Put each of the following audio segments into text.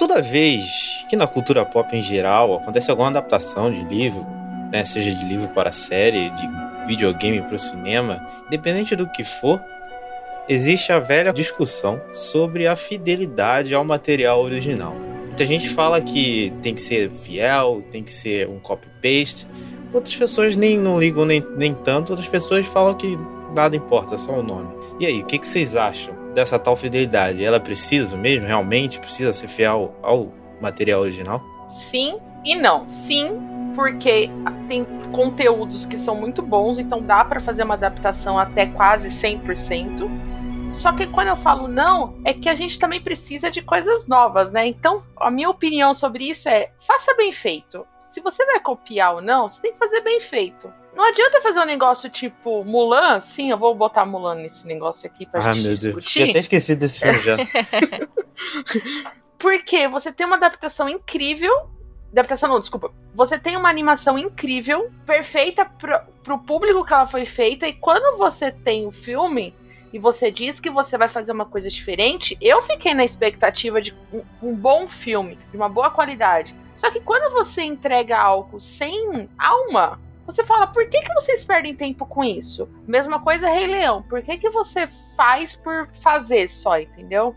toda vez que na cultura pop em geral acontece alguma adaptação de livro, né, seja de livro para série, de videogame para o cinema, independente do que for, existe a velha discussão sobre a fidelidade ao material original. Muita gente fala que tem que ser fiel, tem que ser um copy-paste. Outras pessoas nem não ligam nem, nem tanto, outras pessoas falam que nada importa, só o nome. E aí, o que, que vocês acham dessa tal fidelidade? Ela precisa mesmo, realmente, precisa ser fiel ao material original? Sim e não. Sim, porque tem conteúdos que são muito bons, então dá para fazer uma adaptação até quase 100%. Só que quando eu falo não, é que a gente também precisa de coisas novas, né? Então, a minha opinião sobre isso é: faça bem feito. Se você vai copiar ou não, você tem que fazer bem feito. Não adianta fazer um negócio tipo Mulan. Sim, eu vou botar Mulan nesse negócio aqui pra ah, gente meu discutir. Deus, eu até esqueci desse filme já. Porque você tem uma adaptação incrível. Adaptação não, desculpa. Você tem uma animação incrível, perfeita pro, pro público que ela foi feita, e quando você tem o filme, e você diz que você vai fazer uma coisa diferente, eu fiquei na expectativa de um, um bom filme, de uma boa qualidade. Só que quando você entrega algo sem alma, você fala, por que, que vocês perdem tempo com isso? Mesma coisa Rei Leão, por que, que você faz por fazer só, entendeu?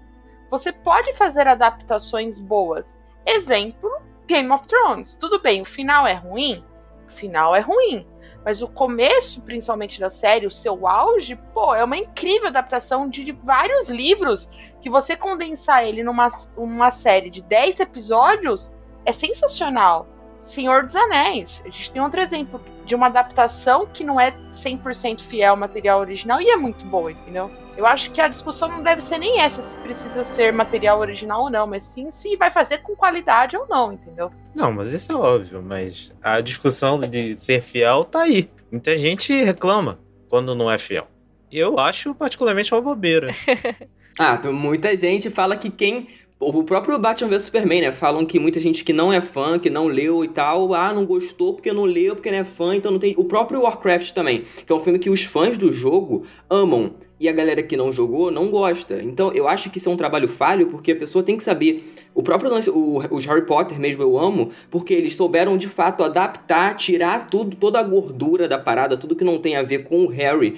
Você pode fazer adaptações boas. Exemplo, Game of Thrones. Tudo bem, o final é ruim? O final é ruim. Mas o começo, principalmente da série, o seu auge, pô, é uma incrível adaptação de vários livros que você condensar ele numa uma série de 10 episódios é sensacional. Senhor dos Anéis. A gente tem outro exemplo de uma adaptação que não é 100% fiel ao material original e é muito boa, entendeu? Eu acho que a discussão não deve ser nem essa se precisa ser material original ou não, mas sim se vai fazer com qualidade ou não, entendeu? Não, mas isso é óbvio, mas a discussão de ser fiel tá aí. Muita gente reclama quando não é fiel. E eu acho particularmente uma bobeira. ah, muita gente fala que quem o próprio Batman vs Superman, né? Falam que muita gente que não é fã, que não leu e tal, ah, não gostou porque não leu, porque não é fã, então não tem. O próprio Warcraft também, que é um filme que os fãs do jogo amam e a galera que não jogou não gosta. Então eu acho que isso é um trabalho falho porque a pessoa tem que saber. O próprio lance, o, os Harry Potter mesmo eu amo, porque eles souberam de fato adaptar, tirar tudo, toda a gordura da parada, tudo que não tem a ver com o Harry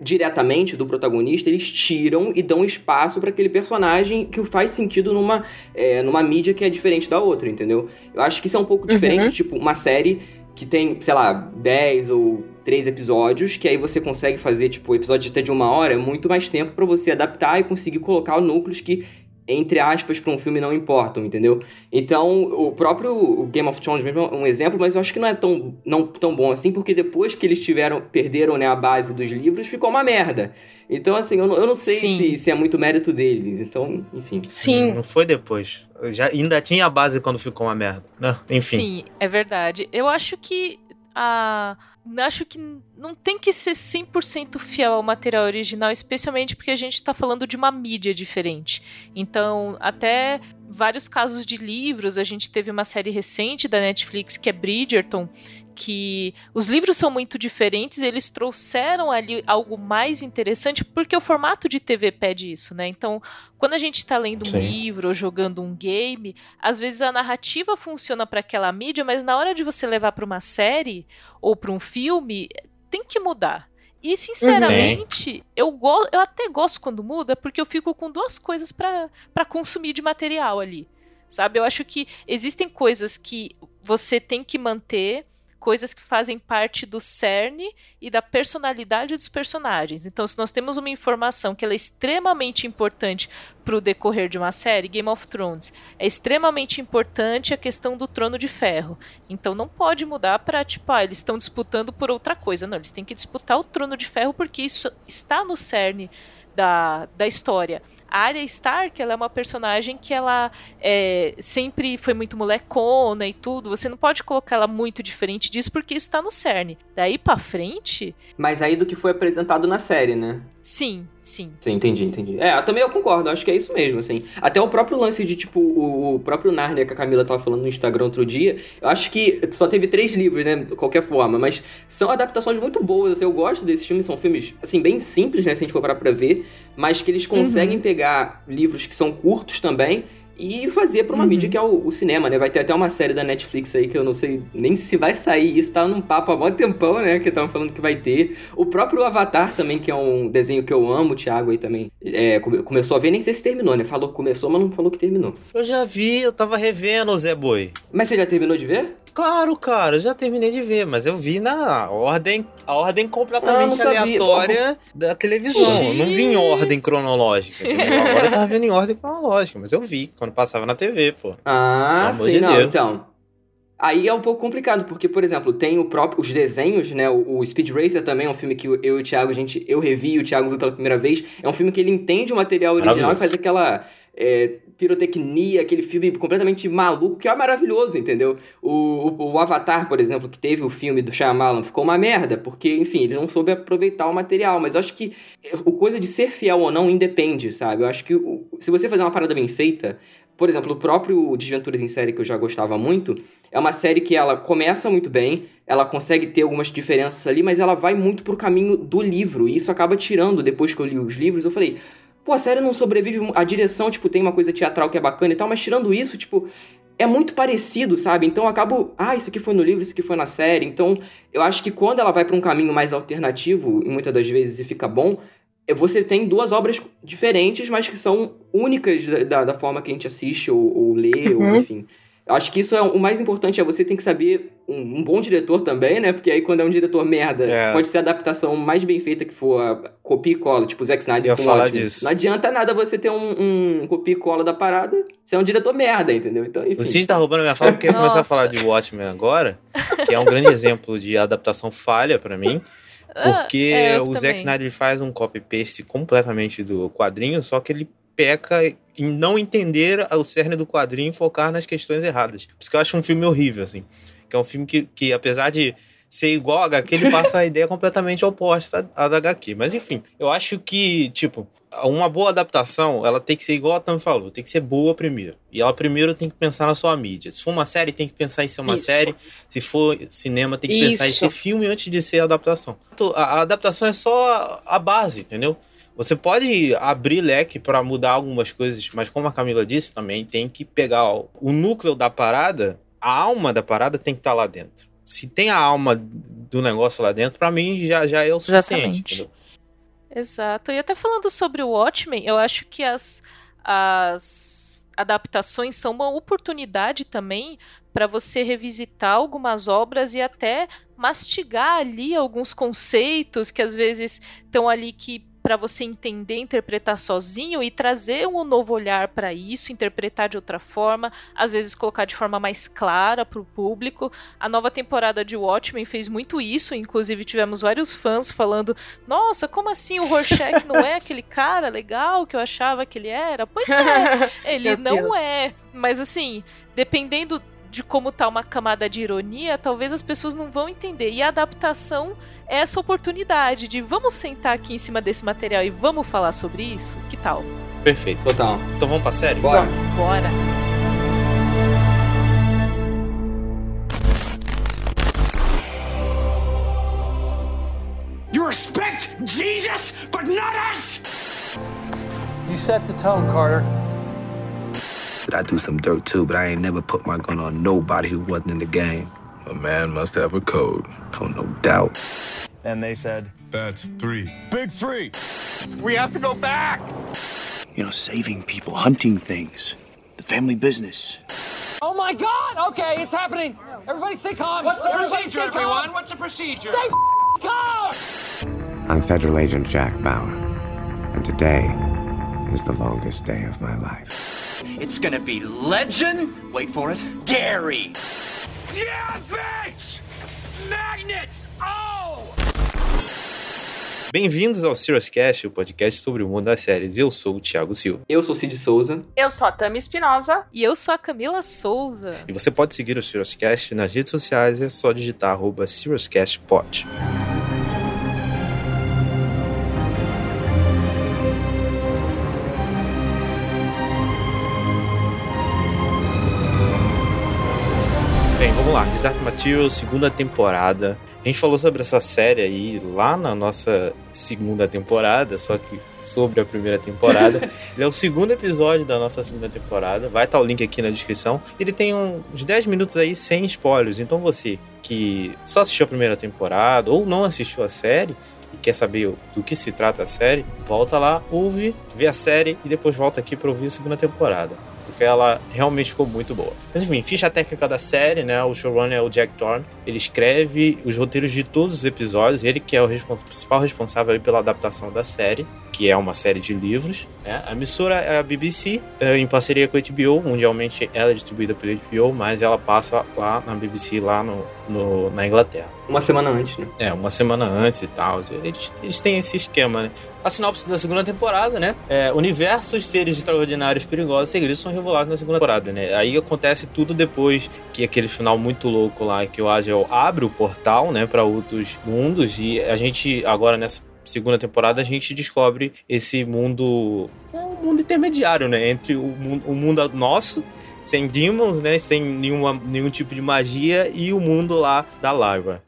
diretamente do protagonista, eles tiram e dão espaço para aquele personagem que faz sentido numa, é, numa mídia que é diferente da outra, entendeu? Eu acho que isso é um pouco diferente, uhum. tipo, uma série que tem, sei lá, 10 ou 3 episódios, que aí você consegue fazer, tipo, episódio até de uma hora, é muito mais tempo para você adaptar e conseguir colocar núcleos que entre aspas, para um filme não importam, entendeu? Então, o próprio Game of Thrones mesmo é um exemplo, mas eu acho que não é tão, não tão bom assim, porque depois que eles tiveram, perderam né, a base dos livros, ficou uma merda. Então, assim, eu não, eu não sei se, se, é muito mérito deles. Então, enfim. Sim. Não foi depois. Já, ainda tinha a base quando ficou uma merda. Né? Enfim. Sim, é verdade. Eu acho que a acho que não tem que ser 100% fiel ao material original, especialmente porque a gente está falando de uma mídia diferente. Então, até vários casos de livros, a gente teve uma série recente da Netflix que é Bridgerton, que os livros são muito diferentes, eles trouxeram ali algo mais interessante, porque o formato de TV pede isso, né? Então, quando a gente está lendo um Sim. livro ou jogando um game, às vezes a narrativa funciona para aquela mídia, mas na hora de você levar para uma série ou para um filme, tem que mudar. E, sinceramente, uhum. eu, go eu até gosto quando muda, porque eu fico com duas coisas para consumir de material ali. Sabe? Eu acho que existem coisas que você tem que manter coisas que fazem parte do cerne e da personalidade dos personagens. Então, se nós temos uma informação que é extremamente importante para o decorrer de uma série, Game of Thrones, é extremamente importante a questão do Trono de Ferro. Então, não pode mudar para tipo, ah, eles estão disputando por outra coisa. Não, eles têm que disputar o Trono de Ferro porque isso está no cerne da, da história. A Arya Stark, ela é uma personagem que ela é, sempre foi muito molecona e tudo. Você não pode colocar ela muito diferente disso porque isso tá no cerne. Daí pra frente... Mas aí do que foi apresentado na série, né? Sim, sim. Sim, entendi, entendi. É, também eu concordo, acho que é isso mesmo, assim. Até o próprio lance de, tipo, o, o próprio Narnia que a Camila tava falando no Instagram outro dia, eu acho que só teve três livros, né, de qualquer forma, mas são adaptações muito boas, assim, eu gosto desses filmes, são filmes, assim, bem simples, né, se a gente for parar pra ver, mas que eles conseguem uhum. pegar livros que são curtos também e fazer pra uma Uhum. mídia que é o, o cinema, né? Vai ter até uma série da Netflix aí que eu não sei nem se vai sair. Isso tá num papo há mó tempão, né? Que estavam falando que vai ter. O próprio Avatar também, que é um desenho que eu amo, o Thiago aí também. é, come- começou a ver, nem sei se terminou, né? Falou que começou, mas não falou que terminou. Eu já vi, eu tava revendo o Zé Boi. Mas você já terminou de ver? Claro, cara, eu já terminei de ver, mas eu vi na ordem, a ordem Ah, completamente aleatória da televisão. Eu não vi em ordem cronológica. entendeu? Agora eu tava vendo em ordem cronológica, mas eu vi quando passava na TV, pô. Ah, Pelo sim, de não, Deus. então. Aí é um pouco complicado, porque, por exemplo, tem o próprio, os desenhos, né? O, o Speed Racer também é um filme que eu e o Thiago, a gente, eu revi, o Thiago viu pela primeira vez. É um filme que ele entende o material original e faz aquela é, pirotecnia, aquele filme completamente maluco, que é maravilhoso, entendeu? O, o, o Avatar, por exemplo, que teve o filme do Shyamalan, ficou uma merda, porque, enfim, ele não soube aproveitar o material. Mas eu acho que o coisa de ser fiel ou não independe, sabe? Eu acho que o- se você fazer uma parada bem feita, por exemplo, o próprio Desventuras em Série, que eu já gostava muito, é uma série que ela começa muito bem, ela consegue ter algumas diferenças ali, mas ela vai muito pro caminho do livro, e isso acaba tirando, depois que eu li os livros, eu falei, pô, a série não sobrevive, a direção, tipo, tem uma coisa teatral que é bacana e tal, mas tirando isso, tipo, é muito parecido, sabe? Então eu acabo, ah, isso aqui foi no livro, isso aqui foi na série, então eu acho que quando ela vai pra um caminho mais alternativo, e muitas das vezes e fica bom, é, você tem duas obras diferentes, mas que são únicas da, da, da forma que a gente assiste ou, ou lê, ou Uhum. enfim. Acho que isso é o mais importante, é você tem que saber um, um bom diretor também, né? Porque aí quando é um diretor merda, É. pode ser a adaptação mais bem feita que for, a copia e cola, tipo o Zack Snyder Eu ia com falar disso. Não adianta nada você ter um, um copia e cola da parada, você é um diretor merda, entendeu? Então, enfim. O Cid tá roubando minha fala porque eu ia começar a falar de Watchmen agora, que é um grande exemplo de adaptação falha pra mim. Ah, Porque é, eu o também. Zack Snyder faz um copy-paste completamente do quadrinho, só que ele peca em não entender o cerne do quadrinho e focar nas questões erradas. Por isso que eu acho um filme horrível, assim. Que é um filme que, que apesar de ser igual a HQ, ele passa a ideia completamente oposta à da HQ. Mas enfim, eu acho que, tipo, uma boa adaptação, ela tem que ser igual a Tam falou, tem que ser boa primeiro. E ela primeiro tem que pensar na sua mídia. Se for uma série, tem que pensar em ser uma Isso. série. Se for cinema, tem que pensar em Isso. ser filme antes de ser adaptação. Então, A, a adaptação é só a base, entendeu? Você pode abrir leque para mudar algumas coisas, mas como a Camila disse também, tem que pegar o, o núcleo da parada, a alma da parada tem que estar lá dentro. Se tem a alma do negócio lá dentro, para mim já, já é o suficiente. Exato. E até falando sobre o Watchmen, eu acho que as, as adaptações são uma oportunidade também para você revisitar algumas obras e até mastigar ali alguns conceitos que às vezes estão ali que para você entender, interpretar sozinho e trazer um novo olhar para isso, interpretar de outra forma, às vezes colocar de forma mais clara para o público. A nova temporada de Watchmen fez muito isso, inclusive tivemos vários fãs falando nossa, como assim o Rorschach não é aquele cara legal que eu achava que ele era? Pois é, ele Meu não Deus. é. Mas assim, dependendo de como tá uma camada de ironia, talvez as pessoas não vão entender. E a adaptação é essa oportunidade de vamos sentar aqui em cima desse material e vamos falar sobre isso? Que tal? Perfeito. Total. Então vamos pra série? Bora. Bora! You respect Jesus, but not us! You set the tone, Carter. I do some dirt too, but I ain't never put my gun on nobody who wasn't in the game. A man must have a code. Oh, no doubt. And they said, That's three. Big three. We have to go back! You know, saving people, hunting things, the family business. Oh my god! Okay, it's happening. Everybody stay calm. What's the Everybody procedure, stay everyone? Calm. What's the procedure? Stay calm! I'm Federal Agent Jack Bauer, and today is the longest day of my life. It's gonna be legend. Wait for it. Dairy. Yeah, bitch! Magnets! Oh! Bem-vindos ao Serious Cast, o podcast sobre o mundo das séries. Eu sou o Thiago Silva. Eu sou Cid Souza. Eu sou a Tami Espinosa. E eu sou a Camila Souza. E você pode seguir o Serious Cast nas redes sociais, é só digitar arroba SeriousCastPod. Dark Material, segunda temporada. A gente falou sobre essa série aí lá na nossa segunda temporada, só que sobre a primeira temporada. Ele é o segundo episódio da nossa segunda temporada. Vai estar o link aqui na descrição. Ele tem uns 10 minutos aí sem spoilers. Então você que só assistiu a primeira temporada ou não assistiu a série e quer saber do que se trata a série, volta lá, ouve, vê a série e depois volta aqui para ouvir a segunda temporada. Porque ela realmente ficou muito boa. Mas enfim, ficha técnica da série, né? O showrunner é o Jack Thorne. Ele escreve os roteiros de todos os episódios. Ele que é o respons principal responsável pela adaptação da série que é uma série de livros. Né? A emissora é a BBC, é, em parceria com a HBO. Mundialmente ela é distribuída pela HBO, mas ela passa lá na BBC, lá no, no, na Inglaterra. Uma semana antes, né? É, uma semana antes e tal. Eles, eles têm esse esquema, né? A sinopse da segunda temporada, né? É, universos, seres extraordinários, perigosos, segredos são revelados na segunda temporada, né? Aí acontece tudo depois que aquele final muito louco lá, que o Agel abre o portal, né, para outros mundos e a gente agora nessa segunda temporada a gente descobre esse mundo, um mundo intermediário, né, entre o mundo, o mundo nosso sem demons, né, sem nenhuma, nenhum tipo de magia e o mundo lá da larva.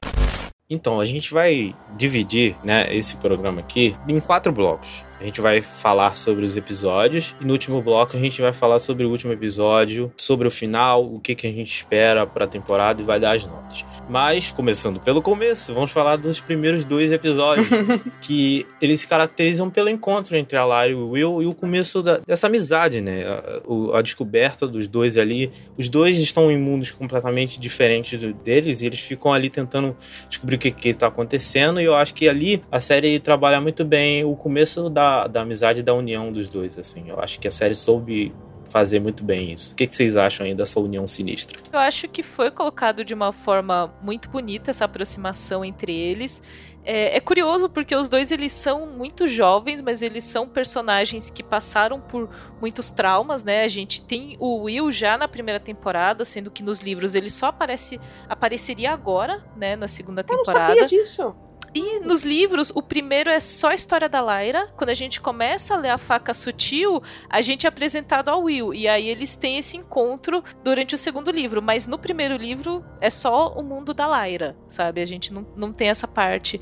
Então, a gente vai dividir, né, esse programa aqui em quatro blocos. A gente vai falar sobre os episódios e no último bloco a gente vai falar sobre o último episódio, sobre o final, o que, que a gente espera para a temporada e vai dar as notas. Mas, começando pelo começo, vamos falar dos primeiros dois episódios, que eles se caracterizam pelo encontro entre a Lara e o Will e o começo da, dessa amizade, né? A, a, descoberta dos dois ali. Os dois estão em mundos completamente diferentes deles e eles ficam ali tentando descobrir o que, que está acontecendo. E eu acho que ali a série trabalha muito bem o começo da, da amizade e da união dos dois, assim. Eu acho que a série soube fazer muito bem isso. O que, que vocês acham aí dessa união sinistra? Eu acho que foi colocado de uma forma muito bonita essa aproximação entre eles. É, é, curioso porque os dois eles são muito jovens, mas eles são personagens que passaram por muitos traumas, né? A gente tem o Will já na primeira temporada, sendo que nos livros ele só aparece apareceria agora, né? Na segunda temporada. Eu não sabia disso. E nos livros, o primeiro é só a história da Lyra. Quando a gente começa a ler a faca sutil, a gente é apresentado ao Will. E aí eles têm esse encontro durante o segundo livro. Mas no primeiro livro é só o mundo da Lyra, sabe? A gente não, não tem essa parte.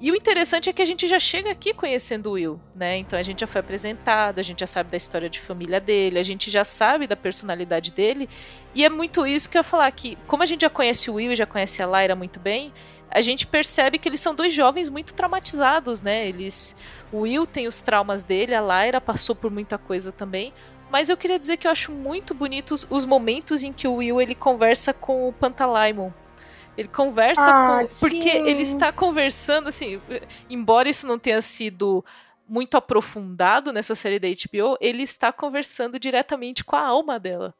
E o interessante é que a gente já chega aqui conhecendo o Will, né? Então a gente já foi apresentado, a gente já sabe da história de família dele, a gente já sabe da personalidade dele. E é muito isso que eu ia falar que, como a gente já conhece o Will e já conhece a Lyra muito bem, a gente percebe que eles são dois jovens muito traumatizados, né? Eles. O Will tem os traumas dele, a Lyra passou por muita coisa também. Mas eu queria dizer que eu acho muito bonitos os momentos em que o Will ele conversa com o Pantalaimon. Ele conversa ah, com. Porque ele está conversando, assim. Embora isso não tenha sido muito aprofundado nessa série da HBO, ele está conversando diretamente com a alma dela.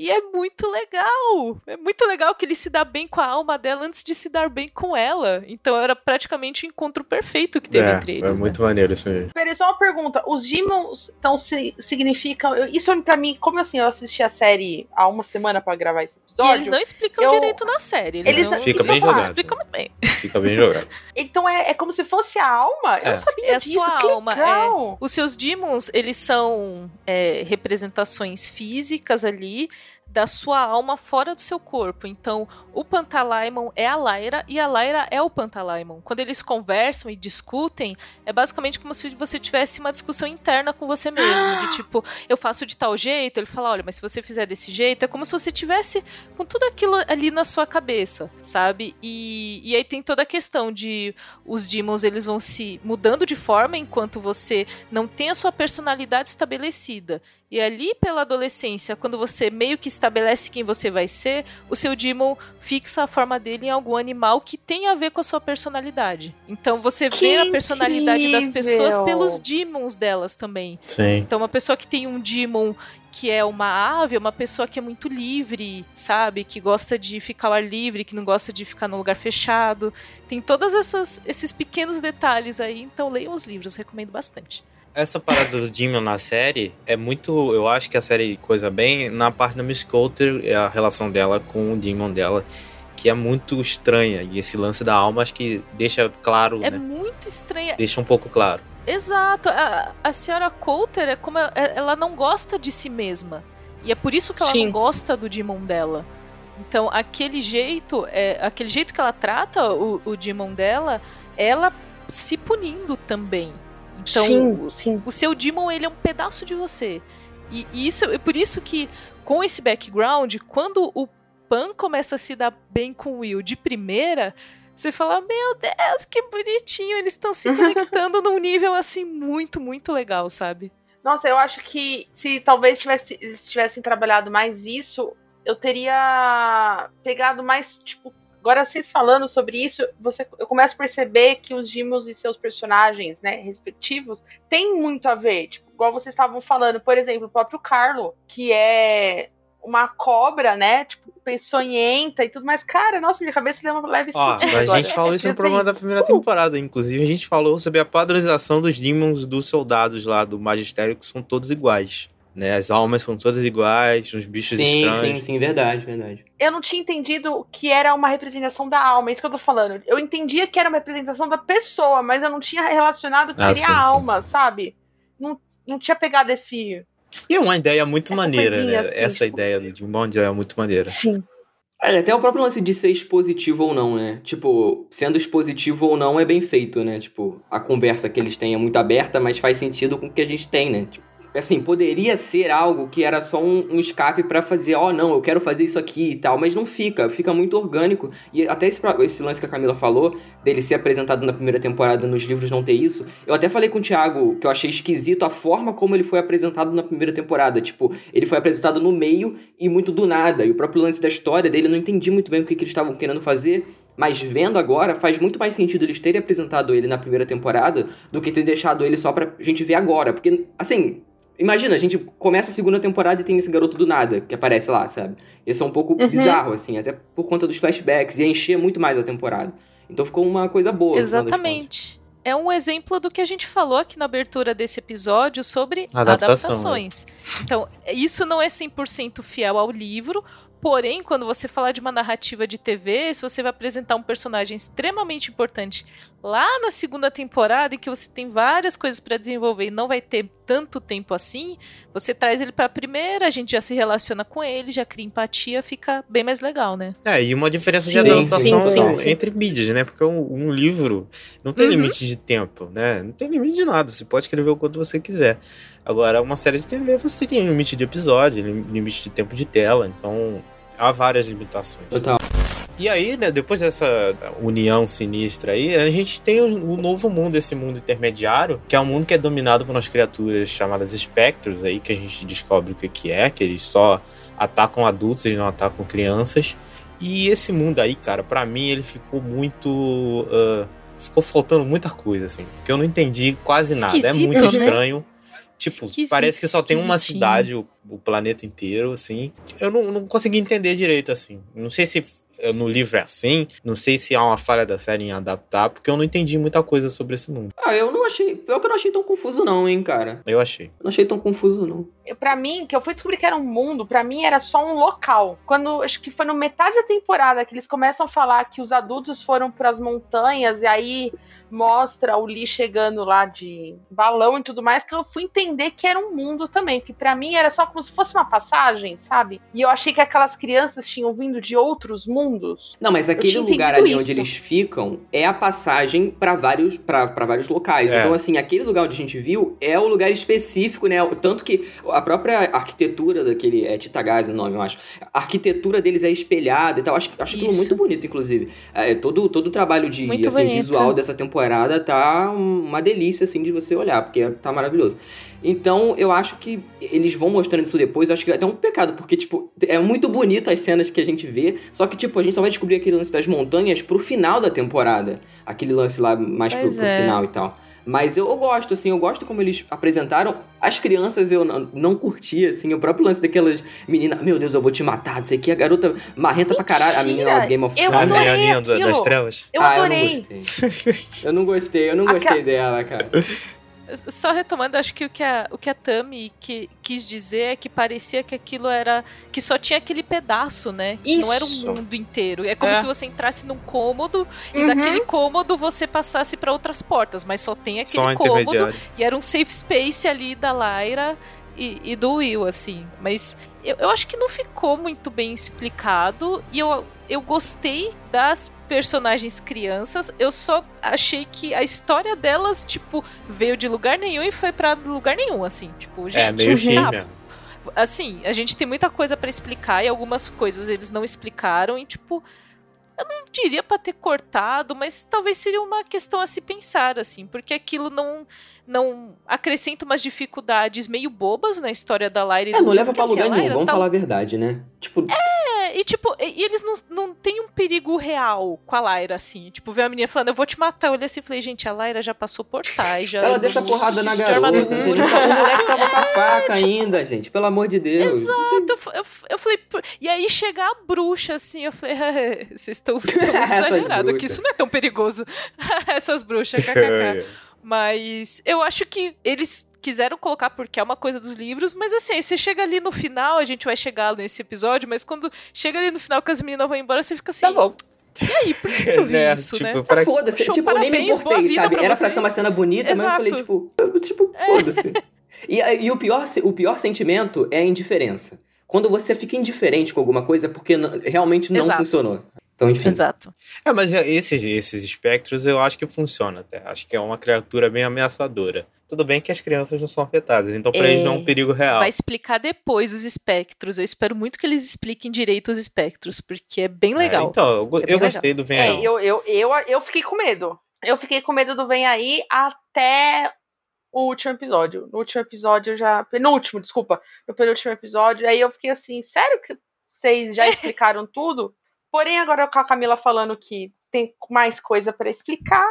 E é muito legal. É muito legal que ele se dá bem com a alma dela antes de se dar bem com ela. Então era praticamente o encontro perfeito que teve é, entre eles. É muito né? maneiro isso aí. Peraí, só uma pergunta. Os demons então se, significam. Isso para mim, como assim? Eu assisti a série há uma semana para gravar esse episódio. E eles não explicam eu... direito na série. Eles, eles não, Fica bem jogado. explicam muito bem. Fica bem jogado. então é, é como se fosse a alma? Eu é. não sabia é disso. A sua que alma. Legal. É. Os seus demons, eles são é, representações físicas ali da sua alma fora do seu corpo. Então, o Pantalaimon é a Lyra e a Lyra é o Pantalaimon. Quando eles conversam e discutem, é basicamente como se você tivesse uma discussão interna com você mesmo, de tipo, eu faço de tal jeito, ele fala, olha, mas se você fizer desse jeito, é como se você tivesse com tudo aquilo ali na sua cabeça, sabe? E, e aí tem toda a questão de os demons, eles vão se mudando de forma enquanto você não tem a sua personalidade estabelecida. E ali pela adolescência, quando você meio que estabelece quem você vai ser, o seu demon fixa a forma dele em algum animal que tem a ver com a sua personalidade. Então você que vê a personalidade incrível. das pessoas pelos demons delas também. Sim. Então uma pessoa que tem um demon que é uma ave, é uma pessoa que é muito livre, sabe? Que gosta de ficar ao ar livre, que não gosta de ficar no lugar fechado. Tem todos esses pequenos detalhes aí, então leiam os livros, recomendo bastante. Essa parada do Demon na série é muito. Eu acho que a série coisa bem na parte da Miss Coulter, é a relação dela com o Demon dela, que é muito estranha. E esse lance da alma acho que deixa claro. É né? muito estranha. Deixa um pouco claro. Exato. A, a senhora Coulter é como. Ela, ela não gosta de si mesma. E é por isso que ela Sim. não gosta do Demon dela. Então, aquele jeito, é, aquele jeito que ela trata o, o Demon dela, ela se punindo também. Então, Sim, o- sim. o seu Demon, ele é um pedaço de você. E, e isso é por isso que, com esse background, quando o Pan começa a se dar bem com o Will de primeira, você fala, meu Deus, que bonitinho, eles estão se conectando num nível, assim, muito, muito legal, sabe? Nossa, eu acho que se talvez tivesse, tivessem trabalhado mais isso, eu teria pegado mais, tipo, agora vocês falando sobre isso, você, eu começo a perceber que os Dimos e seus personagens, né, respectivos, têm muito a ver, tipo, igual vocês estavam falando, por exemplo, o próprio Carlo, que é uma cobra, né, tipo, peçonhenta e tudo mais, cara, nossa, minha cabeça deu uma leve Ó, a agora. gente falou isso no programa da primeira temporada. Inclusive, a gente falou sobre a padronização dos demons dos soldados lá do Magistério, que são todos iguais. Né? As almas são todas iguais, uns bichos Sim, estranhos. sim, sim, verdade, verdade. eu não tinha entendido que era uma representação da alma, é isso que eu tô falando. Eu entendia que era uma representação da pessoa, mas eu não tinha relacionado que Ah, seria sim, a sim, alma, sabe? Não, não tinha pegado esse. E é uma ideia muito Essa maneira, né? assim, Essa tipo- ideia do Demon é muito maneira. Sim. É, até o próprio lance de ser expositivo ou não, né? Tipo, sendo expositivo ou não é bem feito, né? Tipo, a conversa que eles têm é muito aberta, mas faz sentido com o que a gente tem, né? Tipo, assim, poderia ser algo que era só um, um escape pra fazer, ó, não, eu quero fazer isso aqui e tal, mas não fica, fica muito orgânico. E até esse, esse lance que a Camila falou, dele ser apresentado na primeira temporada nos livros não ter isso, eu até falei com o Thiago que eu achei esquisito a forma como ele foi apresentado na primeira temporada. Tipo, ele foi apresentado no meio e muito do nada. E o próprio lance da história dele, eu não entendi muito bem o que, que eles estavam querendo fazer. Mas vendo agora, faz muito mais sentido eles terem apresentado ele na primeira temporada do que ter deixado ele só pra gente ver agora. Porque, assim, imagina, a gente começa a segunda temporada e tem esse garoto do nada que aparece lá, sabe? Esse é um pouco Uhum. bizarro, assim, até por conta dos flashbacks. Ia encher muito mais a temporada. Então ficou uma coisa boa. Exatamente. É um exemplo do que a gente falou aqui na abertura desse episódio sobre Adaptação, adaptações. Então, isso não é 100% fiel ao livro, porém, quando você falar de uma narrativa de TV, se você vai apresentar um personagem extremamente importante lá na segunda temporada e que você tem várias coisas para desenvolver e não vai ter tanto tempo assim, você traz ele pra primeira, a gente já se relaciona com ele, já cria empatia, fica bem mais legal, né? É, e uma diferença de Sim, adaptação sim, sim, sim. entre mídias, né? Porque um, um livro não tem Uhum. limite de tempo, né? Não tem limite de nada. Você pode escrever o quanto você quiser. Agora, uma série de TV, você tem limite de episódio, lim- limite de tempo de tela. Então, há várias limitações. Total. E aí, né, depois dessa união sinistra aí, a gente tem o, o novo mundo, esse mundo intermediário, que é um mundo que é dominado por umas criaturas chamadas espectros aí, que a gente descobre o que que é, que eles só atacam adultos, eles não atacam crianças. E esse mundo aí, cara, pra mim ele ficou muito... ah, ficou faltando muita coisa, assim, porque eu não entendi quase nada. É Esquisito, muito né? estranho. Tipo, Esquisito, parece que só tem uma cidade, o, o planeta inteiro, assim. Eu não, não consegui entender direito, assim. Não sei se no livro é assim, não sei se há uma falha da série em adaptar, porque eu não entendi muita coisa sobre esse mundo. Ah, eu não achei. Pior que eu não achei tão confuso, não, hein, cara. Eu achei. Eu não achei tão confuso, não. Pra mim, que eu fui descobrir que era um mundo, pra mim era só um local. Quando acho que foi no metade da temporada que eles começam a falar que os adultos foram pras montanhas e aí mostra o Lee chegando lá de balão e tudo mais, que eu fui entender que era um mundo também, porque pra mim era só como se fosse uma passagem, sabe? E eu achei que aquelas crianças tinham vindo de outros mundos. Não, mas aquele lugar ali onde isso. eles ficam é a passagem pra vários, pra vários locais. É. Então, assim, aquele lugar onde a gente viu é o lugar específico, né? Tanto que a própria arquitetura daquele. É Titagás o nome, eu acho. A arquitetura deles é espelhada e tal. Acho, acho muito bonito, inclusive. É, todo, todo o trabalho de assim, visual dessa temporada tá um- uma delícia, assim, de você olhar, porque tá maravilhoso. Então, eu acho que eles vão mostrando isso depois. Eu acho que é até um pecado, porque, tipo, é muito bonito as cenas que a gente vê. Só que, tipo, a gente só vai descobrir aquele lance das montanhas pro final da temporada. Aquele lance lá mais pro, Pois pro é. final e tal. Mas eu, eu gosto, assim, eu gosto como eles apresentaram. As crianças eu não, não curti, assim, o próprio lance daquelas meninas, meu Deus, eu vou te matar, não sei o que, a garota marrenta pra caralho, a menina lá do Game of Thrones. a menininha das trevas. Eu ah, adorei. eu não gostei. Eu não gostei, eu não Aquela- gostei dela, cara. Só retomando, acho que o que a, o que a Tami que, quis dizer é que parecia que aquilo era. que só tinha aquele pedaço, né? Que não era um Isso. mundo inteiro. É como É. se você entrasse num cômodo e Uhum. daquele cômodo você passasse pra outras portas, mas só tem aquele Só cômodo e era um safe space ali da Lyra e, e do Will, assim. Mas eu, eu acho que não ficou muito bem explicado. E eu, eu gostei das personagens crianças. Eu só achei que a história delas, tipo, veio de lugar nenhum e foi para lugar nenhum, assim. Tipo, gente, é, meio tá. Assim, a gente tem muita coisa para explicar e algumas coisas eles não explicaram e, tipo, eu não diria para ter cortado, mas talvez seria uma questão a se pensar, assim, porque aquilo não não acrescenta umas dificuldades meio bobas na história da Lyra. É, não leva pra assim, lugar nenhum, vamos tá... falar a verdade, né? Tipo... É, e tipo, e, eles não, não têm um perigo real com a Lyra, assim. Tipo, ver a menina falando, eu vou te matar. Eu olhei assim e falei, gente, a Lyra já passou por trás. Já Ela deixa porrada na garota? O moleque tava com a faca ainda, gente, pelo amor de Deus. Exato, eu, eu, falei, e aí chegar a bruxa, assim, eu falei, vocês estão muito exagerados, que isso não é tão perigoso. Essas bruxas, kkk. Mas eu acho que eles quiseram colocar porque é uma coisa dos livros, mas assim, aí você chega ali no final, a gente vai chegar nesse episódio, mas quando chega ali no final que as meninas vão embora, você fica assim. Tá bom. E aí, por que eu vi né? isso, tipo, né? Pra... Foda-se, tipo, eu nem me importei, sabe? Pra Era pra ser uma cena bonita, Exato. mas eu falei, tipo, tipo, foda-se. E, e, o, pior, o pior sentimento é a indiferença. Quando você fica indiferente com alguma coisa porque realmente não Exato. funcionou. Então, enfim. Exato. É, mas esses, esses espectros eu acho que funciona até. Acho que é uma criatura bem ameaçadora. Tudo bem que as crianças não são afetadas, então pra é, eles não é um perigo real. Vai explicar depois os espectros. Eu espero muito que eles expliquem direito os espectros, porque é bem legal. É, então, eu, é eu gostei legal. do Vem é, Aí. Eu, eu, eu, eu fiquei com medo. Eu fiquei com medo do Vem Aí até o último episódio. No último episódio eu já. Penúltimo, desculpa. No penúltimo episódio. Aí eu fiquei assim, sério que vocês já explicaram tudo? Porém, agora com a Camila falando que tem mais coisa para explicar,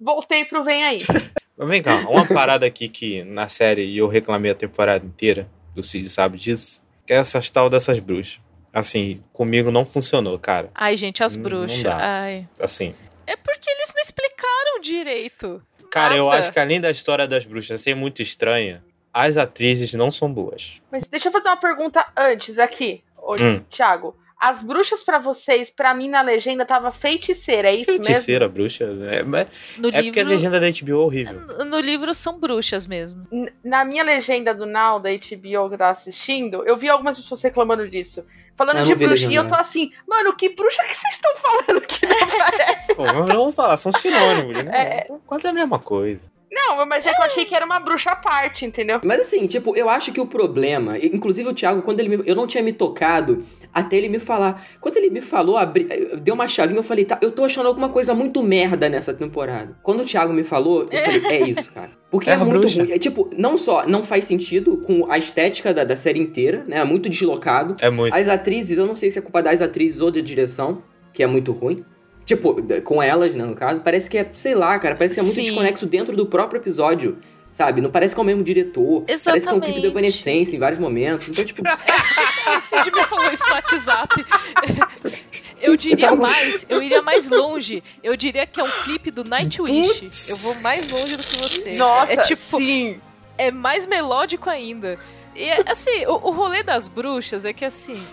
voltei pro Vem Aí. Mas vem cá, uma parada aqui que na série eu reclamei a temporada inteira, o Cid sabe disso, que é essas tal dessas bruxas. Assim, comigo não funcionou, cara. Ai, gente, as bruxas. Não dá. Ai. Assim. É porque eles não explicaram direito. Cara, Nada. eu acho que além da história das bruxas ser muito estranha, as atrizes não são boas. Mas deixa eu fazer uma pergunta antes aqui, hum. Thiago. As bruxas para vocês, para mim na legenda tava feiticeira, é isso feiticeira, mesmo? Feiticeira, bruxa. É, no é livro, porque a legenda da HBO é horrível. No, livro são bruxas mesmo. Na minha legenda do Now, da HBO que tá assistindo, eu vi algumas pessoas reclamando disso. Falando de bruxa, e eu tô assim, mano, que bruxa que vocês estão falando que não aparece? Pô, mas vamos falar, são sinônimos, né? É... Quase a mesma coisa. Não, mas é que eu achei que era uma bruxa à parte, entendeu? Mas assim, tipo, eu acho que o problema, inclusive o Thiago, quando ele me, eu não tinha me tocado até ele me falar. Quando ele me falou, abri, deu uma chavinha, eu falei, tá, eu tô achando alguma coisa muito merda nessa temporada. Quando o Thiago me falou, eu falei, é isso, cara. Porque é, é muito bruxa. ruim. É, tipo, não só não faz sentido com a estética da, da série inteira, né? É muito deslocado. É muito. As atrizes, eu não sei se é culpa das atrizes ou da direção, que é muito ruim. Tipo, com elas, né, no caso, parece que é, sei lá, cara, parece que é muito Sim. desconexo dentro do próprio episódio. Sabe? Não parece que é o mesmo diretor. Exatamente. Parece que é um clipe de Evanescence em vários momentos. Então, tipo. o Cid me falou isso no WhatsApp. Eu diria eu mais, eu iria mais longe. Eu diria que é um clipe do Nightwish. Putz. Eu vou mais longe do que você. Nossa, é tipo. Sim. É mais melódico ainda. E assim, o, o rolê das bruxas é que assim.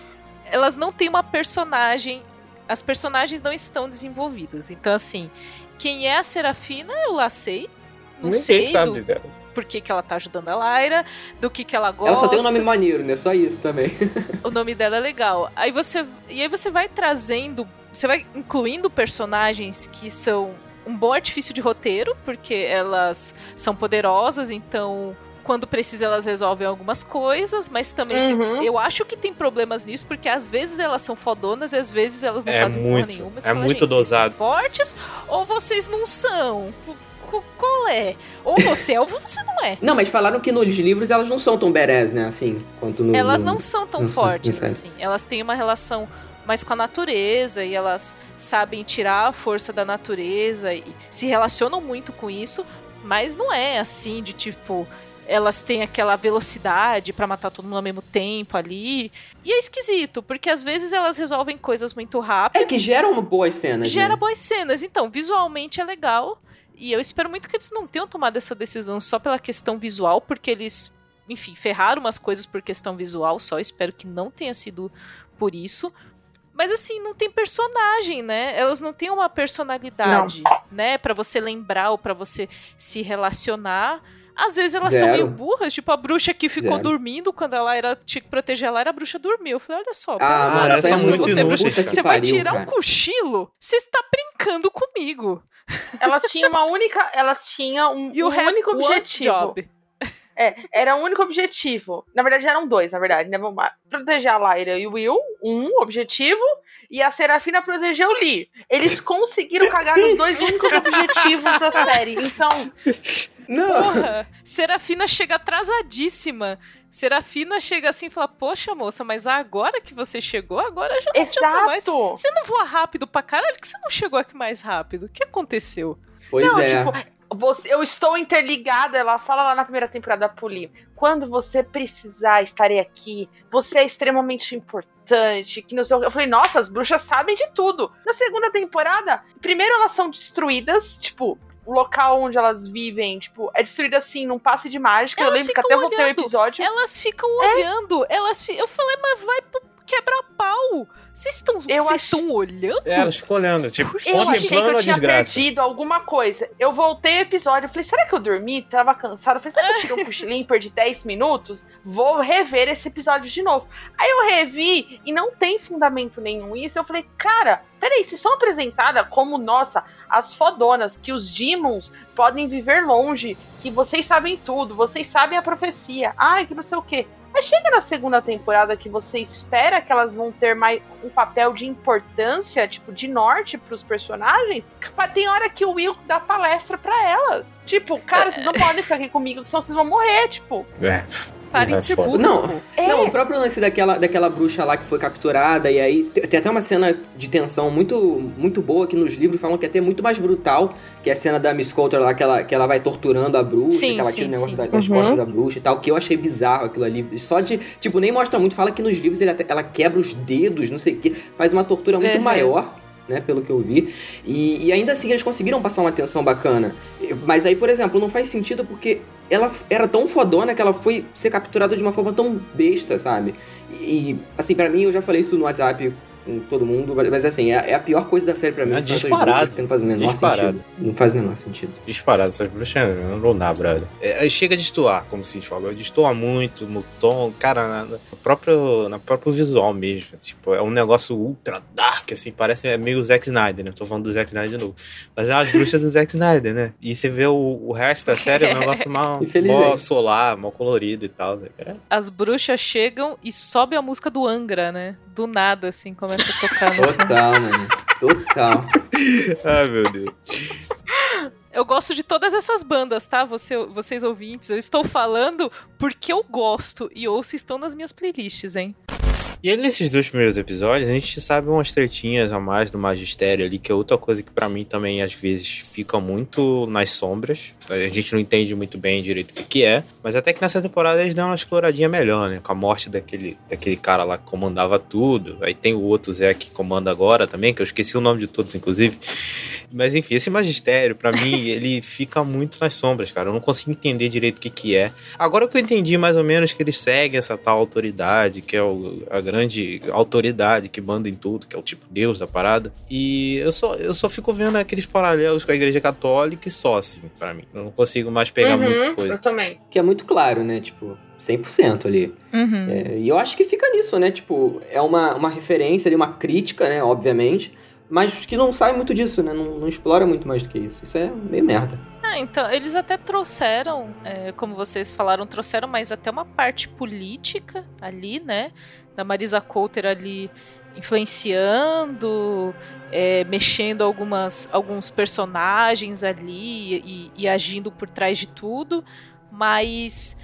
Elas não têm uma personagem as personagens não estão desenvolvidas. Então, assim, quem é a Serafina, eu lá sei. Não Ninguém sei sabe do, dela. por que, que ela tá ajudando a Lyra, do que, que ela gosta. Ela só tem um nome maneiro, né? Só isso também. o nome dela é legal. Aí você. E aí você vai trazendo. Você vai incluindo personagens que são um bom artifício de roteiro, porque elas são poderosas, então quando precisa elas resolvem algumas coisas, mas também uhum. tem, eu acho que tem problemas nisso, porque às vezes elas são fodonas e às vezes elas não é fazem muito, porra nenhuma. É muito dosado. fortes ou vocês não são? Qual é? Ou você é ou você não é. Não, mas falaram que nos livros elas não são tão badass, né? Assim, quanto no. Elas no, não são tão fortes assim. Elas têm uma relação mais com a natureza e elas sabem tirar a força da natureza e se relacionam muito com isso, mas não é assim de tipo elas têm aquela velocidade para matar todo mundo ao mesmo tempo ali. E é esquisito, porque às vezes elas resolvem coisas muito rápido. É que geram boas cenas. Gera né? boas cenas. Então, visualmente é legal. E eu espero muito que eles não tenham tomado essa decisão só pela questão visual, porque eles, enfim, ferraram umas coisas por questão visual só. Espero que não tenha sido por isso. Mas assim, não tem personagem, né? Elas não têm uma personalidade, não. né, para você lembrar ou para você se relacionar Às vezes elas Zero. são meio burras, tipo a bruxa que ficou Zero. dormindo quando ela era, tinha que proteger ela, era a bruxa dormiu. Eu falei, olha só, Ah, mano, é muito você, você Que vai pariu, tirar um cara. cochilo? Você está brincando comigo. Elas tinham uma única. Elas tinham um, um único objetivo. job. É, era um único objetivo. Na verdade, eram dois, na verdade. Né? Vamos lá. Proteger a Lyra e o Will, um objetivo, e a Serafina proteger o Lee. Eles conseguiram cagar nos dois únicos objetivos da série. Então, Não! Porra, Serafina chega atrasadíssima. Serafina chega assim e fala: Poxa, moça, mas agora que você chegou, agora já não adianta mais. exato. Você não voa rápido pra caralho? que você não chegou aqui mais rápido? O que aconteceu? Pois Não, é. tipo, você- eu estou interligada. Ela fala lá na primeira temporada da Poli. Quando você precisar, estarei aqui. Você é extremamente importante. Que não sei. Eu falei, nossa, as bruxas sabem de tudo. Na segunda temporada, primeiro elas são destruídas, tipo. O local onde elas vivem, tipo, é destruído assim, num passe de mágica. eu Elas lembro que até voltei o episódio. Elas ficam É. olhando. Elas fi- Eu falei, mas vai pro quebra-pau. Vocês estão Eu vocês ach- estão olhando? É, elas ficam olhando, tipo, Eu achei que contemplando eu a tinha desgraça. perdido alguma coisa. Eu voltei o episódio, eu falei, será que eu dormi? Tava cansado. Eu falei, será que eu tirei um cochilinho e perdi 10 minutos? Vou rever esse episódio de novo. Aí eu revi e não tem fundamento nenhum isso. Eu falei, cara, peraí, vocês são apresentadas como, nossa, as fodonas, que os demons podem viver longe, que vocês sabem tudo, vocês sabem a profecia. Ai, que não sei o quê. Mas chega na segunda temporada que você espera que elas vão ter mais um papel de importância, tipo, de norte pros personagens. Tem hora que o Will dá palestra pra elas. Tipo, cara, vocês não podem ficar aqui comigo, senão vocês vão morrer, tipo. É. Parem de ser Não. É, Não, o próprio lance daquela, daquela bruxa lá que foi capturada, e aí te- tem até uma cena de tensão muito, muito boa que nos livros falam que é até muito mais brutal, que é a cena da Miss Coulter lá, que ela, que ela vai torturando a bruxa, Sim, que ela sim, tira o negócio da- das Uhum. costas da bruxa e tal, que eu achei bizarro aquilo ali. Só de, tipo, nem mostra muito, fala que nos livros ele até- ela quebra os dedos, não sei o que, faz uma tortura muito Uhum. maior. Né, pelo que eu vi. E, e ainda assim eles conseguiram passar uma tensão bacana. Mas aí, por exemplo, não faz sentido porque ela era tão fodona que ela foi ser capturada de uma forma tão besta, sabe? E, assim, pra mim, eu já falei isso no WhatsApp com todo mundo, mas assim, é, é a pior coisa da série pra mim. É disparado. bruxas Não faz o menor Disparado. sentido. Não faz o menor sentido. Disparado, essas bruxas não dá, brother. É, chega de destoar, como se falou. Destoa muito no tom, cara, na- no próprio, na próprio visual mesmo. Tipo, é um negócio ultra dark, assim, parece é meio Zack Snyder, né? Tô falando do Zack Snyder de novo. Mas é umas bruxas do Zack Snyder, né? E você vê o, o resto da série, é um negócio mal, mal solar, mal colorido e tal. É, As bruxas chegam e sobe a música do Angra, né? Do nada, assim, começa a tocar no Total, mano. Total. Ai, meu Deus. Eu gosto de todas essas bandas, tá? Você, vocês ouvintes, eu estou falando porque eu gosto e ouço estão nas minhas playlists, hein? E aí, nesses dois primeiros episódios, a gente sabe umas tretinhas a mais do magistério ali, que é outra coisa que pra mim também às vezes fica muito nas sombras. A gente não entende muito bem direito o que, que é. Mas até que nessa temporada eles dão uma exploradinha melhor, né? Com a morte daquele, daquele cara lá que comandava tudo. Aí tem o outro Zé que comanda agora também, que eu esqueci o nome de todos, inclusive. Mas enfim, esse magistério, pra mim, ele fica muito nas sombras, cara. Eu não consigo entender direito o que, que é. Agora que eu entendi mais ou menos que eles seguem essa tal autoridade, que é o- a grande autoridade que manda em tudo, que é o tipo Deus da parada. E eu só, eu só fico vendo aqueles paralelos com a igreja católica e só, assim, pra mim. Eu não consigo mais pegar muita Uhum, coisa. eu também. Que é muito claro, né? Tipo, 100% ali. Uhum. É, e eu acho que fica nisso, né? Tipo, é uma, uma referência ali, uma crítica, né? Obviamente. Mas que não sai muito disso, né? Não, não explora muito mais do que isso. Isso é meio merda. Ah, então, eles até trouxeram, é, como vocês falaram, trouxeram mais até uma parte política ali, né? Da Marisa Coulter ali influenciando, é, mexendo algumas, alguns personagens ali e, e agindo por trás de tudo, mas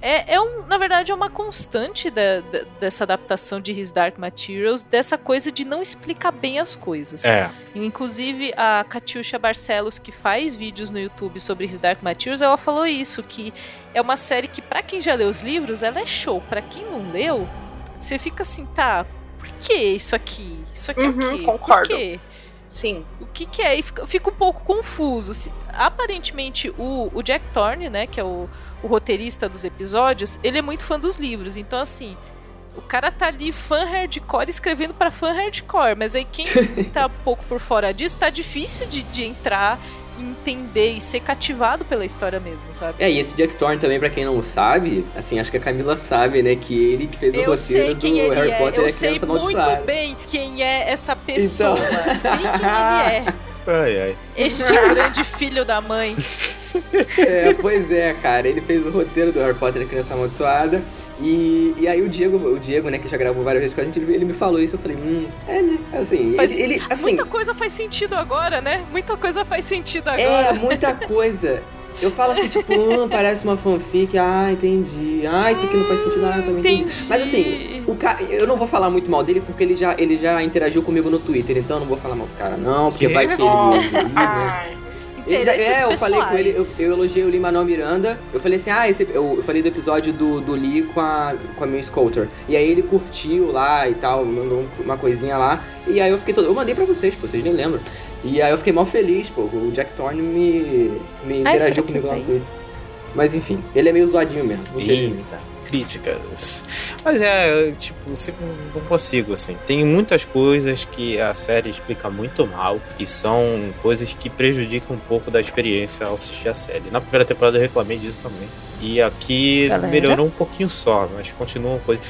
é, é um, na verdade é uma constante da- da- dessa adaptação de His Dark Materials, dessa coisa de não explicar bem as coisas. É, Inclusive, a Katiusha Barcelos, que faz vídeos no YouTube sobre His Dark Materials, ela falou isso, que é uma série que, pra quem já leu os livros, ela é show. Pra quem não leu, você fica assim, tá, por que isso aqui? Isso aqui é Uhum, o quê? concordo. Por quê? Sim. O que que é? E fica, fica um pouco confuso. Se- aparentemente, o, o Jack Thorne, né, que é o, o roteirista dos episódios, ele é muito fã dos livros. Então, assim, o cara tá ali fã hardcore escrevendo pra fã hardcore. Mas aí quem tá um pouco por fora disso, tá difícil de, de entrar entender e ser cativado pela história mesmo, sabe? É, e esse Jack Thorne também, pra quem não sabe, assim, acho que a Camila sabe, né, que ele que fez o Eu roteiro sei quem do ele Harry é, Potter eu e a sei muito bem quem é essa pessoa, Então. sei quem ele é. Ai, ai. Este grande filho da mãe. É, pois é, cara. Ele fez o roteiro do Harry Potter e a Criança Amaldiçoada. E, e aí o Diego, o Diego, né, que já gravou várias vezes com a gente, ele, ele me falou isso. Eu falei, hum, é, né? Assim, Faz- ele, ele- assim, Muita coisa faz sentido agora, né? Muita coisa faz sentido é agora. muita coisa. Eu falo assim, tipo, hum, parece uma fanfic, ah, entendi. Ah, isso aqui não faz sentido, ah, eu também entendi. Entendi. Mas assim, o ca... eu não vou falar muito mal dele porque ele já, ele já interagiu comigo no Twitter, então eu não vou falar mal do cara, não, porque Quê? vai que ele me ouvir, né? Ele já, é, eu falei com ele, eu, eu elogiei o Lin-Manuel Miranda. Eu falei assim, ah, esse, eu, eu falei do episódio do, do Lee com a, com a Miss Coulter. E aí ele curtiu lá e tal, mandou uma coisinha lá. E aí eu fiquei todo. Eu mandei pra vocês, pô, vocês nem lembram. E aí eu fiquei mal feliz, pô. O Jack Thorne me, me interagiu comigo lá no? Twitter. Mas enfim, ele é meio zoadinho mesmo. Eita, críticas. Mas é, tipo, não consigo, assim. Tem muitas coisas que a série explica muito mal e são coisas que prejudicam um pouco da experiência ao assistir a série. Na primeira temporada eu reclamei disso também. E aqui Galera? melhorou um pouquinho só, mas continua coisa.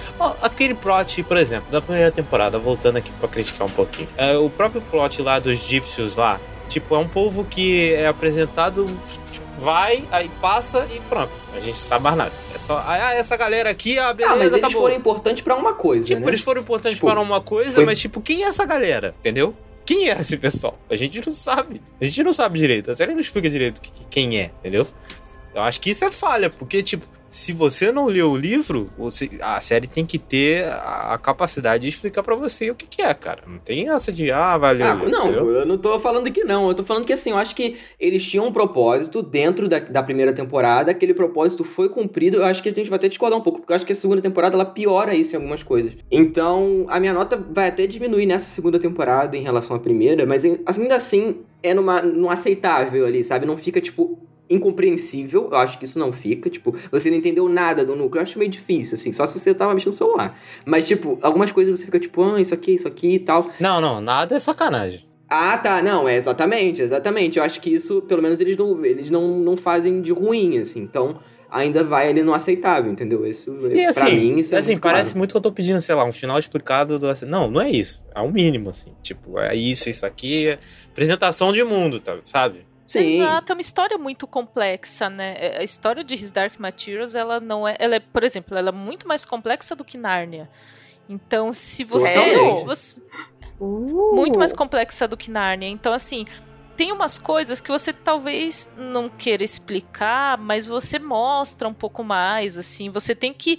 Aquele plot, por exemplo, da primeira temporada, voltando aqui pra criticar um pouquinho. É, o próprio plot lá dos Gypsies lá, tipo, é um povo que é apresentado, tipo, vai, aí passa e pronto. A gente sabe mais nada. É só, ah, essa galera aqui, ah, beleza, Ah, mas tá eles bom. foram importantes pra uma coisa, Tipo, né? eles foram importantes Tipo, para uma coisa, foi- mas tipo, quem é essa galera? Entendeu? Quem é esse pessoal? A gente não sabe. A gente não sabe direito. A série não explica direito que- que- quem é, entendeu? Eu acho que isso é falha, porque, tipo, se você não leu o livro, você- a série tem que ter a, a capacidade de explicar pra você o que, que é, cara. Não tem essa de, ah, valeu. Ah, não, eu não tô falando que não. Eu tô falando que assim, eu acho que eles tinham um propósito dentro da, da primeira temporada, aquele propósito foi cumprido. Eu acho que a gente vai até discordar um pouco, porque eu acho que a segunda temporada ela piora isso em algumas coisas. Então, a minha nota vai até diminuir nessa segunda temporada em relação à primeira, mas em- ainda assim é numa, num aceitável ali, sabe? Não fica, tipo. Incompreensível, eu acho que isso não fica. Tipo, você não entendeu nada do núcleo. Eu acho meio difícil, assim, só se você tava mexendo no celular. Mas, tipo, algumas coisas você fica tipo, ah, isso aqui, isso aqui e tal. Não, não, nada é sacanagem. Ah, tá. Não, é exatamente, exatamente. Eu acho que isso, pelo menos, eles não, eles não, não fazem de ruim, assim. Então, ainda vai ali no aceitável, entendeu? Isso, E pra assim, mim, isso é assim muito parece claro. muito que eu tô pedindo, sei lá, um final explicado do. Não, não é isso. É o mínimo, assim. Tipo, é isso, isso aqui. É apresentação de mundo, tá, sabe? Sim. Exato, é uma história muito complexa, né? É, A história de His Dark Materials, ela não é, ela é, por exemplo, ela é muito mais complexa do que Nárnia. Então, se você, Totalmente. você Uh. muito mais complexa do que Nárnia. Então, assim, tem umas coisas que você talvez não queira explicar, mas você mostra um pouco mais, assim. Você tem que.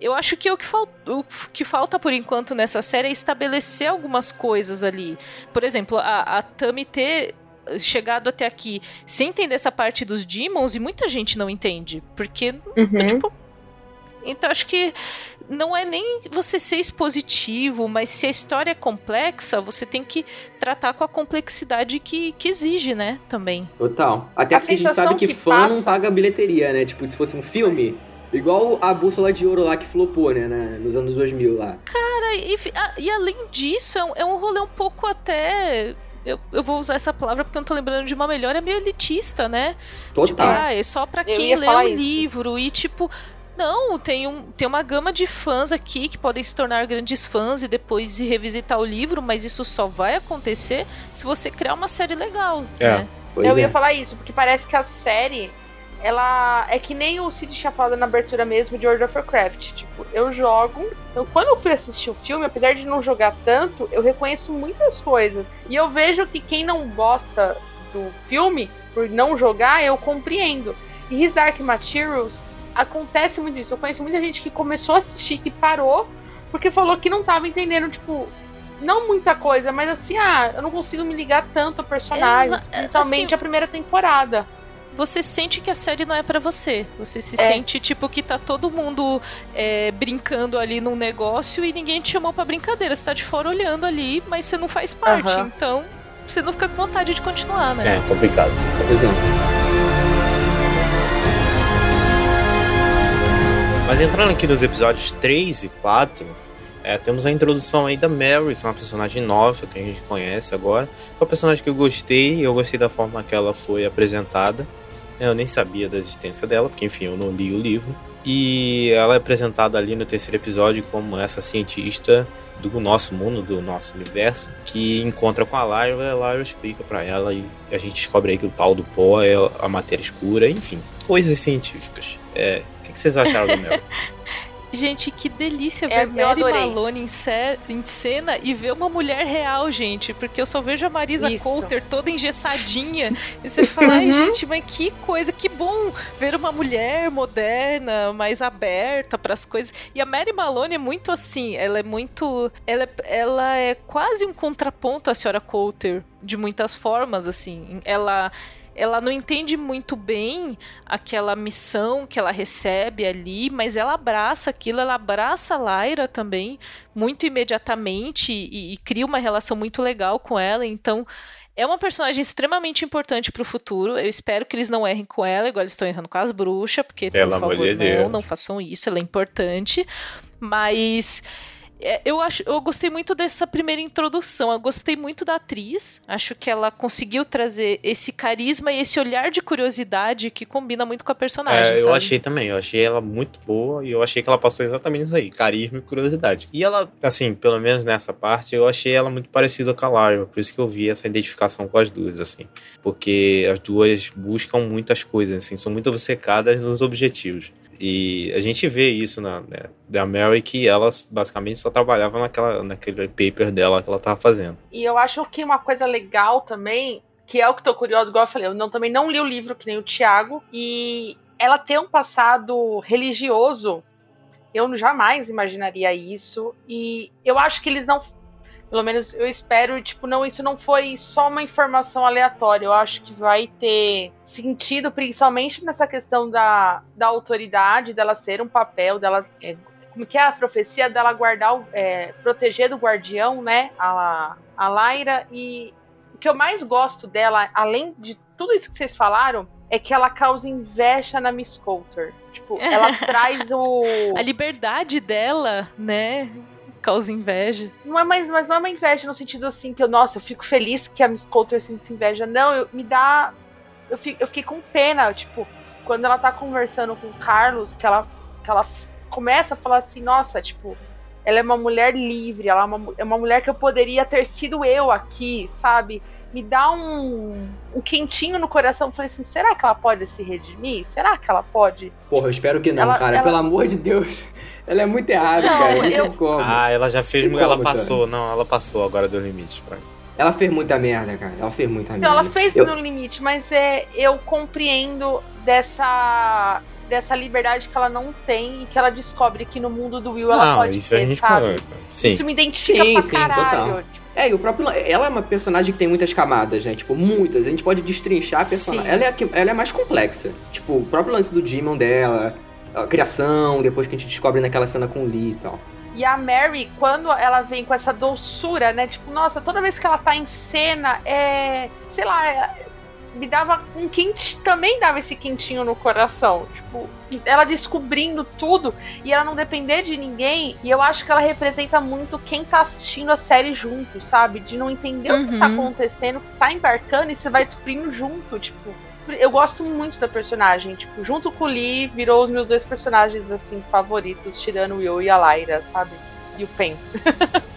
Eu acho que o que, fal... o que falta por enquanto nessa série é estabelecer algumas coisas ali. Por exemplo, a, a Tami ter chegado até aqui sem entender essa parte dos demons e muita gente não entende. Porque Uhum. Tipo, então acho que não é nem você ser expositivo, mas se a história é complexa, você tem que tratar com a complexidade que, que exige, né? Também. Total. Até A porque a gente sabe que, que fã passa- não paga bilheteria, né? Tipo, se fosse um filme, igual a Bússola de Ouro lá que flopou, né? na- nos anos 2000 lá. Cara, e, a- e além disso, é um, é um rolê um pouco até. Eu, eu vou usar essa palavra porque eu não tô lembrando de uma melhor, é meio elitista, né? Tipo, Total. ah, é só pra quem lê o isso. livro. E tipo, não, tem, um, tem uma gama de fãs aqui que podem se tornar grandes fãs e depois ir revisitar o livro, mas isso só vai acontecer se você criar uma série legal. É. Né? Pois eu é. ia falar isso, porque parece que a série, ela é que nem o Cid falado na abertura mesmo de World of Warcraft. Tipo, eu jogo. Então, quando eu fui assistir o filme, apesar de não jogar tanto, eu reconheço muitas coisas. E eu vejo que quem não gosta do filme, por não jogar, eu compreendo. E His Dark Materials acontece muito isso. Eu conheço muita gente que começou a assistir, que parou, porque falou que não tava entendendo, tipo. Não muita coisa, mas assim, ah, eu não consigo me ligar tanto a personagens, Exa- principalmente assim, a primeira temporada. Você sente que a série não é pra você. Você se É. sente tipo que tá todo mundo é, brincando ali num negócio e ninguém te chamou pra brincadeira. Você tá de fora olhando ali, mas você não faz parte. Aham. Então você não fica com vontade de continuar, né? É, complicado. Mas entrando aqui nos episódios 3 e 4, É, temos a introdução aí da Mary, que é uma personagem nova que a gente conhece agora. É uma personagem que eu gostei, eu gostei da forma que ela foi apresentada. Eu nem sabia da existência dela, porque enfim, eu não li o livro. E ela é apresentada ali no terceiro episódio como essa cientista do nosso mundo, do nosso universo, que encontra com a Lyra e a Lyra explica para ela e a gente descobre aí que o tal do pó é a matéria escura, enfim, coisas científicas. É, o que, que vocês acharam da Mel? Gente, que delícia É, ver eu Mary. Malone em, ce- em cena e ver uma mulher real, gente. Porque eu só vejo a Marisa Isso. Coulter toda engessadinha. e você fala, ai, Uhum. gente, mas que coisa, que bom ver uma mulher moderna, mais aberta para as coisas. E a Mary Malone é muito assim, ela é muito. Ela é, ela é quase um contraponto à senhora Coulter, de muitas formas, assim. Ela. Ela não entende muito bem aquela missão que ela recebe ali, mas ela abraça aquilo, ela abraça a Lyra também muito imediatamente e, e cria uma relação muito legal com ela. Então, é uma personagem extremamente importante pro futuro. Eu espero que eles não errem com ela, igual eles estão errando com as bruxas, porque, Pelo por favor, de não, Deus. não façam isso, ela é importante. Mas eu acho, eu gostei muito dessa primeira introdução. Eu gostei muito da atriz. Acho que ela conseguiu trazer esse carisma e esse olhar de curiosidade que combina muito com a personagem. É, eu achei também, eu achei ela muito boa e eu achei que ela passou exatamente isso aí, carisma e curiosidade. E ela, assim, pelo menos nessa parte, eu achei ela muito parecida com a Lyra, por isso que eu vi essa identificação com as duas, assim. Porque as duas buscam muitas coisas, assim, são muito obcecadas nos objetivos. E a gente vê isso na né, da Mary que ela basicamente só trabalhava naquela, naquele paper dela que ela tava fazendo. E eu acho que uma coisa legal também, que é o que tô curiosa, igual eu falei, eu não, também não li o livro que nem o Thiago, e ela ter um passado religioso, eu jamais imaginaria isso, e eu acho que eles não, pelo menos eu espero, tipo, não, isso não foi só uma informação aleatória, eu acho que vai ter sentido, principalmente nessa questão da, da autoridade, dela ser um papel, dela é, como que é a profecia dela guardar, é, proteger do guardião, né? A, a Lyra. E o que eu mais gosto dela, além de tudo isso que vocês falaram, é que ela causa inveja na Miss Coulter. Tipo, ela traz o. A liberdade dela, né? Causa inveja. Não é mais, mas não é uma inveja no sentido assim que eu, nossa, eu fico feliz que a Miss Coulter sinta inveja. Não, eu, me dá. Eu, fi- eu fiquei com pena, tipo, quando ela tá conversando com o Carlos, que ela, que ela começa a falar assim, nossa, tipo, ela é uma mulher livre, ela é uma, é uma mulher que eu poderia ter sido eu aqui, sabe? Me dá um, um quentinho no coração. Eu falei assim, será que ela pode se redimir? Será que ela pode? Porra, eu espero que não, Ela- cara. ela- Pelo amor de Deus. Ela é muito errada, Não, cara. Não eu- tem como. Ah, ela já fez, Tem ela como, passou, não, ela passou agora do limite. mim. Ela fez muita merda, cara. Ela fez muita Então, merda. ela fez Eu- no limite, mas é, eu compreendo dessa dessa liberdade que ela não tem e que ela descobre que no mundo do Will ela Não, pode isso a ser, gente sabe? Sim. Isso me identifica Sim, pra sim, caralho. total. É, e o próprio. Ela é uma personagem que tem muitas camadas, né? Tipo, muitas. A gente pode destrinchar a personagem. Ela é, a que- ela é mais complexa. Tipo, o próprio lance do Demon dela, a criação, depois que a gente descobre naquela cena com o Lee e tal. E a Mary, quando ela vem com essa doçura, né? Tipo, nossa, toda vez que ela tá em cena, é. Sei lá, é- me dava um quente. Também dava esse quentinho no coração. Tipo, ela descobrindo tudo e ela não depender de ninguém. E eu acho que ela representa muito quem tá assistindo a série junto, sabe? De não entender o que tá Uhum. acontecendo, tá embarcando e você vai descobrindo junto, tipo. Eu gosto muito da personagem, tipo, junto com o Lee, virou os meus dois personagens, assim, favoritos, tirando o Yo e a Lyra, sabe? E o Pen.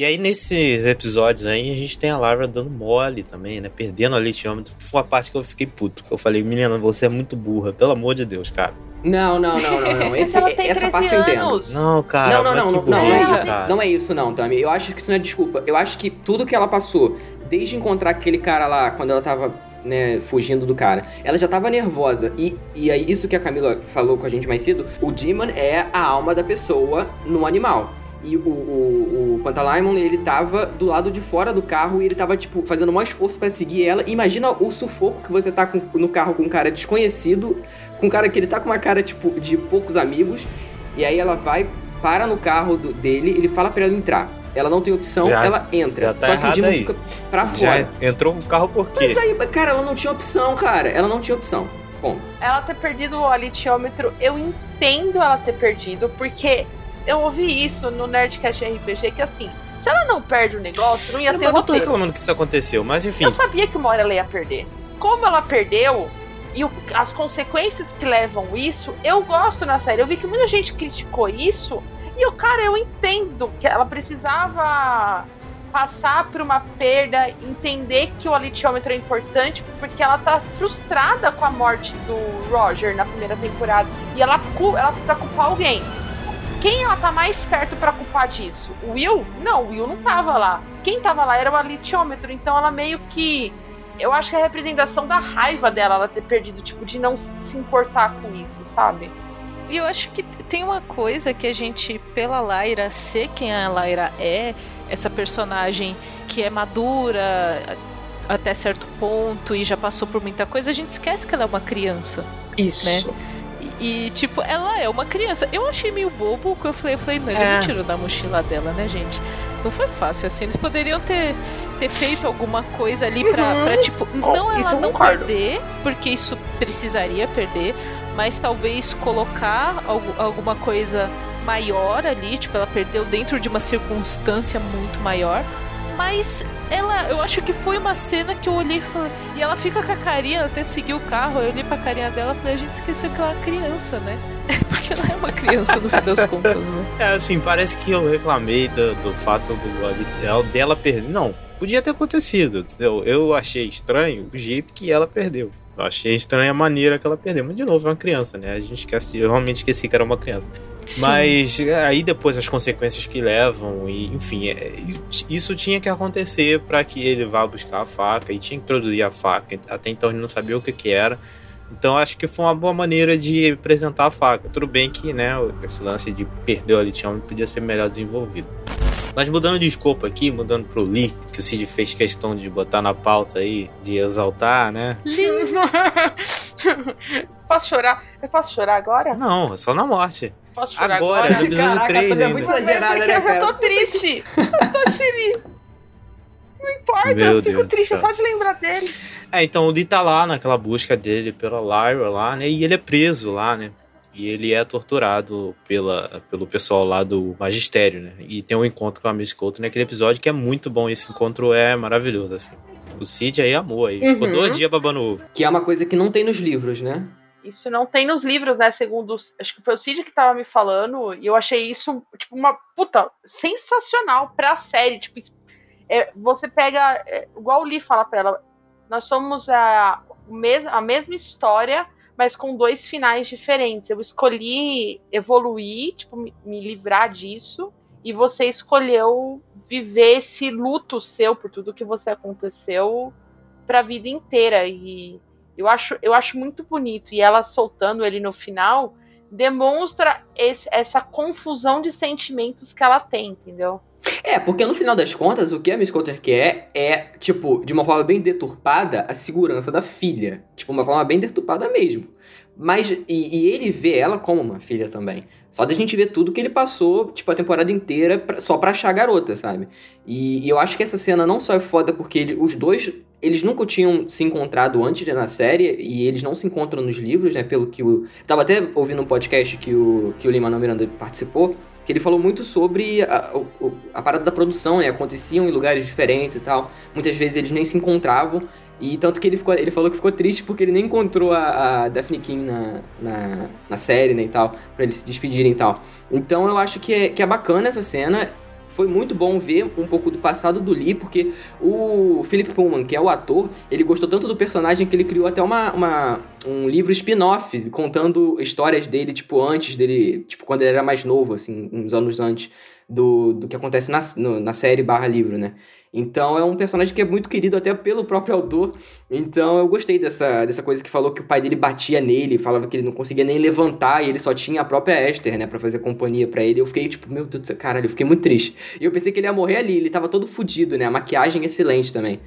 E aí, nesses episódios aí, a gente tem a Lara dando mole também, né? Perdendo a litiômetro. que Foi a parte que eu fiquei puto. Que eu falei, menina, você é muito burra, pelo amor de Deus, cara. Não, não, não, não, não. Esse, essa 13 parte eu entendo. anos. Não, cara, não, não, mas não, que não, não, é burrice, isso, cara. não é isso, não, Tami. Eu acho que isso não é desculpa. Eu acho que tudo que ela passou, desde encontrar aquele cara lá, quando ela tava, né, fugindo do cara, ela já tava nervosa. E, e aí, isso que a Camila falou com a gente mais cedo, o Demon é a alma da pessoa no animal. E o, o, o Pantalaimon, ele tava do lado de fora do carro e ele tava, tipo, fazendo o maior esforço pra seguir ela. Imagina o sufoco que você tá com- no carro com um cara desconhecido, com um cara que ele tá com uma cara, tipo, de poucos amigos. E aí ela vai, para no carro do- dele, ele fala pra ela entrar. Ela não tem opção, Já- ela entra. já tá Só que o Demon aí. fica pra Já fora. entrou um carro por quê? Mas aí, cara, ela não tinha opção, cara. Ela não tinha opção. Bom, Ela ter perdido o litiômetro, eu entendo ela ter perdido, porque eu ouvi isso no Nerdcast RPG, que assim, se ela não perde o negócio, não ia Eu ter não tô roteiro. reclamando que isso aconteceu, mas enfim. Eu sabia que uma hora ela ia perder. Como ela perdeu, e o- as consequências que levam isso, eu gosto na série. Eu vi que muita gente criticou isso, e o cara, eu entendo que ela precisava passar por uma perda, entender que o alitiômetro é importante, porque ela tá frustrada com a morte do Roger na primeira temporada. E ela, ela precisa culpar alguém. Quem ela tá mais perto pra culpar disso? O Will? Não, o Will não tava lá. Quem tava lá era o alitiômetro, então ela meio que. Eu acho que é a representação da raiva dela, ela ter perdido, tipo, de não se importar com isso, sabe? E eu acho que tem uma coisa que a gente, pela Lyra ser quem a Lyra é, essa personagem que é madura até certo ponto e já passou por muita coisa, a gente esquece que ela é uma criança. Isso. Né? E, tipo, ela é uma criança. Eu achei meio bobo que eu falei, eu falei, não, ele É. não tirou da mochila dela, né, gente? Não foi fácil assim. Eles poderiam ter, ter feito alguma coisa ali pra, Uhum. pra, tipo, não ela não concordo. perder, porque isso precisaria perder, mas talvez colocar algu- alguma coisa maior ali, tipo, ela perdeu dentro de uma circunstância muito maior. Mas ela, eu acho que foi uma cena que eu olhei e falei. E ela fica com a carinha, ela tenta seguir o carro. Eu olhei pra carinha dela e falei: a gente esqueceu que ela é criança, né? Porque ela é uma criança no fim das contas, né? É assim, parece que eu reclamei do, do fato do dela perder. Não, podia ter acontecido. Eu, eu achei estranho o jeito que ela perdeu. Eu achei estranha a maneira que ela perdeu. Mas, de novo, é uma criança, né? A gente esquece. Eu realmente esqueci que era uma criança. Mas é, aí depois as consequências que levam, e enfim, é, isso tinha que acontecer para que ele vá buscar a faca e tinha que introduzir a faca. Até então ele não sabia o que, que era. Então acho que foi uma boa maneira de apresentar a faca. Tudo bem que, né, esse lance de perder o alitiômetro podia ser melhor desenvolvido. Mas mudando de escopo aqui, mudando pro Lee, que o Cid fez questão de botar na pauta aí, de exaltar, né? posso chorar? Eu posso chorar agora? Não, é só na morte. Posso chorar Agora, agora? no episódio Caraca, 3 tudo é ainda. muito exagerado, Porque né, eu tô triste. Eu tô xiri. Não importa, Meu eu fico Deus triste céu. só de lembrar dele. É, então o Lee tá lá naquela busca dele pela Lyra lá, né? E ele é preso lá, né? E ele é torturado pela, pelo pessoal lá do magistério, né? E tem um encontro com a Miss Coulter naquele episódio que é muito bom. Esse encontro é maravilhoso, assim. O Cid aí amou aí. Ficou Uhum. dois dias babando ovo. Que é uma coisa que não tem nos livros, né? Isso não tem nos livros, né? Segundo. os- Acho que foi o Cid que tava me falando. E eu achei isso, tipo, uma puta sensacional pra série. Tipo, é, você pega. é, igual o Lee fala pra ela. Nós somos a, a mesma história, mas com dois finais diferentes. Eu escolhi evoluir, tipo, me, livrar disso. E você escolheu viver esse luto seu por tudo que você aconteceu pra vida inteira. E eu acho, eu acho muito bonito. E ela soltando ele no final demonstra esse- essa confusão de sentimentos que ela tem, entendeu? É, porque no final das contas, o que a Miss Coulter quer é, tipo, de uma forma bem deturpada, a segurança da filha. Tipo, uma forma bem deturpada mesmo. Mas, e, e ele vê ela como uma filha também. Só da gente ver tudo que ele passou, tipo, a temporada inteira pra- só pra achar a garota, sabe? E, e eu acho que essa cena não só é foda porque ele- os dois, eles nunca tinham se encontrado antes né, na série, e eles não se encontram nos livros, né? Pelo que o. Tava até ouvindo um podcast que o, que o Lima Miranda participou, que ele falou muito sobre a, o- a parada da produção, né? Aconteciam em lugares diferentes e tal. Muitas vezes eles nem se encontravam. E tanto que ele, ficou, ele falou que ficou triste porque ele nem encontrou a, a Daphne King na, na, na série, né, e tal, pra eles se despedirem e tal. Então eu acho que é, que é bacana essa cena. Foi muito bom ver um pouco do passado do Lee, porque o Philip Pullman, que é o ator, ele gostou tanto do personagem que ele criou até uma, uma- um livro spin-off contando histórias dele, tipo, antes dele, tipo, quando ele era mais novo, assim, uns anos antes do, do que acontece na, no- na série barra livro, né? Então é um personagem que é muito querido até pelo próprio autor. Então eu gostei dessa, dessa coisa que falou que o pai dele batia nele, falava que ele não conseguia nem levantar e ele só tinha a própria Esther, né, pra fazer companhia pra ele. Eu fiquei tipo, meu Deus do céu, caralho, eu fiquei muito triste. E eu pensei que ele ia morrer ali, ele tava todo fudido, né? A maquiagem excelente também.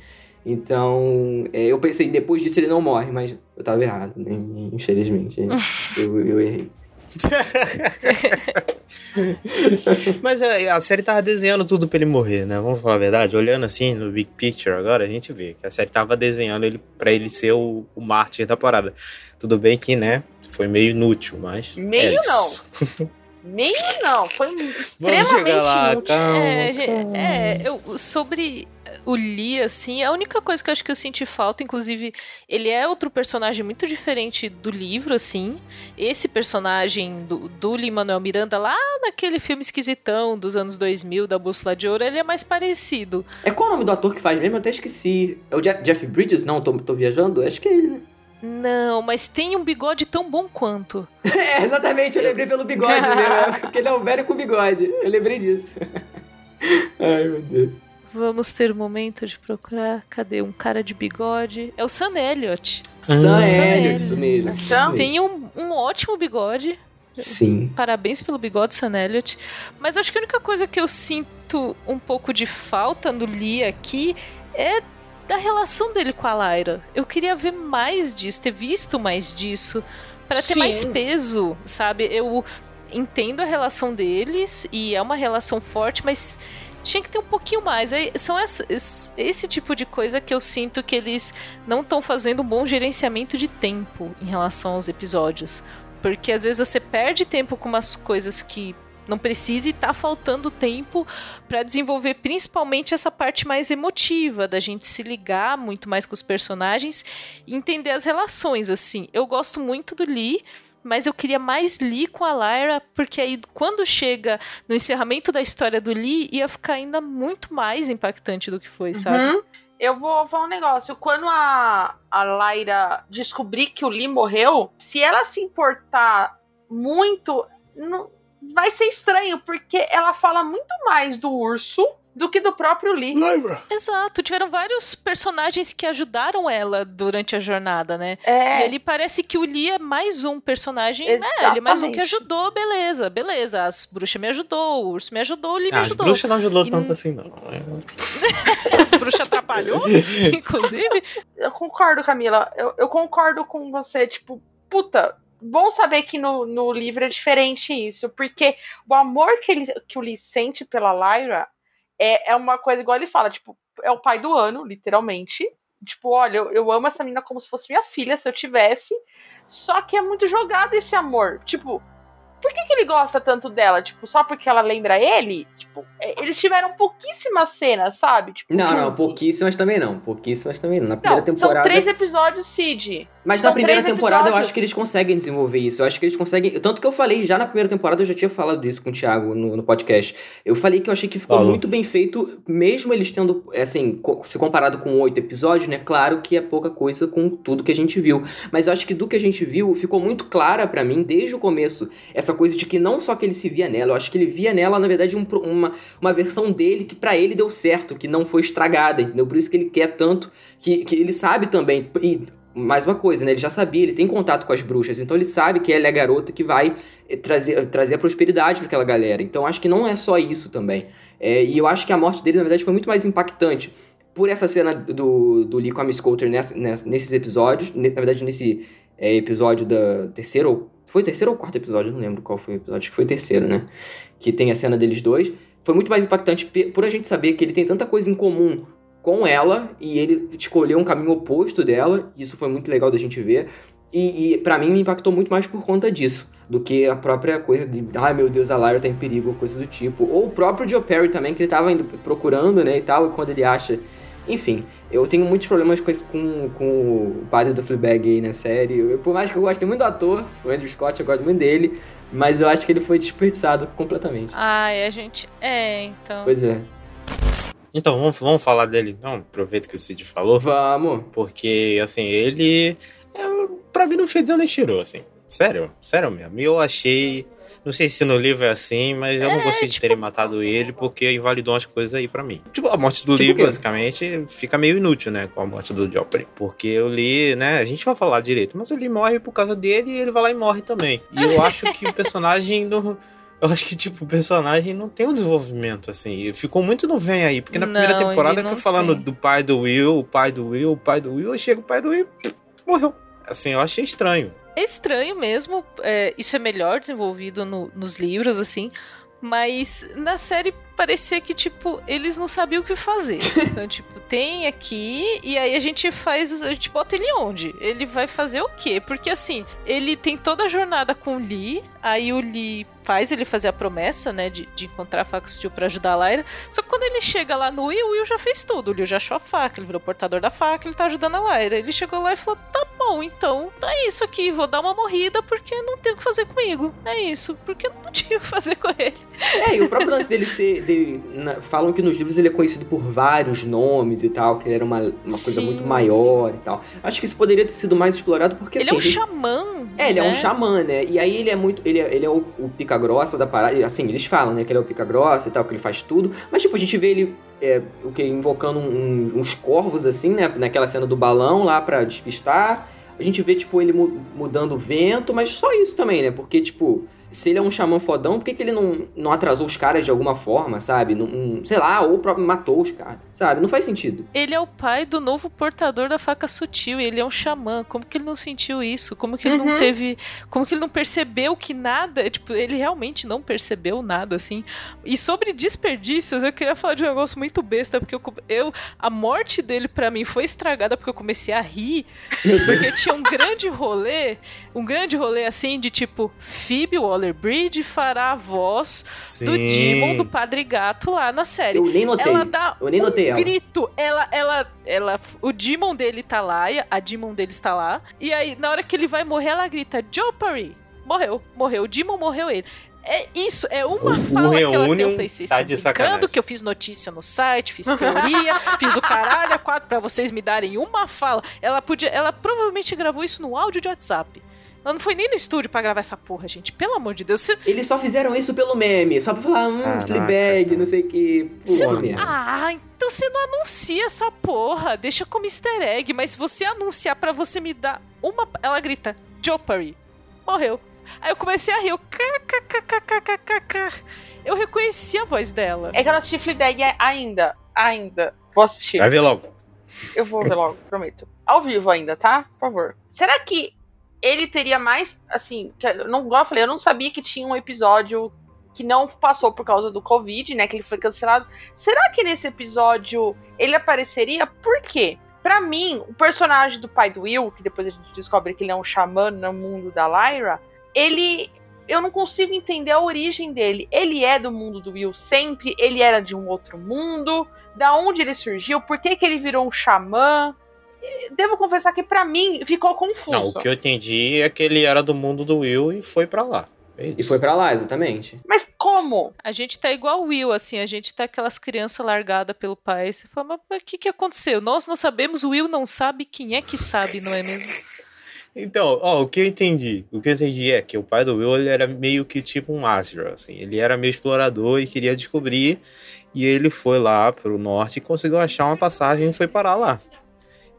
Então, é, eu pensei, depois disso ele não morre, mas eu tava errado, né? Infelizmente. eu, eu errei. Mas a, a série tava desenhando tudo pra ele morrer, né? Vamos falar a verdade. Olhando assim no Big Picture agora, a gente vê que a série tava desenhando ele para ele ser o, o mártir da parada. Tudo bem que, né? Foi meio inútil, mas. Meio é isso. Meio não, foi Vamos extremamente chegar lá, inútil. calma. É, gente, é, eu, sobre o Lee, assim, a única coisa que eu acho que eu senti falta, inclusive, ele é outro personagem muito diferente do livro, assim. Esse personagem do, do Lin-Manuel Miranda, lá naquele filme esquisitão dos anos 2000, da Bússola de Ouro, ele é mais parecido. É qual o nome do ator que faz mesmo? Eu até esqueci. É o Jeff, Jeff Bridges? Não, tô, tô viajando? Acho que é ele, né? Não, mas tem um bigode tão bom quanto. É, exatamente, eu lembrei pelo bigode, né? Porque ele é um velho com bigode. Eu lembrei disso. Ai, meu Deus. Vamos ter um momento de procurar. Cadê um cara de bigode? É o Sam Elliott. Sam Sam Elliott, isso mesmo. Então. Tem um, um ótimo bigode. Sim. Parabéns pelo bigode, Sam Elliott. Mas acho que a única coisa que eu sinto um pouco de falta no Lee aqui é da relação dele com a Lyra. Eu queria ver mais disso, ter visto mais disso, para ter Sim. mais peso, sabe? Eu entendo a relação deles e é uma relação forte, mas tinha que ter um pouquinho mais. Aí, são essa- esse, esse tipo de coisa que eu sinto que eles não estão fazendo um bom gerenciamento de tempo em relação aos episódios. Porque às vezes você perde tempo com umas coisas que não precisa e tá faltando tempo para desenvolver principalmente essa parte mais emotiva, da gente se ligar muito mais com os personagens e entender as relações, assim. Eu gosto muito do Lee, mas eu queria mais Lee com a Lyra, porque aí quando chega no encerramento da história do Lee, ia ficar ainda muito mais impactante do que foi, sabe? Uhum. Eu vou falar um negócio. Quando a, a Lyra descobrir que o Lee morreu, se ela se importar muito, não, vai ser estranho, porque ela fala muito mais do urso do que do próprio Lee. Exato, tiveram vários personagens que ajudaram ela durante a jornada, né? É. E ele parece que o Lee é mais um personagem. É, ele é mais um que Exatamente. ajudou, beleza, beleza. As bruxas me ajudou, o urso me ajudou, o Lee me Ah, as ajudou. bruxas não ajudou E tanto assim, não. As bruxas atrapalhou, inclusive. Eu concordo, Camila. Eu, eu concordo com você. Tipo, puta, bom saber que no, no livro é diferente isso. Porque o amor que, ele, que o Lee sente pela Lyra é, é uma coisa igual ele fala, tipo, é o pai do ano, literalmente. Tipo, olha, eu, eu amo essa menina como se fosse minha filha, se eu tivesse. Só que é muito jogado esse amor. Tipo, por que, que ele gosta tanto dela? Tipo, só porque ela lembra ele? Tipo, é, eles tiveram pouquíssimas cenas, sabe? Tipo, Não, não, pouquíssimas também não. Pouquíssimas também não. Na primeira Não, temporada. são três episódios, Cid. Mas na São primeira três temporada eu episódios. acho que eles conseguem desenvolver isso. Eu acho que eles conseguem. Tanto que eu falei já na primeira temporada, eu já tinha falado isso com o Thiago no, no podcast. Eu falei que eu achei que ficou Falou. muito bem feito, mesmo eles tendo, assim, co- se comparado com oito episódios, né? Claro que é pouca coisa com tudo que a gente viu. Mas eu acho que do que a gente viu, ficou muito clara pra mim, desde o começo, essa coisa de que não só que ele se via nela, eu acho que ele via nela, na verdade, um pro- uma, uma versão dele que pra ele deu certo, que não foi estragada, entendeu? Por isso que ele quer tanto, que, que ele sabe também. E, mais uma coisa, né? Ele já sabia, ele tem contato com as bruxas, então ele sabe que ela é a garota que vai eh, trazer, trazer a prosperidade para aquela galera. Então acho que não é só isso também. É, e eu acho que a morte dele, na verdade, foi muito mais impactante por essa cena do, do Lee com a Miss Coulter nessa- nessa- nesses episódios. Na verdade, nesse é, episódio da terceira ou. Foi o terceiro ou quarto episódio? Não lembro qual foi o episódio. Acho que foi o terceiro, né? Que tem a cena deles dois. Foi muito mais impactante por a gente saber que ele tem tanta coisa em comum com ela e ele escolheu um caminho oposto dela. Isso foi muito legal da gente ver. E, e para mim me impactou muito mais por conta disso do que a própria coisa de, ai meu Deus, a Lyra tá em perigo, coisa do tipo. Ou o próprio Joe Perry também, que ele tava indo procurando, né, e tal, e quando ele acha. Enfim, eu tenho muitos problemas com, esse, com, com o padre do Fleabag aí na série. Eu- por mais que eu goste muito do ator, o Andrew Scott, eu gosto muito dele, mas eu acho que ele foi desperdiçado completamente. Ai, a gente. É, então. Pois é. Então, vamos, vamos falar dele então. Aproveita que o Cid falou. Vamos. Porque, assim, ele. É, pra mim não fedeu nem cheirou, assim. Sério, sério mesmo. E eu achei. Não sei se no livro é assim, mas eu não É, gostei de tipo- terem matado ele porque invalidou umas coisas aí pra mim. Tipo, a morte do Tipo basicamente, fica meio inútil, né? Com a morte do Joffrey. Porque o Lee, né? A gente vai falar direito, mas o Lee morre por causa dele e ele vai lá e morre também. E eu acho que o personagem do. Eu acho que, tipo, o personagem não tem um desenvolvimento, assim. Ficou muito no vem aí. Porque na primeira Não, temporada ele fica não falando tem. do pai do Will, o pai do Will, o pai do Will, e chega o pai do Will, morreu. Assim, eu achei estranho. É estranho mesmo. é, isso é melhor desenvolvido no- nos livros, assim. Mas na série parecia que, tipo, eles não sabiam o que fazer. Então, tipo, tem aqui, e aí a gente faz. A gente bota ele onde? Ele vai fazer o quê? Porque assim, ele tem toda a jornada com o Lee, aí o Lee faz ele fazer a promessa, né, de, de encontrar a faca sutil pra ajudar a Lyra. Só que quando ele chega lá no Will, o Will já fez tudo. O Will já achou a faca, ele virou portador da faca, ele tá ajudando a Lyra. Ele chegou lá e falou: tá bom, então tá isso aqui, vou dar uma morrida porque não tem o que fazer comigo. É isso, porque não tinha o que fazer com ele. É, e o próprio lance dele ser. Dele, na, falam que nos livros ele é conhecido por vários nomes e tal, que ele era uma, uma coisa Sim, muito maior e tal. Acho que isso poderia ter sido mais explorado porque ele assim. é um a gente- xamã. É, ele é um né? xamã, né? E aí ele é muito. Ele é, ele é o, o pica grossa da parada. Assim, eles falam, né? Que ele é o pica grossa e tal, que ele faz tudo. Mas, tipo, a gente vê ele. É, o que? Invocando um- uns corvos, assim, né? Naquela cena do balão lá pra despistar. A gente vê, tipo, ele mu- mudando o vento, mas só isso também, né? Porque, tipo. Se ele é um xamã fodão, por que, que ele não, não atrasou os caras de alguma forma, sabe? Não, não- sei lá, ou próprio matou os caras, sabe? Não faz sentido. Ele é o pai do novo portador da faca sutil, e ele é um xamã. Como que ele não sentiu isso? Como que ele não Uhum. teve. Como que ele não percebeu que nada. Tipo, ele realmente não percebeu nada, assim. E sobre desperdícios, eu queria falar de um negócio muito besta, porque eu. eu a morte dele pra mim foi estragada porque eu comecei a rir. Porque tinha um grande rolê, um grande rolê assim de tipo, Phoebe Waller-Bridge fará a voz do Demon do Padre Gato lá na série. Eu nem notei. Ela dá Eu nem um notei ela. grito. Ela, ela, ela, o Demon dele tá lá, a Demon dele está lá. E aí, na hora que ele vai morrer, ela grita, Jopery! Morreu, morreu. O Demon morreu ele. É isso, é uma O fala que ela tem. Eu falei, vocês tá de sacanagem. que eu fiz notícia no site, fiz teoria, fiz o caralho a quatro pra vocês me darem uma fala. Ela podia, ela provavelmente gravou isso no áudio de WhatsApp. Ela não foi nem no estúdio pra gravar essa porra, gente. Pelo amor de Deus. Eles só fizeram isso pelo meme, só pra falar, hum, Caraca. Fleabag, não sei o que. Pô, não... Ah, então você não anuncia essa porra. Deixa como easter egg, mas se você anunciar pra você me dar uma. Ela grita, Jopery. Morreu. Aí eu comecei a rir, eu. Eu reconheci a voz dela. É que eu não assisti Fleabag ainda. Ainda. Vou assistir. Vai ver logo. Eu vou ver logo, prometo. Ao vivo ainda, tá? Por favor. Será que ele teria mais, assim, não, igual eu falei, eu não sabia que tinha um episódio que não passou por causa do Covid, né? Que ele foi cancelado. Será que nesse episódio ele apareceria? Por quê? Pra mim, o personagem do pai do Will, que depois a gente descobre que ele é um xamã no mundo da Lyra, ele. Eu não consigo entender a origem dele. Ele é do mundo do Will sempre? Ele era de um outro mundo? Da onde ele surgiu? Por que, que ele virou um xamã? Devo confessar que pra mim ficou confuso. Não, o que eu entendi é que ele era do mundo do Will e foi pra lá. É isso. E foi pra lá, exatamente. Mas como? A gente tá igual o Will, assim, a gente tá aquelas crianças largadas pelo pai. Você fala, mas mas o que que aconteceu? Nós não sabemos, o Will não sabe, quem é que sabe, não é mesmo? Então, ó, o que eu entendi? O que eu entendi é que o pai do Will ele era meio que tipo um Azra, assim. Ele era meio explorador e queria descobrir. E ele foi lá pro norte e conseguiu achar uma passagem e foi parar lá.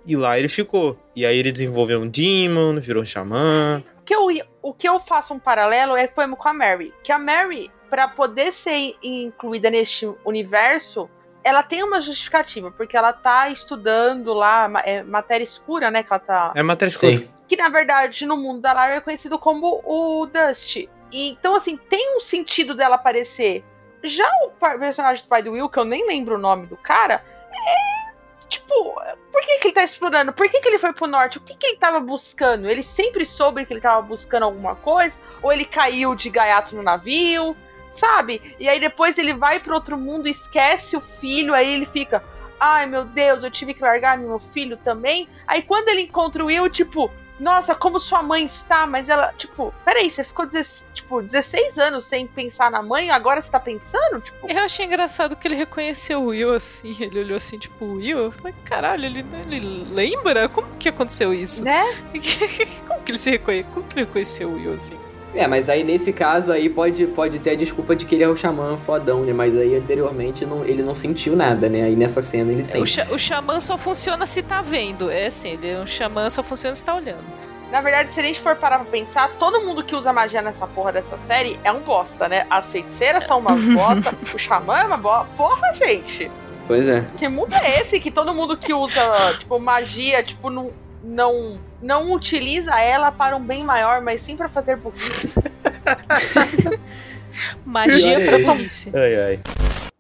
E lá ele ficou. E aí ele desenvolveu um Demon, virou um xamã. O que eu, o que eu faço um paralelo é poema com a Mary. Que a Mary, pra poder ser incluída neste universo, ela tem uma justificativa, porque ela tá estudando lá, é, matéria escura, né? Que ela tá. É matéria escura. Sim. que na verdade no mundo da Lara é conhecido como o Dust. E, então, assim, tem um sentido dela aparecer. Já o personagem do pai do Will, que eu nem lembro o nome do cara, é. Tipo, por que, que ele tá explorando? Por que, que ele foi pro norte? O que, que ele tava buscando? Ele sempre soube que ele tava buscando alguma coisa? Ou ele caiu de gaiato no navio? Sabe? E aí depois ele vai pro outro mundo, esquece o filho, aí ele fica. Ai meu Deus, eu tive que largar meu filho também. Aí quando ele encontra o Will, tipo, nossa, como sua mãe está, mas ela, tipo, peraí, você ficou 16, tipo, 16 anos sem pensar na mãe, agora você tá pensando? Tipo, Eu achei engraçado que ele reconheceu o Will assim, ele olhou assim, tipo, o Will? Eu falei, caralho, ele, ele lembra? Como que aconteceu isso? né? Como que ele se reconheceu? Como que ele reconheceu o Will assim? É, mas aí nesse caso aí pode, pode ter a desculpa de que ele é o xamã fodão, né? Mas aí anteriormente não, ele não sentiu nada, né? Aí nessa cena ele É, sente. o, xa- o xamã só funciona se tá vendo. É assim, ele é um xamã só funciona se tá olhando. Na verdade, se a gente for parar pra pensar, todo mundo que usa magia nessa porra dessa série é um bosta, né? As feiticeiras são uma bosta, o xamã é uma bosta. Porra, gente! Pois é. Que mundo é esse que todo mundo que usa, tipo, magia, tipo, não, não, não utiliza ela para um bem maior, mas sim pra fazer burrice? Magia pra polícia. Ai, ai.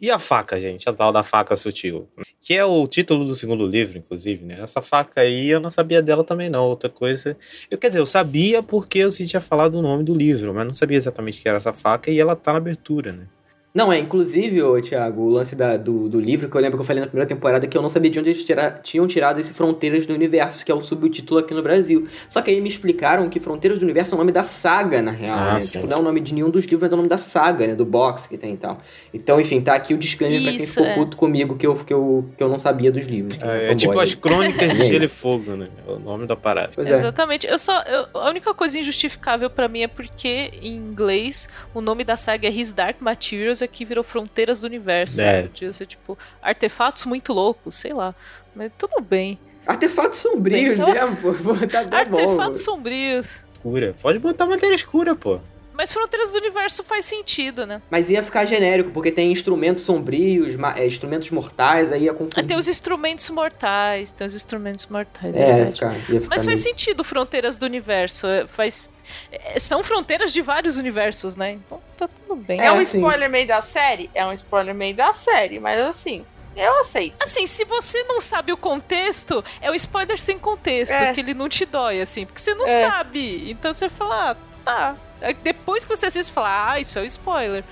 E a faca, gente? A tal da faca sutil. Que é o título do segundo livro, inclusive, né? Essa faca aí eu não sabia dela também, não. Outra coisa. Eu, quer dizer, eu sabia porque eu tinha falado o nome do livro, mas não sabia exatamente o que era essa faca e ela tá na abertura, né? Não, é, inclusive, ô, Thiago, o lance da, do, do livro, que eu lembro que eu falei na primeira temporada, que eu não sabia de onde eles tira, tinham tirado esse Fronteiras do Universo, que é o subtítulo aqui no Brasil. Só que aí me explicaram que Fronteiras do Universo é o nome da saga, na real, Ah, né? sim. Tipo, não é o nome de nenhum dos livros, mas é o nome da saga, né? Do box que tem e tal. Então, enfim, tá aqui o disclaimer pra quem Isso, ficou é. puto comigo que eu, que, eu, que eu não sabia dos livros. É, é tipo aí. as crônicas de É Gelo e isso. Fogo, né? É o nome da parada. Pois é. Exatamente. Eu só, eu- a única coisa injustificável pra mim é porque em inglês o nome da saga é His Dark Materials, aqui virou Fronteiras do Universo. É. Podia ser tipo artefatos muito loucos, sei lá. Mas tudo bem. Artefatos sombrios Bem, nossa. mesmo, pô. pô, Tá, tá bom. Artefatos sombrios. Escura. Pode botar matéria escura, pô. Mas Fronteiras do Universo faz sentido, né? Mas ia ficar genérico, porque tem instrumentos sombrios, ma- é, instrumentos mortais, aí ia Ah, confundir. tem os instrumentos mortais, tem os instrumentos mortais, É, ia ficar, ia ficar Mas faz sentido Fronteiras do Universo. é, Faz... é, São fronteiras de vários universos, né? Então tá tudo bem. É um assim. spoiler meio da série? É um spoiler meio da série, mas assim, eu aceito. Assim, se você não sabe o contexto, é um spoiler sem contexto, É. que ele não te dói, assim, porque você não É. sabe. Então você fala, ah, tá. Depois que você assiste, fala, ah, isso é um spoiler.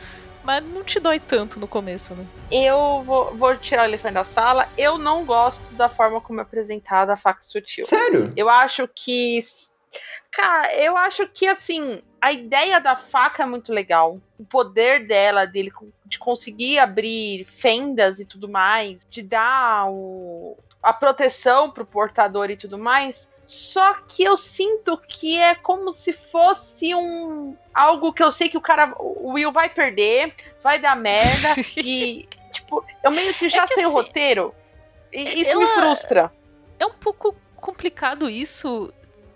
Mas não te dói tanto no começo, né? Eu vou, vou tirar o elefante da sala. Eu não gosto da forma como é apresentada a faca sutil. Sério? Eu acho que. Cara, eu acho que assim, a ideia da faca é muito legal. O poder dela, dele de conseguir abrir fendas e tudo mais, de dar o, a proteção pro portador e tudo mais. Só que eu sinto que é como se fosse um algo que eu sei que o cara, o Will vai perder, vai dar merda e tipo, eu meio que já É que sei o assim, roteiro. E isso me ela- frustra. É um pouco complicado isso,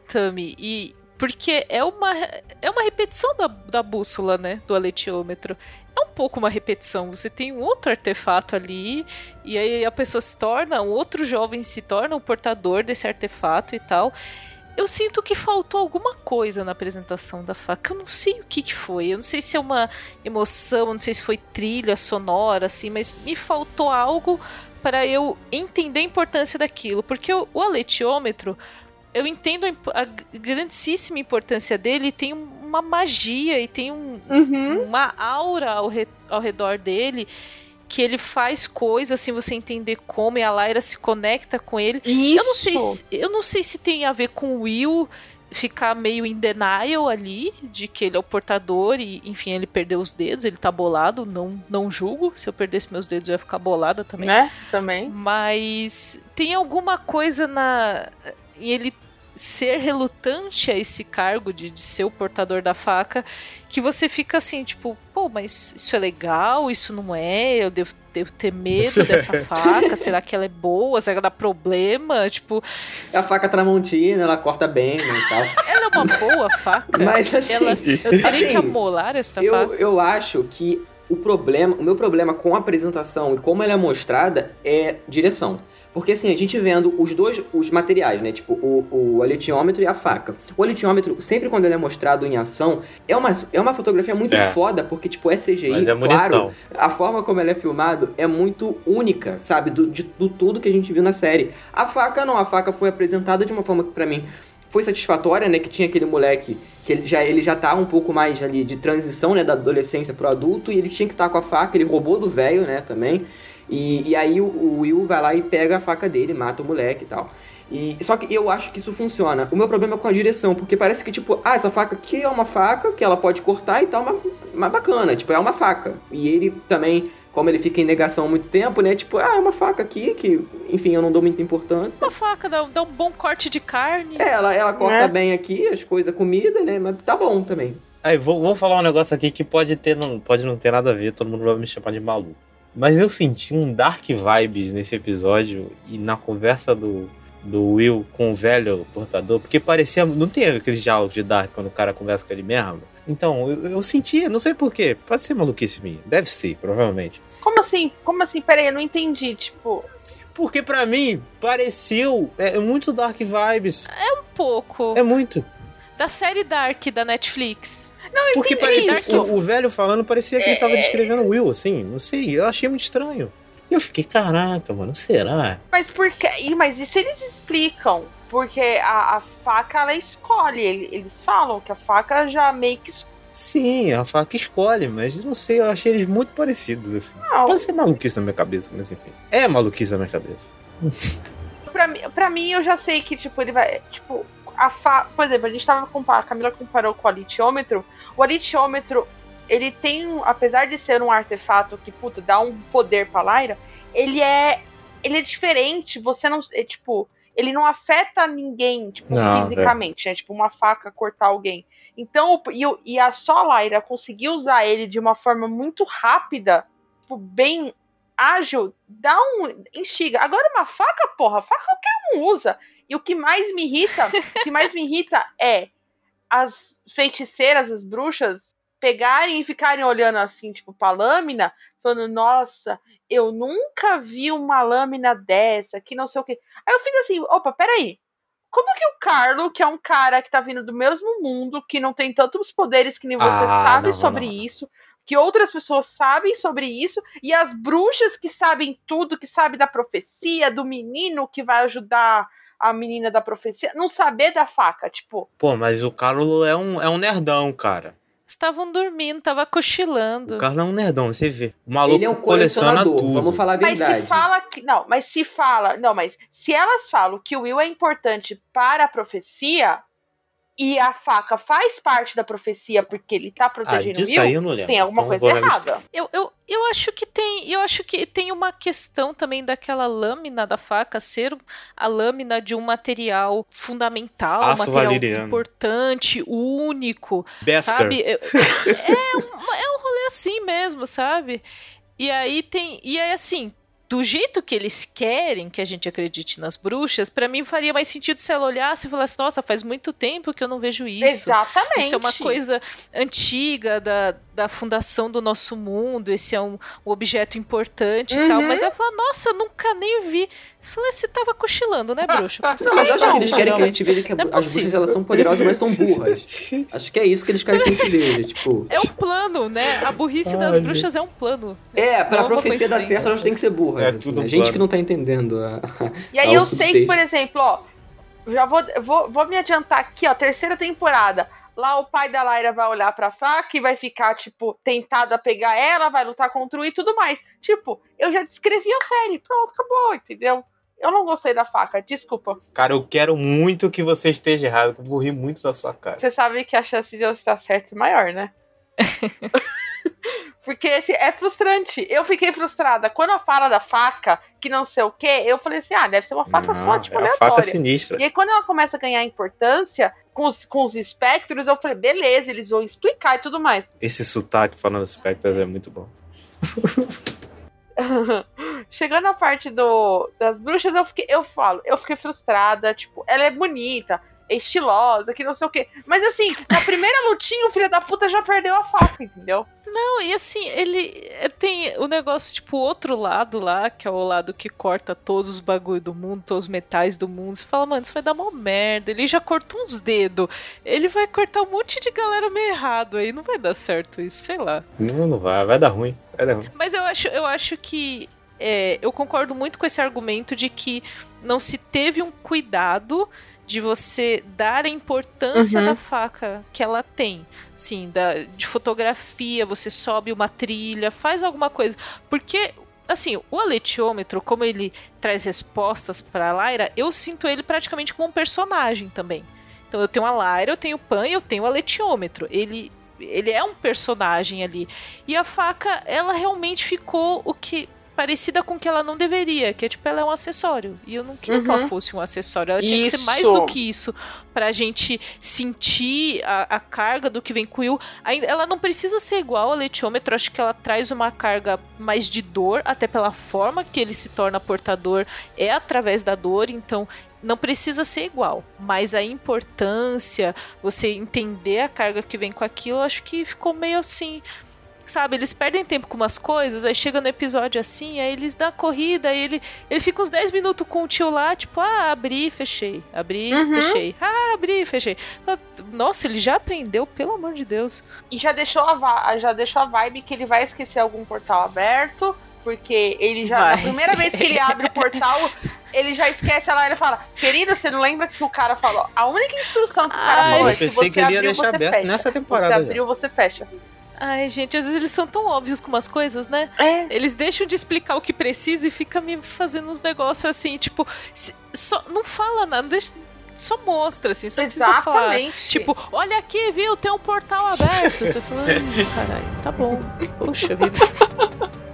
Tami, e porque é uma, é uma repetição da, da bússola, né? Do aletiômetro. É um pouco uma repetição. Você tem um outro artefato ali, e aí a pessoa se torna, um outro jovem se torna o portador desse artefato e tal. Eu sinto que faltou alguma coisa na apresentação da faca. Eu não sei o que, que foi. Eu não sei se é uma emoção, não sei se foi trilha sonora, assim, mas me faltou algo para eu entender a importância daquilo. Porque o, o aletiômetro, eu entendo a, grandíssima importância dele, tem uma magia e tem um, Uhum. uma aura ao, re- ao redor dele que ele faz coisas sem você entender como e a Lyra se conecta com ele. Isso. Eu não sei se, eu não sei se tem a ver com o Will ficar meio em denial ali de que ele é o portador e enfim ele perdeu os dedos ele tá bolado não não julgo se eu perdesse meus dedos eu ia ficar bolada também Né? Também. mas tem alguma coisa na em ele ser relutante a esse cargo de, de ser o portador da faca que você fica assim, tipo, pô, mas isso é legal, isso não é, eu devo, devo ter medo dessa faca, será que ela é boa, será que ela dá problema? Tipo, É a faca tramontina, ela corta bem né, e tal. ela é uma boa faca? Mas assim, ela, eu teria assim, que amolar esta eu, faca? eu acho que o problema, o meu problema com a apresentação e como ela é mostrada é direção. Porque assim, a gente vendo os dois os materiais, né? Tipo, o, o aletiômetro e a faca. O aletiômetro, sempre quando ele é mostrado em ação, é uma, é uma fotografia muito É. foda, porque, tipo, é CGI, Mas é claro. bonitão. A forma como ele é filmado é muito única, sabe? Do, de, do tudo que a gente viu na série. A faca não, a faca foi apresentada de uma forma que pra mim foi satisfatória, né? Que tinha aquele moleque que ele já, ele já tá um pouco mais ali de transição, né? Da adolescência pro adulto, e ele tinha que estar com a faca, ele roubou do velho, né? Também. E, e aí o, o Will vai lá e pega a faca dele, mata o moleque e tal. E, só que eu acho que isso funciona. O meu problema é com a direção, porque parece que, tipo, ah, essa faca aqui é uma faca que ela pode cortar e tal, mas, mas bacana, tipo, é uma faca. E ele também, como ele fica em negação há muito tempo, né, tipo, ah, é uma faca aqui que, enfim, eu não dou muita importância. Uma faca dá, dá um bom corte de carne. É, ela, ela corta Né? bem aqui as coisas, comida, né, mas tá bom também. Aí, vou, vou falar um negócio aqui que pode ter, não, pode não ter nada a ver, todo mundo vai me chamar de maluco. Mas eu senti um dark vibes nesse episódio e na conversa do, do Will com o velho portador, porque parecia. Não tem aqueles diálogos de dark quando o cara conversa com ele mesmo? Então, eu, eu senti, não sei porquê, pode ser maluquice minha, deve ser, provavelmente. Como assim? Como assim? Peraí, eu não entendi. Tipo, Porque pra mim, pareceu. É, é muito dark vibes. Um pouco. É muito. Da série Dark da Netflix. Não, Porque parecia, o, o velho falando parecia que ele tava descrevendo o Will, assim, não sei, eu achei muito estranho. E eu fiquei, caraca, mano, será? Mas por que? Ih, Mas isso eles explicam. Porque a, a faca, ela escolhe. Ele- Eles falam que a faca já meio que escolhe. Sim, a faca escolhe, mas não sei, eu achei eles muito parecidos, assim. Não. Pode ser maluquice na minha cabeça, mas enfim. É maluquice na minha cabeça. Pra, mim- pra mim, eu já sei que, tipo, ele vai. Tipo, a fa... Por exemplo, a gente tava comparando. A Camila comparou com o alitiômetro. O alitiômetro, ele tem. Apesar de ser um artefato que, puta, dá um poder pra Lyra, ele é. Ele é diferente. Você não. É, tipo. Ele não afeta ninguém, tipo, Não, fisicamente, né? Tipo, uma faca cortar alguém. Então, e, e a só Lyra conseguir usar ele de uma forma muito rápida, tipo, bem ágil, dá um. instiga. Agora, uma faca, porra, faca qualquer um usa. E o que mais me irrita, o que mais me irrita é as feiticeiras, as bruxas, pegarem e ficarem olhando assim, tipo, pra lâmina, falando, nossa, eu nunca vi uma lâmina dessa, que não sei o quê. Aí eu fico assim, opa, peraí. Como que o Carlo, que é um cara que tá vindo do mesmo mundo, que não tem tantos poderes que nem você Ah, sabe não, sobre não. isso, que outras pessoas sabem sobre isso, e as bruxas que sabem tudo, que sabem da profecia, do menino que vai ajudar a menina da profecia, não saber da faca, tipo, Pô, mas o Carlo é um, é um nerdão, cara. Estavam dormindo, tava cochilando. O Carlo é um nerdão, você vê. O maluco Ele é um coleciona colecionador, tudo. vamos falar a Mas verdade. se fala que. Não, mas se fala. Não, mas se elas falam que o Will é importante para a profecia e a faca faz parte da profecia porque ele tá Ah, protegendo o disso Will, aí eu não lembro. tem alguma Então, coisa errada. Eu, eu, eu acho que tem. Eu acho que tem uma questão também daquela lâmina da faca ser a lâmina de um material fundamental, um material valeriano. importante, único. Beskar. Sabe? Eu- é, um, é um rolê assim mesmo, sabe? E aí tem. E aí, assim, do jeito que eles querem que a gente acredite nas bruxas, pra mim faria mais sentido se ela olhasse e falasse, nossa, faz muito tempo que eu não vejo isso. Exatamente. Isso é uma coisa antiga da, da fundação do nosso mundo, esse é um, um objeto importante e tal. Uhum. Mas ela fala, nossa, nunca nem vi. Eu falei, você tava cochilando, né, bruxa? Não, mas eu acho que eles querem que a gente veja que é as bruxas elas são poderosas, mas são burras. Acho que é isso que eles querem que a gente veja. Tipo, É um plano, né? A burrice das bruxas é um plano. é, pra Não é uma profecia dar certo, elas têm que ser burras. É assim, tudo né? Gente que não tá entendendo a. E aí eu sei que, por exemplo, ó, já vou, vou, vou me adiantar aqui, ó, terceira temporada. Lá o pai da Lyra vai olhar pra faca e vai ficar, tipo, tentado a pegar ela, vai lutar contra o e tudo mais. Tipo, eu já descrevi a série, pronto, acabou, entendeu? Eu não gostei da faca, desculpa. Cara, eu quero muito que você esteja errado, que eu vou rir muito da sua cara. Você sabe que a chance de eu estar certo é maior, né? Porque esse é frustrante. Eu fiquei frustrada. Quando eu falo da faca, que não sei o que, eu falei assim: ah, deve ser uma faca só, Não, tipo, é a aleatória. faca sinistra. E aí, quando ela começa a ganhar importância com os, com os espectros, eu falei, beleza, eles vão explicar e tudo mais. Esse sotaque falando dos Spectres é muito bom. Chegando a parte do, das bruxas, eu, fiquei, eu falo, eu fiquei frustrada, tipo, ela é bonita, estilosa, que não sei o quê. Mas assim, na primeira lutinha, o filho da puta já perdeu a faca, entendeu? Não, e assim, ele é, tem o negócio, tipo, o outro lado lá, que é o lado que corta todos os bagulho do mundo, todos os metais do mundo. Você fala, mano, isso vai dar uma merda. Ele já cortou uns dedos. Ele vai cortar um monte de galera meio errado aí. Não vai dar certo isso, sei lá. Não, não vai, vai dar ruim. Vai dar ruim. Mas eu acho, eu acho que. é, eu concordo muito com esse argumento de que não se teve um cuidado de você dar a importância Uhum. da faca que ela tem. Sim, da, de fotografia, você sobe uma trilha, faz alguma coisa. Porque, assim, o aletiômetro, como ele traz respostas pra Lyra, eu sinto ele praticamente como um personagem também. Então eu tenho a Lyra, eu tenho o Pan e eu tenho o aletiômetro. Ele, ele é um personagem ali. E a faca, ela realmente ficou o que parecida com o que ela não deveria, que é tipo, ela é um acessório. E eu não queria que ela Uhum. fosse um acessório. Ela tinha que ser mais Isso. do que isso pra gente sentir a, a carga do que vem com o Will. Ela não precisa ser igual ao letiômetro, acho que ela traz uma carga mais de dor, até pela forma que ele se torna portador, é através da dor, então não precisa ser igual, mas a importância, você entender a carga que vem com aquilo, acho que ficou meio assim. Sabe, eles perdem tempo com umas coisas, aí chega no episódio assim, aí eles dão a corrida, aí ele, ele fica uns 10 minutos com o tio lá, tipo, ah, abri, fechei, abri, Uhum. fechei, ah, abri, fechei. Nossa, ele já aprendeu, pelo amor de Deus. E já deixou a, já deixou a vibe que ele vai esquecer algum portal aberto, porque ele já. Vai. Na primeira vez que ele abre o portal, ele já esquece lá, ele fala, querida, você não lembra que o cara falou? A única instrução que o cara Ai, falou Eu é que pensei você que ele ia abriu, deixar você aberto fecha. nessa temporada Você já. abriu, você fecha. Ai, gente, às vezes eles são tão óbvios com umas coisas, né? É. Eles deixam de explicar o que precisa e fica me fazendo uns negócios assim, tipo, se- só, não fala nada, deixa, só mostra, assim, só precisa falar. Exatamente. Tipo, olha aqui, viu, tem um portal aberto. Você fala, "Hum, caralho, tá bom. Puxa vida.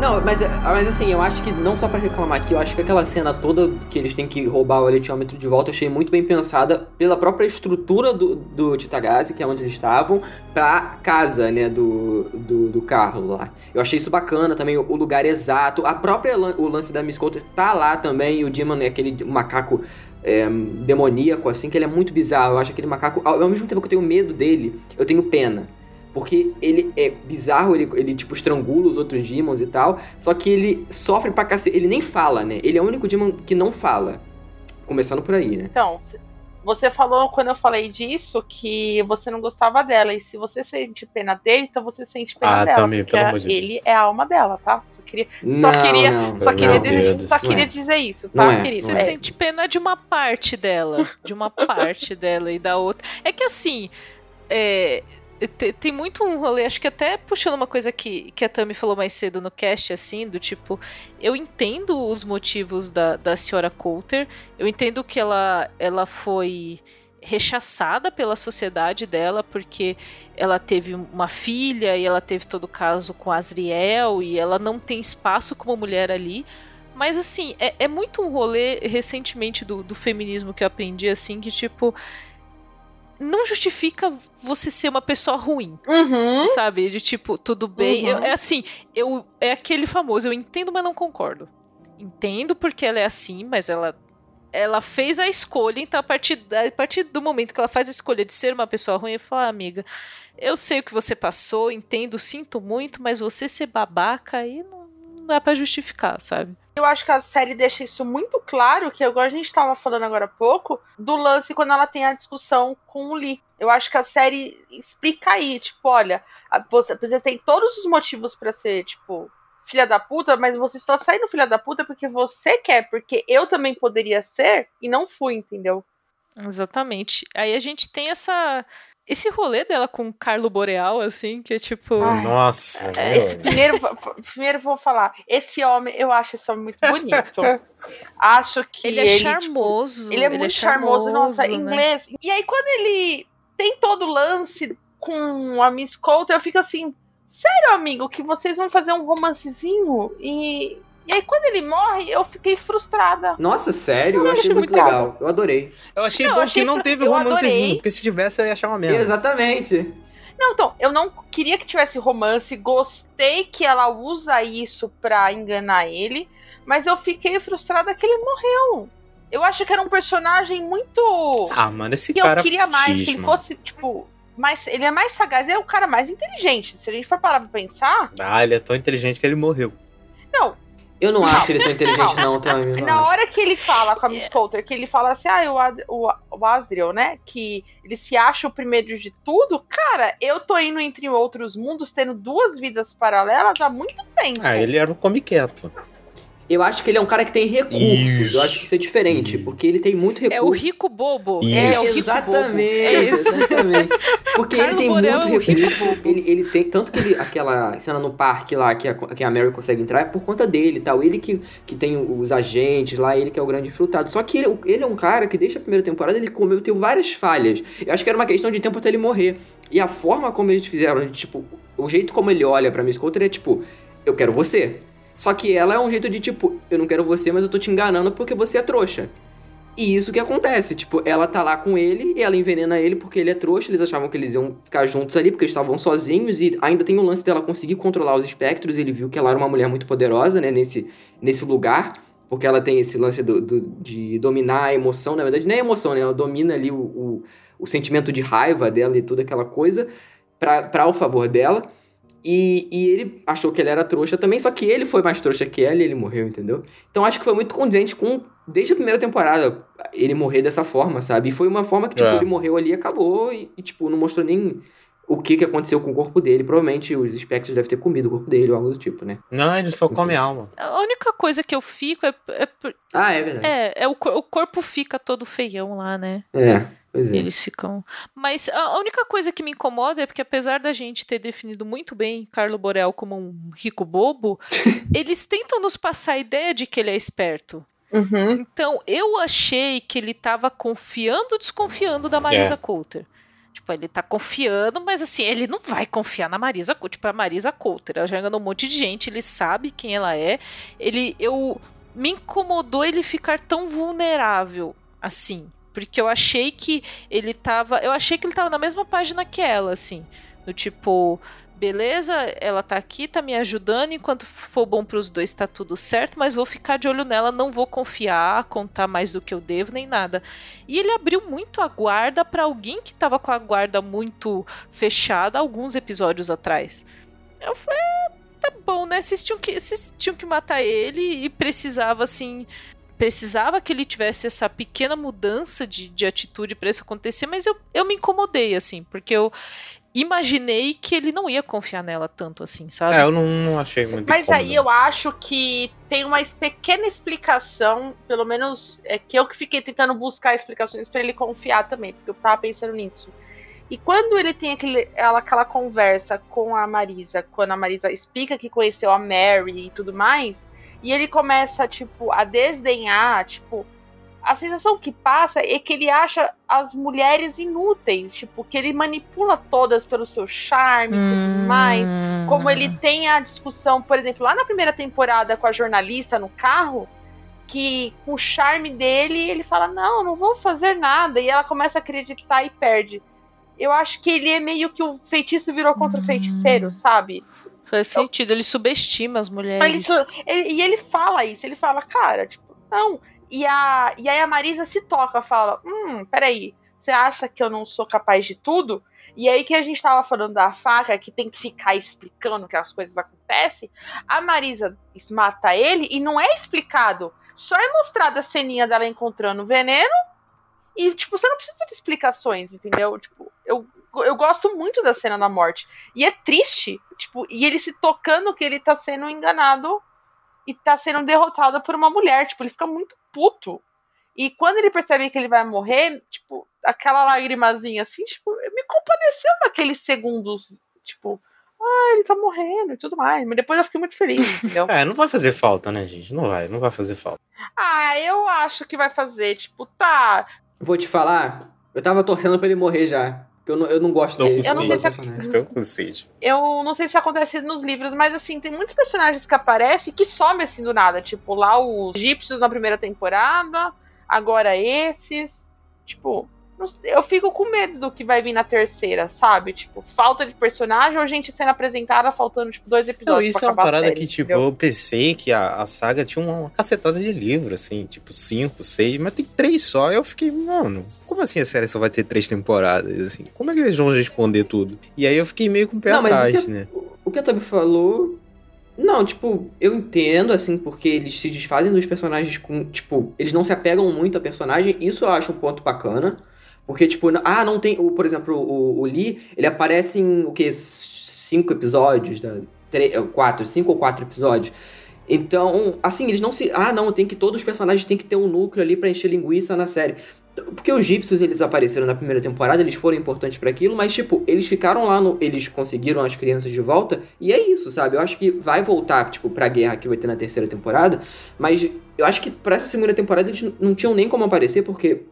Não, mas, mas assim, eu acho que não só pra reclamar aqui, eu acho que aquela cena toda que eles têm que roubar o eletiômetro de volta, eu achei muito bem pensada pela própria estrutura do, do Titagase, que é onde eles estavam, pra casa, né, do, do, do carro lá. Eu achei isso bacana também, o, o lugar exato, a própria o lance da Miss Coulter tá lá também, o Demon é aquele macaco é, demoníaco, assim, que ele é muito bizarro. Eu acho aquele macaco, ao, ao mesmo tempo que eu tenho medo dele, eu tenho pena. Porque ele é bizarro, ele, ele tipo estrangula os outros demons e tal. Só que ele sofre pra cacete. Ele nem fala, né? Ele é o único demon que não fala. Começando por aí, né? Então, você falou quando eu falei disso que você não gostava dela. E se você sente pena dele, então você sente pena Ah, dela. também, pelo amor de Deus. ele é a alma dela, tá? Só queria, só Não, queria, não, só não. queria, dizer, só queria é. dizer isso, tá, é, querido? não Você é. sente pena de uma parte dela. De uma parte dela e da outra. É que assim. é, tem muito um rolê, acho que até puxando uma coisa que, que a Tami falou mais cedo no cast, assim, do tipo, eu entendo os motivos da, da senhora Coulter, eu entendo que ela, ela foi rechaçada pela sociedade dela, porque ela teve uma filha e ela teve todo o caso com Asriel e ela não tem espaço como mulher ali. Mas assim, é, é muito um rolê recentemente do, do feminismo que eu aprendi, assim, que tipo. Não justifica você ser uma pessoa ruim, Uhum. sabe? De tipo, tudo bem. Uhum. Eu- é assim, eu é aquele famoso, eu entendo, mas não concordo. Entendo porque ela é assim, mas ela ela fez a escolha, então a partir, a partir do momento que ela faz a escolha de ser uma pessoa ruim, eu falo, ah, amiga, eu sei o que você passou, entendo, sinto muito, mas você ser babaca aí não, não dá pra justificar, sabe? Eu acho que a série deixa isso muito claro, que igual a gente estava falando agora há pouco, do lance quando ela tem a discussão com o Lee. Eu acho que a série explica aí, tipo, olha, você, você tem todos os motivos pra ser, tipo, filha da puta, mas você está saindo filha da puta porque você quer, porque eu também poderia ser e não fui, entendeu? Exatamente. Aí a gente tem essa esse rolê dela com o Carlo Boreal, assim, que é tipo. Ai. Nossa. É, Esse primeiro, primeiro vou falar, esse homem, eu acho esse homem muito bonito. acho que Ele é tipo, charmoso. Ele é muito charmoso, nossa, né? inglês. E aí, quando ele tem todo o lance com a Miss Coulter, eu fico assim, sério, amigo, que vocês vão fazer um romancezinho? E, e aí, quando ele morre, eu fiquei frustrada. Nossa, sério? Eu, Eu achei achei muito muito legal. Eu adorei. Eu achei Não, bom eu achei que não teve romancezinho, porque se tivesse eu ia achar uma merda. Exatamente. Não, então, eu não queria que tivesse romance, gostei que ela usa isso pra enganar ele, mas eu fiquei frustrada que ele morreu. Eu acho que era um personagem muito. Ah, mano, esse que cara eu queria mais, se ele fosse, tipo. Mais, ele é mais sagaz, ele é o cara mais inteligente. Se a gente for parar pra pensar. Ah, ele é tão inteligente que ele morreu. Não, Eu não acho ele tão inteligente, não, não na acho. hora que ele fala com a Miss Coulter, que ele fala assim, ah, o, Ad- o, o Asriel, né? Que ele se acha o primeiro de tudo. Cara, eu tô indo entre outros mundos, tendo duas vidas paralelas há muito tempo. Ah, ele era o come quieto. Eu acho que ele é um cara que tem recursos. Isso. Eu acho que isso é diferente, porque ele tem muito recurso. É o rico bobo. Isso. É o rico exatamente, bobo. É isso. exatamente. Porque ele tem Borel muito é o rico recurso. Ele, ele tem. Tanto que ele, aquela cena no parque lá que a, que a Mary consegue entrar é por conta dele e tal. Ele que, que tem os agentes lá, ele que é o grande frutado. Só que ele, ele é um cara que, desde a primeira temporada, ele cometeu várias falhas. Eu acho que era uma questão de tempo até ele morrer. E a forma como eles fizeram, tipo, o jeito como ele olha pra Miss Coulter é tipo, eu quero você. Só que ela é um jeito de tipo, eu não quero você, mas eu tô te enganando porque você é trouxa. E isso que acontece, tipo, ela tá lá com ele e ela envenena ele porque ele é trouxa, eles achavam que eles iam ficar juntos ali porque eles estavam sozinhos e ainda tem o lance dela conseguir controlar os espectros, ele viu que ela era uma mulher muito poderosa, né, nesse, nesse lugar, porque ela tem esse lance do, do, de dominar a emoção, na verdade nem a emoção, né, ela domina ali o, o, o sentimento de raiva dela e toda aquela coisa para o favor dela. E, e, ele achou que ele era trouxa também, só que ele foi mais trouxa que ela e ele morreu, entendeu? Então acho que foi muito condizente com, desde a primeira temporada, ele morrer dessa forma, sabe? E foi uma forma que, tipo, É. ele morreu ali e acabou, e, e, tipo, não mostrou nem o que, que aconteceu com o corpo dele. Provavelmente os espectros devem ter comido o corpo dele ou algo do tipo, né? Não, ele só come alma. A única coisa que eu fico é. é, Ah, é verdade. é, é o, o corpo fica todo feião lá, né? É, pois é. Eles ficam. Mas a única coisa que me incomoda é porque, apesar da gente ter definido muito bem Carlo Borel como um rico bobo, eles tentam nos passar a ideia de que ele é esperto. Uhum. Então, eu achei que ele tava confiando ou desconfiando da Marisa É. Coulter. Tipo, ele tá confiando, mas assim, ele não vai confiar na Marisa Coulter. Tipo, a Marisa Coulter, ela já enganou um monte de gente, ele sabe quem ela é. Ele, eu, me incomodou ele ficar tão vulnerável assim. Porque eu achei que ele tava, eu achei que ele tava na mesma página que ela, assim. Do tipo, beleza, ela tá aqui, tá me ajudando, enquanto for bom pros dois tá tudo certo, mas vou ficar de olho nela, não vou confiar, contar mais do que eu devo, nem nada. E ele abriu muito a guarda pra alguém que tava com a guarda muito fechada alguns episódios atrás. Eu falei, "Ah, tá bom, né? Vocês tinham que, vocês tinham que matar ele e precisava, assim. Precisava que ele tivesse essa pequena mudança de, de atitude pra isso acontecer, mas eu, eu me incomodei, assim, porque eu imaginei que ele não ia confiar nela tanto assim, sabe? É, eu não, não achei muito Mas incômodo. aí eu acho que tem uma pequena explicação, pelo menos é que eu que fiquei tentando buscar explicações pra ele confiar também, porque eu tava pensando nisso. E quando ele tem aquele, ela, aquela conversa com a Marisa, quando a Marisa explica que conheceu a Mary e tudo mais, e ele começa, tipo, a desdenhar, tipo, a sensação que passa é que ele acha as mulheres inúteis, tipo, que ele manipula todas pelo seu charme e tudo mais. Como ele tem a discussão, por exemplo, lá na primeira temporada com a jornalista no carro, que com o charme dele, ele fala: Não, não vou fazer nada. E ela começa a acreditar e perde. Eu acho que ele é meio que o feitiço virou contra o feiticeiro, sabe? Faz sentido, ele subestima as Ele mulheres. su- ele- e ele fala isso, ele fala, cara, tipo, não. E, a, e aí a Marisa se toca, fala: Hum, peraí, você acha que eu não sou capaz de tudo? E aí que a gente tava falando da faca, que tem que ficar explicando que as coisas acontecem, a Marisa mata ele e não é explicado. Só é mostrada a ceninha dela encontrando o veneno. E, tipo, você não precisa de explicações, entendeu? Tipo, eu, eu gosto muito da cena da morte. E é triste, tipo, e ele se tocando que ele tá sendo enganado e tá sendo derrotado por uma mulher. Tipo, ele fica muito puto. E quando ele percebe que ele vai morrer, tipo, aquela lagrimazinha assim, tipo, me compadeceu naqueles segundos. Tipo, ah, ele tá morrendo e tudo mais. Mas depois eu fiquei muito feliz, entendeu? É, não vai fazer falta, né, gente? Não vai, não vai fazer falta. ah, eu acho que vai fazer. Tipo, tá. Vou te falar, eu tava torcendo pra ele morrer já. Porque Eu não, eu não gosto dele. com Eu não sei se é-. Eu não sei se acontece nos livros, mas assim, tem muitos personagens que aparecem que somem assim do nada. Tipo, lá os egípcios na primeira temporada, agora esses. Tipo, eu fico com medo do que vai vir na terceira, sabe? Tipo, falta de personagem ou gente sendo apresentada faltando, tipo, dois episódios. Não, isso pra é uma parada série, que, tipo, entendeu? eu pensei que a, a saga tinha uma, uma cacetada de livro, assim, tipo, cinco, seis, mas tem três só. Eu fiquei, mano, como assim a série só vai ter três temporadas? Assim, como é que eles vão responder tudo? E aí eu fiquei meio com o pé Não, mas o atrás, que- né? O que a Toby falou. Não, tipo, eu entendo, assim, porque eles se desfazem dos personagens com. Tipo, eles não se apegam muito a personagem. Isso eu acho um ponto bacana. Porque, tipo, ah, não tem. Por exemplo, o, o Lee, ele aparece em o quê? Cinco episódios? Da, três, quatro, cinco ou quatro episódios. Então, assim, eles não se. Ah, não, tem que. Todos os personagens têm que ter um núcleo ali pra encher linguiça na série. Porque os egípcios, eles apareceram na primeira temporada, eles foram importantes pra aquilo, mas, tipo, eles ficaram lá no. Eles conseguiram as crianças de volta, e é isso, sabe? Eu acho que vai voltar, tipo, pra guerra que vai ter na terceira temporada, mas eu acho que pra essa segunda temporada eles não tinham nem como aparecer, porque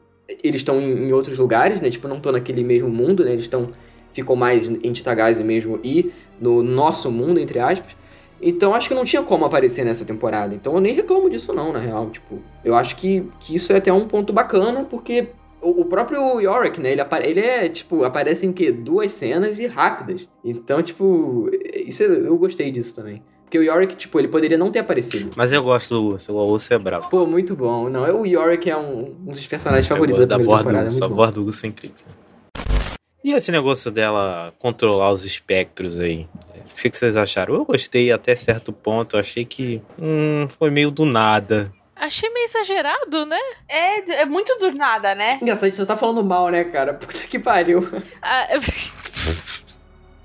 eles estão em, em outros lugares, né? Tipo, não estão naquele mesmo mundo, né? Eles estão. Ficam mais em Titagazi mesmo e no nosso mundo, entre aspas. Então acho que não tinha como aparecer nessa temporada. Então eu nem reclamo disso não, na real. Tipo, eu acho que, que isso é até um ponto bacana, porque o, o próprio Yorick, né, ele, ele é, tipo, aparece em que? Duas cenas e rápidas. Então, tipo, isso eu gostei disso também. Porque o Yorick, tipo, ele poderia não ter aparecido. Mas eu gosto do Urso, o Urso é bravo. Pô, muito bom. Não, o Yorick é um, um dos personagens favoritos da, da borda do Urso. A borda do Urso é incrível. E esse negócio dela controlar os espectros aí? O que, vocês acharam? Eu gostei até certo ponto. Eu achei que hum, foi meio do nada. Achei meio exagerado, né? É, é muito do nada, né? Engraçado, você tá falando mal, né, cara? Puta que pariu. Ah, eu...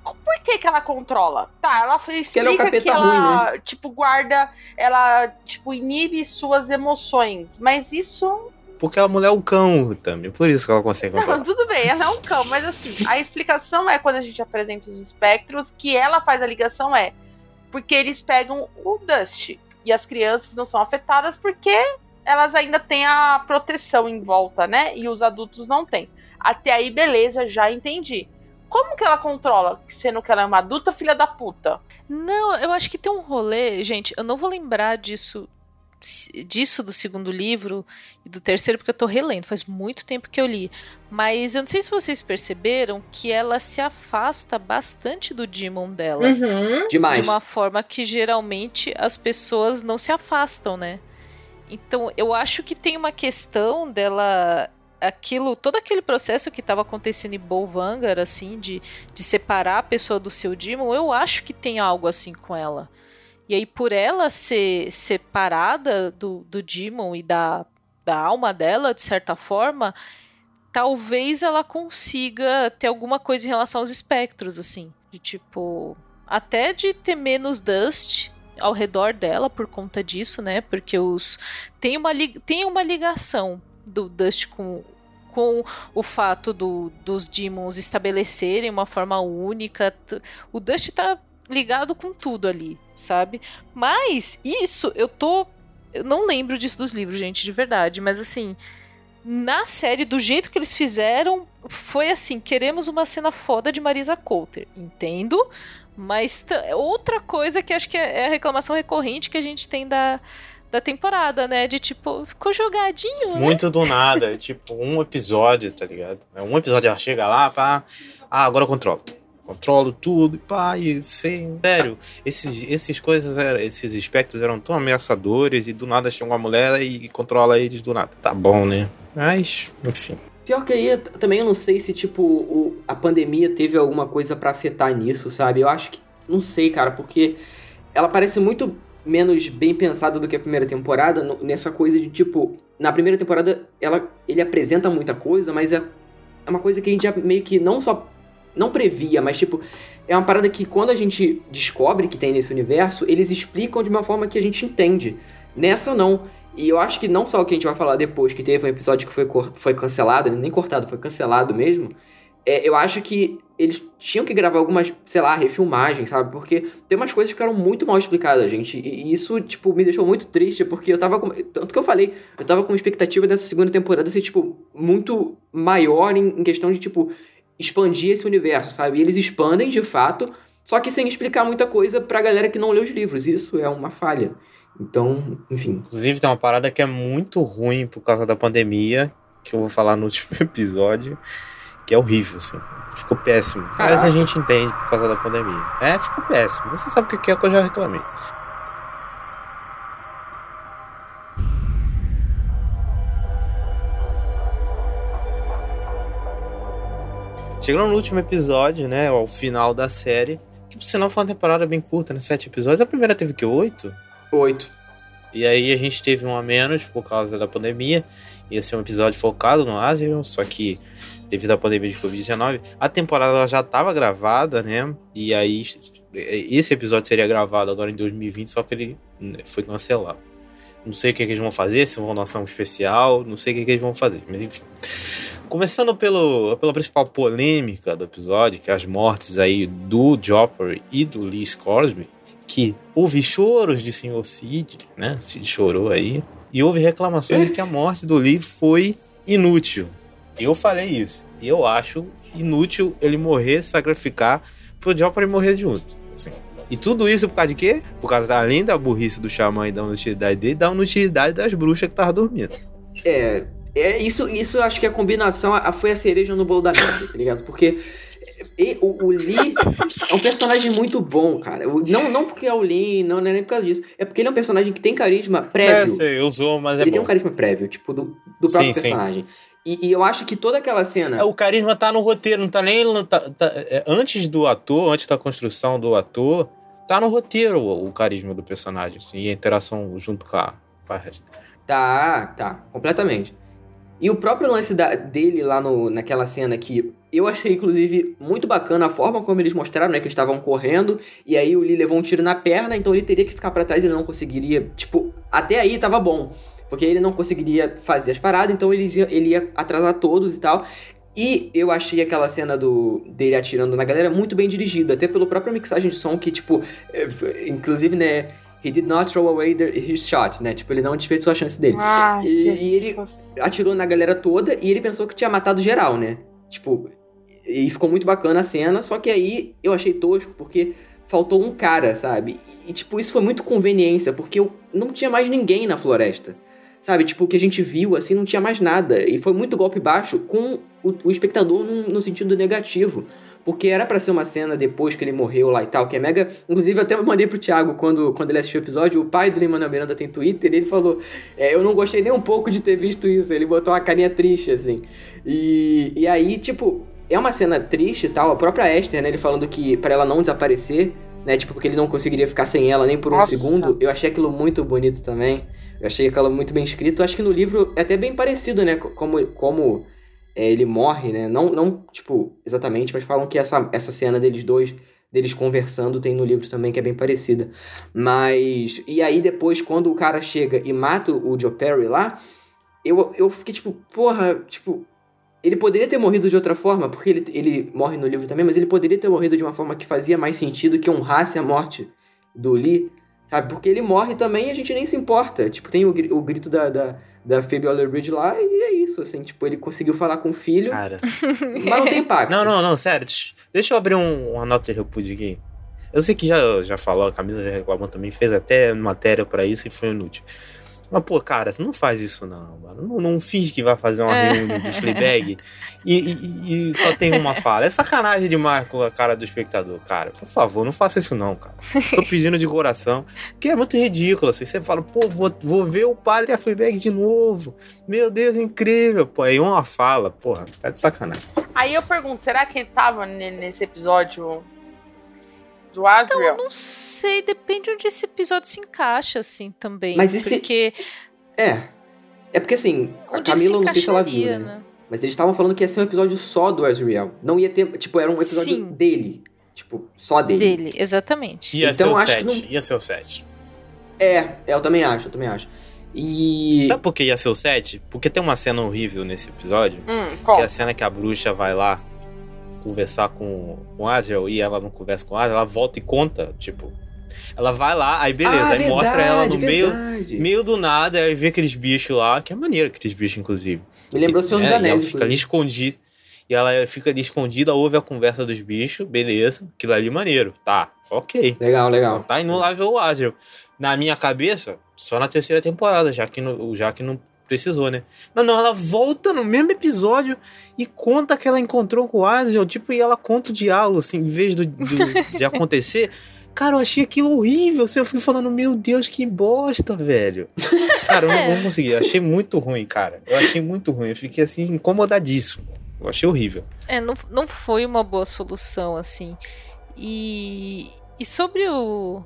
Por que que ela controla? Tá, ela explica ela é que ela, ruim, né? tipo, guarda, ela, tipo, inibe suas emoções. Mas isso porque a mulher é um cão também, por isso que ela consegue controlar. Não, tudo bem, ela é um cão, mas assim, a explicação é quando a gente apresenta os espectros, que ela faz a ligação é porque eles pegam o Dust. E as crianças não são afetadas porque elas ainda têm a proteção em volta, né? E os adultos não têm. Até aí, beleza, já entendi. Como que ela controla, sendo que ela é uma adulta filha da puta? Não, eu acho que tem um rolê, gente, eu não vou lembrar disso disso do segundo livro e do terceiro, porque eu tô relendo, faz muito tempo que eu li. Mas eu não sei se vocês perceberam que ela se afasta bastante do Demon dela. Uhum. Demais. De uma forma que geralmente as pessoas não se afastam, né? Então eu acho que tem uma questão dela aquilo, todo aquele processo que estava acontecendo em Bolvangar, assim, de, de separar a pessoa do seu Demon, eu acho que tem algo assim com ela. E aí, por ela ser separada do, do Demon e da, da alma dela, de certa forma, talvez ela consiga ter alguma coisa em relação aos espectros, assim. De tipo. Até de ter menos Dust ao redor dela por conta disso, né? Porque os. Tem uma, tem uma ligação do Dust com, com o fato do, dos Demons estabelecerem uma forma única. O Dust tá ligado com tudo ali, sabe? Mas isso eu tô. Eu não lembro disso dos livros, gente, de verdade. Mas assim, na série, do jeito que eles fizeram, foi assim: queremos uma cena foda de Marisa Coulter. Entendo. Mas outra coisa que acho que é, é a reclamação recorrente que a gente tem da, da temporada, né? De tipo, ficou jogadinho. Né? Muito do nada. tipo, um episódio, tá ligado? Um episódio ela chega lá, pá. Ah, agora eu controlo controlo tudo, pá, e sei, sério, esses, esses coisas, esses espectros eram tão ameaçadores e do nada chega uma mulher e controla eles do nada. Tá bom, né? Mas, enfim. Pior que aí, também eu não sei se, tipo, o, a pandemia teve alguma coisa para afetar nisso, sabe? Eu acho que, não sei, cara, porque ela parece muito menos bem pensada do que a primeira temporada, nessa coisa de, tipo, na primeira temporada ela, ele apresenta muita coisa, mas é, é uma coisa que a gente já meio que não só não previa, mas tipo, é uma parada que quando a gente descobre que tem nesse universo, eles explicam de uma forma que a gente entende. Nessa não. E eu acho que não só o que a gente vai falar depois, que teve um episódio que foi, foi cancelado, nem cortado, foi cancelado mesmo. É, eu acho que eles tinham que gravar algumas, sei lá, refilmagens, sabe? Porque tem umas coisas que ficaram muito mal explicadas, gente. E isso, tipo, me deixou muito triste, porque eu tava com. Tanto que eu falei, eu tava com uma expectativa dessa segunda temporada ser, tipo, muito maior em, em questão de, tipo, expandir esse universo, sabe? E eles expandem de fato, só que sem explicar muita coisa pra galera que não lê os livros. Isso é uma falha. Então, enfim. Inclusive, tem uma parada que é muito ruim por causa da pandemia, que eu vou falar no último episódio, que é horrível, assim. Ficou péssimo. Caraca. Mas a gente entende por causa da pandemia. É, ficou péssimo. Você sabe o que é que eu já reclamei. Chegando no último episódio, né? Ao final da série. Que por sinal foi uma temporada bem curta, né? Sete episódios. A primeira teve que? Oito? Oito. E aí a gente teve um a menos por causa da pandemia. Ia ser um episódio focado no Asriel, só que devido à pandemia de Covid-19, a temporada já estava gravada, né? E aí esse episódio seria gravado agora em 2020, só que ele né, foi cancelado. Não sei o que, que eles vão fazer, se vão lançar um especial, não sei o que, que eles vão fazer, mas enfim. Começando pelo, pela principal polêmica do episódio, que é as mortes aí do Joffrey e do Lee Scoresby, que houve choros de Sr. Cid, né? Cid chorou aí. E houve reclamações de que a morte do Lee foi inútil. Eu falei isso. E eu acho inútil ele morrer, sacrificar pro Joffrey morrer junto. Assim. E tudo isso por causa de quê? Por causa da, além da burrice do xamã e da inutilidade dele, da inutilidade das bruxas que estavam dormindo. É, é isso, isso eu acho que a combinação a- foi a cereja no bolo da merda, tá ligado? Porque e- o, o Lee é um personagem muito bom, cara. Não, não porque é o Lee, não, não é nem por causa disso. É porque ele é um personagem que tem carisma É, prévio. sei, usou, mas é ele tem um carisma prévio, tipo, do, do próprio Sim, sim. E, e eu acho que toda aquela cena. É, o carisma tá no roteiro, não tá nem. não tá- tá- é, antes do ator, antes da construção do ator, tá no roteiro o, o carisma do personagem, assim, e a interação junto com a. Tá, tá, completamente. E o próprio lance da- dele lá no, naquela cena que eu achei, inclusive, muito bacana a forma como eles mostraram, né? Que estavam correndo, e aí o Lee levou um tiro na perna, então ele teria que ficar pra trás e não conseguiria. Tipo, até aí tava bom. Porque ele não conseguiria fazer as paradas, então ele ia, ele ia atrasar todos e tal. E eu achei aquela cena do dele atirando na galera muito bem dirigida, até pela própria mixagem de som, que, tipo, f- inclusive, né? He did not throw away the, his shot, né? Tipo, ele não desperdiçou a chance dele. Ai, E- e ele- atirou na galera toda e ele pensou que tinha matado geral, né? Tipo, e ficou muito bacana a cena, só que aí eu achei tosco porque faltou um cara, sabe? E tipo, isso foi muito conveniência, porque eu não tinha mais ninguém na floresta. Sabe, tipo, o que a gente viu, assim, não tinha mais nada. E foi muito golpe baixo com o, o espectador num- no sentido negativo. Porque era pra ser uma cena depois que ele morreu lá e tal, que é mega. Inclusive, eu até mandei pro Thiago quando, quando ele assistiu o episódio. O pai do Lin-Manuel Miranda tem Twitter. E ele falou: é, Eu não gostei nem um pouco de ter visto isso. Ele botou uma carinha triste, assim. E, e aí, tipo, é uma cena triste e tal. A própria Esther, né? Ele falando que pra ela não desaparecer, né? Tipo, porque ele não conseguiria ficar sem ela nem por um Nossa. segundo. Eu achei aquilo muito bonito também. Eu achei aquilo muito bem escrito. Acho que no livro é até bem parecido, né? co- Como, como é, ele morre, né? Não, não, tipo, exatamente, mas falam que essa, essa cena deles dois, deles conversando, tem no livro também, que é bem parecida. Mas. E aí, depois, quando o cara chega e mata o Joe Perry lá, eu, eu fiquei tipo, porra, tipo. Ele poderia ter morrido de outra forma, porque ele, ele morre no livro também, mas ele poderia ter morrido de uma forma que fazia mais sentido, que honrasse a morte do Lee, sabe? Porque ele morre também e a gente nem se importa. Tipo, tem o, o grito da, da, da Phoebe Waller-Bridge lá e é isso, assim. Tipo, ele conseguiu falar com o filho, Cara. mas não tem impacto. Não, não, não, sério. deixa- eu abrir um, uma nota de repúdio aqui. Eu sei que já, já falou, a Camila já reclamou também, fez até matéria pra isso e foi inútil. Mas, pô, cara, você não faz isso não, mano. Não, não finge que vai fazer uma É. reunião de Fleabag e, e- e só tem uma fala. É sacanagem demais com a cara do espectador, cara. Por favor, não faça isso não, cara. Tô pedindo de coração. Porque é muito ridículo, assim. Você fala, pô, vou, vou ver o padre e a Fleabag de novo. Meu Deus, incrível. Pô, aí uma fala, porra, tá de sacanagem. Aí eu pergunto, será que ele tava ne- nesse episódio do Então, Asriel? eu não sei, depende onde esse episódio se encaixa, assim, também. Mas esse- Porque É. É porque assim, a onde ele Camila, se não sei se ela viu, né? né? Mas eles estavam falando que ia ser um episódio só do Azriel. Não ia ter. Tipo, era um episódio Sim. dele. Tipo, só dele. Dele, exatamente. Ia Então, ser o acho que 7. não- Ia ser o 7. É, eu também acho, eu também acho. E. Sabe por que ia ser o 7? Porque tem uma cena horrível nesse episódio. Hum, Que é a cena que a bruxa vai lá conversar com, com Azrael e ela não conversa com Azrael, ela volta e conta, tipo. Ela vai lá, aí beleza, Ah, aí mostra ela no meio, verdade. meio do nada, aí vê aqueles bichos lá, que é maneiro aqueles bichos, inclusive. Me lembrou o Senhor dos É, Anéis. ela fica ali escondida. E ela fica ali escondida, ouve a conversa dos bichos, beleza. Aquilo ali é maneiro. Tá, ok. Legal, legal. Tá indo lá ver o Azrael. Na minha cabeça, só na terceira temporada, já que, no, já que não precisou, né? Mas não, ela volta no mesmo episódio e conta que ela encontrou com o Azrael, tipo, e ela conta o diálogo, assim, em vez do, do- de acontecer. Cara, eu achei aquilo horrível, assim, eu fico falando, meu Deus, que bosta, velho. Cara, eu não É. vou conseguir, eu achei muito ruim, cara. Eu achei muito ruim, eu fiquei, assim, incomodadíssimo. Eu achei horrível. É, não, não foi uma boa solução, assim. E, e sobre o,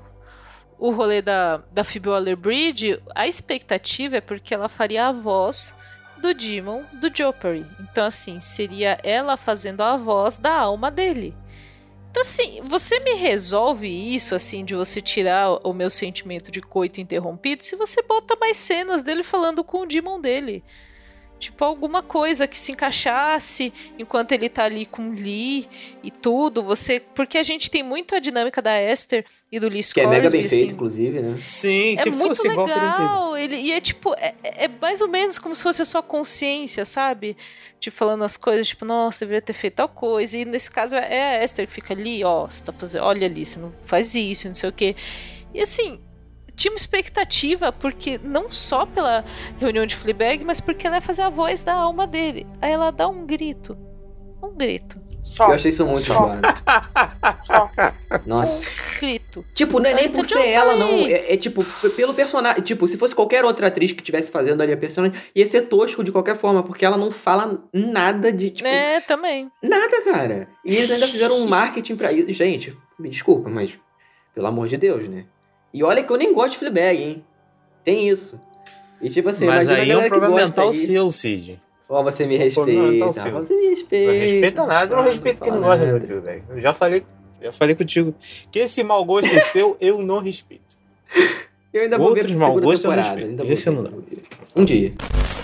o rolê da, da Phoebe Waller-Bridge, a expectativa é porque ela faria a voz do Demon do Joffrey. Então, assim, seria ela fazendo a voz da alma dele. Então, assim, você me resolve isso, assim, de você tirar o meu sentimento de coito interrompido, se você bota mais cenas dele falando com o Demon dele. Tipo, alguma coisa que se encaixasse enquanto ele tá ali com Lee e tudo. Você. Porque a gente tem muito a dinâmica da Esther e do Lee Que é mega bem feito, assim. inclusive, né? Sim, É se muito fosse igual seria incrível. legal. Ele, e é tipo, é, é mais ou menos como se fosse a sua consciência, sabe? Tipo, falando as coisas, tipo, nossa, deveria ter feito tal coisa. E nesse caso é a Esther que fica ali, ó, você tá fazendo, olha ali, você não faz isso, não sei o quê. E assim, tinha uma expectativa, porque não só pela reunião de Fleabag, mas porque ela ia fazer a voz da alma dele. Aí ela dá um grito. Um grito. Só. Eu achei isso muito Só. foda. Só. Nossa. Grito. Tipo, não é nem por Então, ser ela, não. aí. É, é, tipo, pelo personagem. Tipo, se fosse qualquer outra atriz que estivesse fazendo ali a personagem, ia ser tosco de qualquer forma, porque ela não fala nada de. Tipo, É, também. Nada, cara. E eles ainda fizeram um marketing pra isso. Gente, me desculpa, mas. Pelo amor de Deus, né? E olha que eu nem gosto de Fleabag, hein? Tem isso. E tipo assim, Mas aí é um problema mental disso. seu, Cid. Ó, você me mental respeita. seu. Você me respeita. Não respeita nada, eu não respeito quem não gosta de nada. meu filho, velho. Eu já falei, já falei contigo. Que esse mau gosto é seu, eu não respeito. Eu ainda vou Outros ver a mau gostos eu respeito. Esse não dá. Um dia.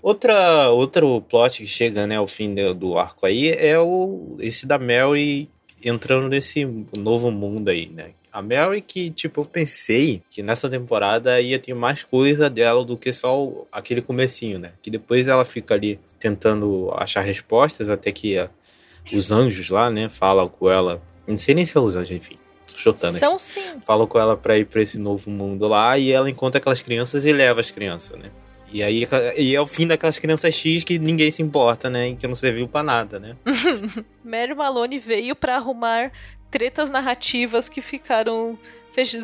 Outra, outro plot que chega, né, ao fim do, do arco aí é o esse da Mary entrando nesse novo mundo aí, né? A Mary que, tipo, eu pensei que nessa temporada ia ter mais coisa dela do que só o- aquele comecinho, né? Que depois ela fica ali tentando achar respostas até que a- os anjos lá, né, falam com ela. Não sei nem se é os anjos, enfim. Tô chutando aqui São sim. falam com ela pra ir pra esse novo mundo lá e ela encontra aquelas crianças e leva as crianças, né? E aí e é o fim daquelas crianças X que ninguém se importa, né? E que não serviu pra nada, né? Mary Malone veio pra arrumar tretas narrativas que ficaram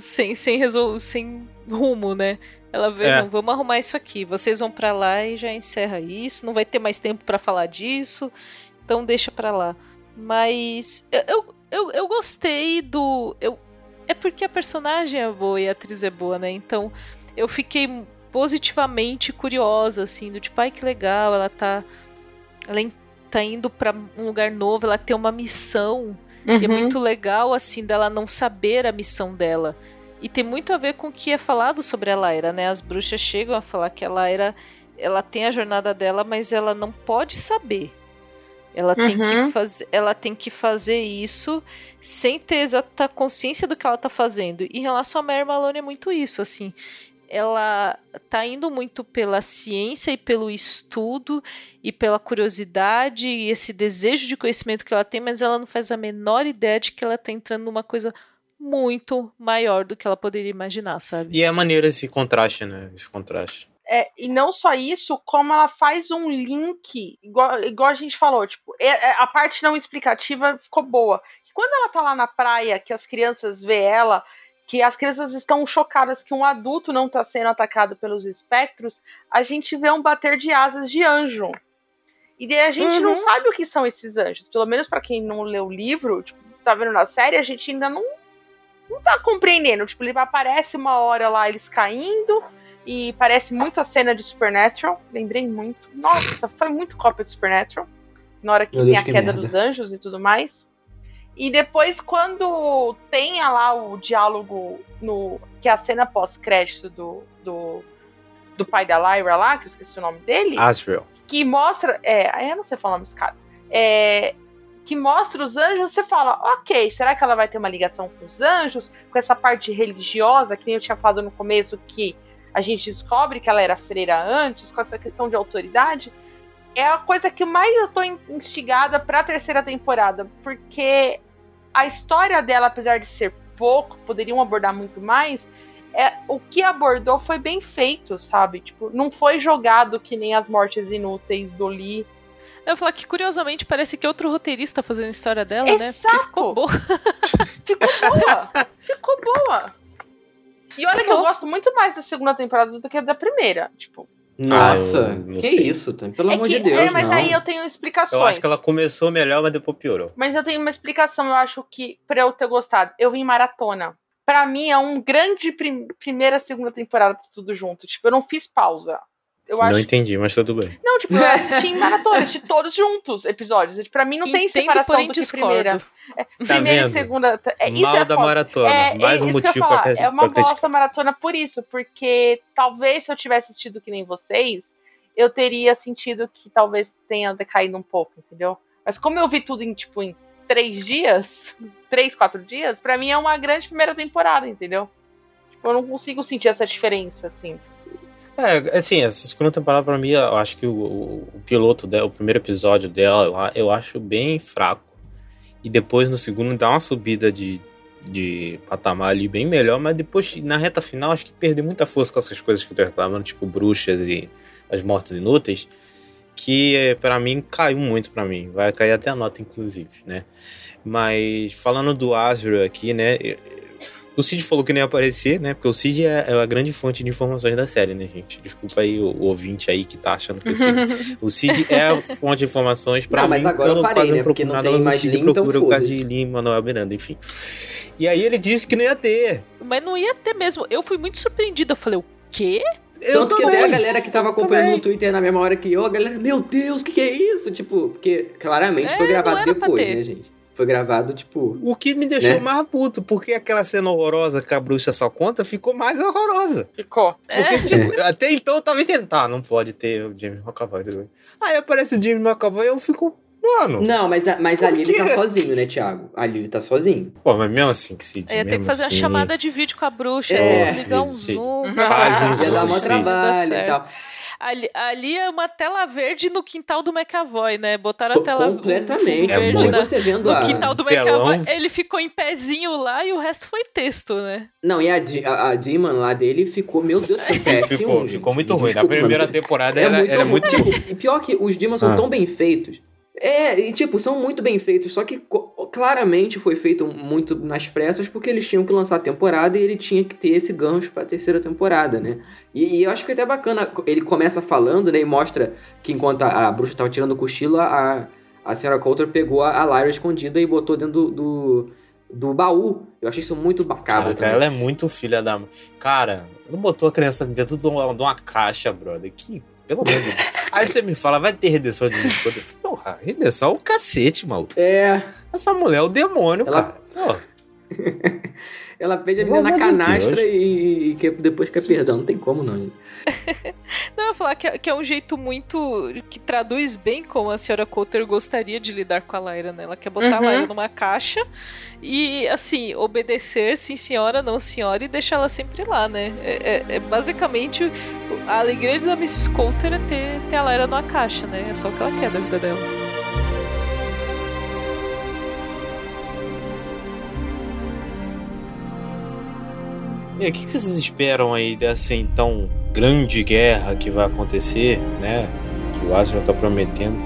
sem, sem, resol... sem rumo, né? Ela veio, É. não, vamos arrumar isso aqui. Vocês vão pra lá e já encerra isso. Não vai ter mais tempo pra falar disso. Então deixa pra lá. Mas eu, eu, eu, eu gostei do. Eu, é porque a personagem é boa e a atriz é boa, né? Então eu fiquei positivamente curiosa, assim, do tipo, ai que legal, ela tá. Ela tá indo pra um lugar novo, ela tem uma missão. E é Uhum. muito legal, assim, dela não saber a missão dela. E tem muito a ver com o que é falado sobre a Lyra, né? As bruxas chegam a falar que a Lyra, ela tem a jornada dela, mas ela não pode saber. Ela tem, Uhum. que faz... ela tem que fazer isso sem ter exata consciência do que ela tá fazendo. E em relação a Mary Malone é muito isso, assim. Ela tá indo muito pela ciência e pelo estudo e pela curiosidade e esse desejo de conhecimento que ela tem, mas ela não faz a menor ideia de que ela tá entrando numa coisa muito maior do que ela poderia imaginar, sabe? E é maneiro esse contraste, né? Esse contraste. É, e não só isso, como ela faz um link, igual, igual a gente falou, tipo, é- é- a parte não explicativa ficou boa. Quando ela tá lá na praia, que as crianças vê ela, que as crianças estão chocadas que um adulto não tá sendo atacado pelos espectros, a gente vê um bater de asas de anjo. E daí a gente não Uhum. sabe o que são esses anjos. Pelo menos pra quem não leu o livro, tipo, tá vendo na série, a gente ainda não, não tá compreendendo. Tipo, ele aparece uma hora lá, eles caindo, e parece muito a cena de Supernatural. Lembrei muito. Nossa, foi muito cópia de Supernatural. Na hora que Meu tem Deus, a que queda merda. dos anjos e tudo mais. E depois, quando tem lá o diálogo no. Que é a cena pós-crédito do, do. Do pai da Lyra lá, que eu esqueci o nome dele Asriel. que mostra. É, aí eu não sei falar o nome desse cara. É, que mostra os anjos, você fala, ok, será que ela vai ter uma ligação com os anjos? Com essa parte religiosa, que nem eu tinha falado no começo, que a gente descobre que ela era freira antes, com essa questão de autoridade. É a coisa que mais eu tô in- instigada pra terceira temporada, porque a história dela, apesar de ser pouco, poderiam abordar muito mais. É, o que abordou foi bem feito, sabe? Tipo, não foi jogado que nem as mortes inúteis do Lee. Eu ia falar que, curiosamente, parece que outro roteirista fazendo a história dela, né? Exato! Porque ficou boa. Ficou boa! Ficou boa! E olha que eu Nossa. gosto muito mais da segunda temporada do que da primeira. Tipo, Nossa, não que sei. isso, pelo é amor que, de Deus, é, mas não. aí eu tenho explicações. Eu acho que ela começou melhor, mas depois piorou. Mas eu tenho uma explicação, eu acho que, pra eu ter gostado. Eu vim maratona. Pra mim é um grande prim- primeira, segunda temporada tudo junto. Tipo, eu não fiz pausa. Eu Não acho entendi, mas tudo bem. Não, tipo, eu assisti em maratona, assisti todos juntos episódios. E Pra mim não tem Entendo, separação porém do que discordo. primeira. É, Tá primeira e vendo? segunda. É, isso Mal é da foda. maratona. É, Mais é um isso que eu ia motivo pra, É uma bosta maratona por isso, porque talvez se eu tivesse assistido que nem vocês, eu teria sentido que talvez tenha decaído um pouco, entendeu? Mas como eu vi tudo em, tipo, em três dias, três, quatro dias, pra mim é uma grande primeira temporada, entendeu? Tipo, eu não consigo sentir essa diferença, assim. É, assim, essa segunda temporada pra mim, eu acho que o, o, piloto dela, o primeiro episódio dela, eu, eu acho bem fraco. E depois no segundo dá uma subida de, de patamar ali bem melhor, mas depois na reta final acho que perdeu muita força com essas coisas que eu tô reclamando, tipo bruxas e as mortes inúteis, que para mim caiu muito para mim, vai cair até a nota inclusive, né? Mas falando do Asriel aqui, né? O Cid falou que nem ia aparecer, né? Porque o Cid é, é a grande fonte de informações da série, né, gente? Desculpa aí o, o ouvinte aí que tá achando que o Cid. o Cid é a fonte de informações pra Não, mim. mas agora eu parei, né? Porque não tem mais o Cid Lin, então procura o caso de. Lin Manuel Miranda, enfim. E aí ele disse que não ia ter. Mas não ia ter mesmo. Eu fui muito surpreendida. Eu falei, o quê? Eu Tanto que também. até a galera que tava acompanhando também. no Twitter na mesma hora que eu, a galera, meu Deus, o que, que é isso? Tipo, porque claramente É, foi não gravado depois, né, gente? Foi gravado, tipo. O que me deixou Né? mais puto, porque aquela cena horrorosa que a bruxa só conta ficou mais horrorosa. Ficou. Porque, É. tipo, até então eu tava entendendo, tá, não pode ter o James McAvoy. Aí aparece o James McAvoy e eu fico, mano. Não, mas, a- mas ali ele tá sozinho, né, Thiago? Ali ele tá sozinho. Pô, mas mesmo assim que se ia ter que fazer assim, uma chamada de vídeo com a bruxa, É. ligar um Sim, zoom. Faz um Ia zoom, dar mó sim. trabalho e tal. Ali, ali é uma tela verde no quintal do McAvoy, né? Botaram a tela completamente. É verde na, você vendo no a. quintal do telão. McAvoy. Ele ficou em pezinho lá e o resto foi texto, né? Não, e a, a, a Demon lá dele ficou, meu Deus do céu, péssimo. Ficou, ficou muito ruim. Na primeira mas- temporada É ela, muito ela é ruim. muito. Tipo, e pior que os Demons são Ah. tão bem feitos. É, e tipo, são muito bem feitos, só que co- claramente foi feito muito nas pressas porque eles tinham que lançar a temporada e ele tinha que ter esse gancho pra terceira temporada, né? E, e eu acho que é até bacana, ele começa falando, né, e mostra que enquanto a, a bruxa tava tirando o cochilo, a, a senhora Coulter pegou a, a Lyra escondida e botou dentro do, do, do baú. Eu achei isso muito bacana Cara, ela é muito filha da. Cara, não botou a criança dentro de uma, de uma caixa, brother. Que, pelo amor de Deus. Aí você me fala, vai ter redenção de música. Porra, redenção é o cacete, maluco. É, Essa mulher é o demônio, Ela- cara. ela pede a menina na de canastra Deus. e, e que depois quer perdão. Não tem como, não, gente. Não, eu ia falar que é, que é um jeito muito. que traduz bem como a senhora Coulter gostaria de lidar com a Lyra, né? Ela quer botar a Uhum. Lyra numa caixa e, assim, obedecer, sim senhora, não senhora, e deixar ela sempre lá, né? É, é- é basicamente a alegria da Mrs. Coulter é ter, ter a Lyra numa caixa, né? É só o que ela quer da vida dela. E o que que vocês esperam aí dessa então grande guerra que vai acontecer, né? Que o Asriel tá prometendo.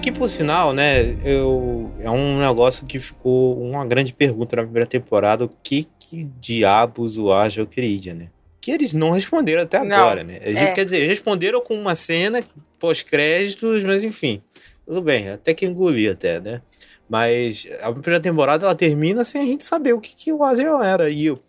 Que por sinal, né, eu, é um negócio que ficou uma grande pergunta na primeira temporada: o que, que diabos o Asriel queria, né? Que eles não responderam até Não, agora, né? É. Quer dizer, eles responderam com uma cena pós-créditos, mas enfim, tudo bem, até que engoli até, né? Mas a primeira temporada ela termina sem a gente saber o que, que o Asriel era. E, eu-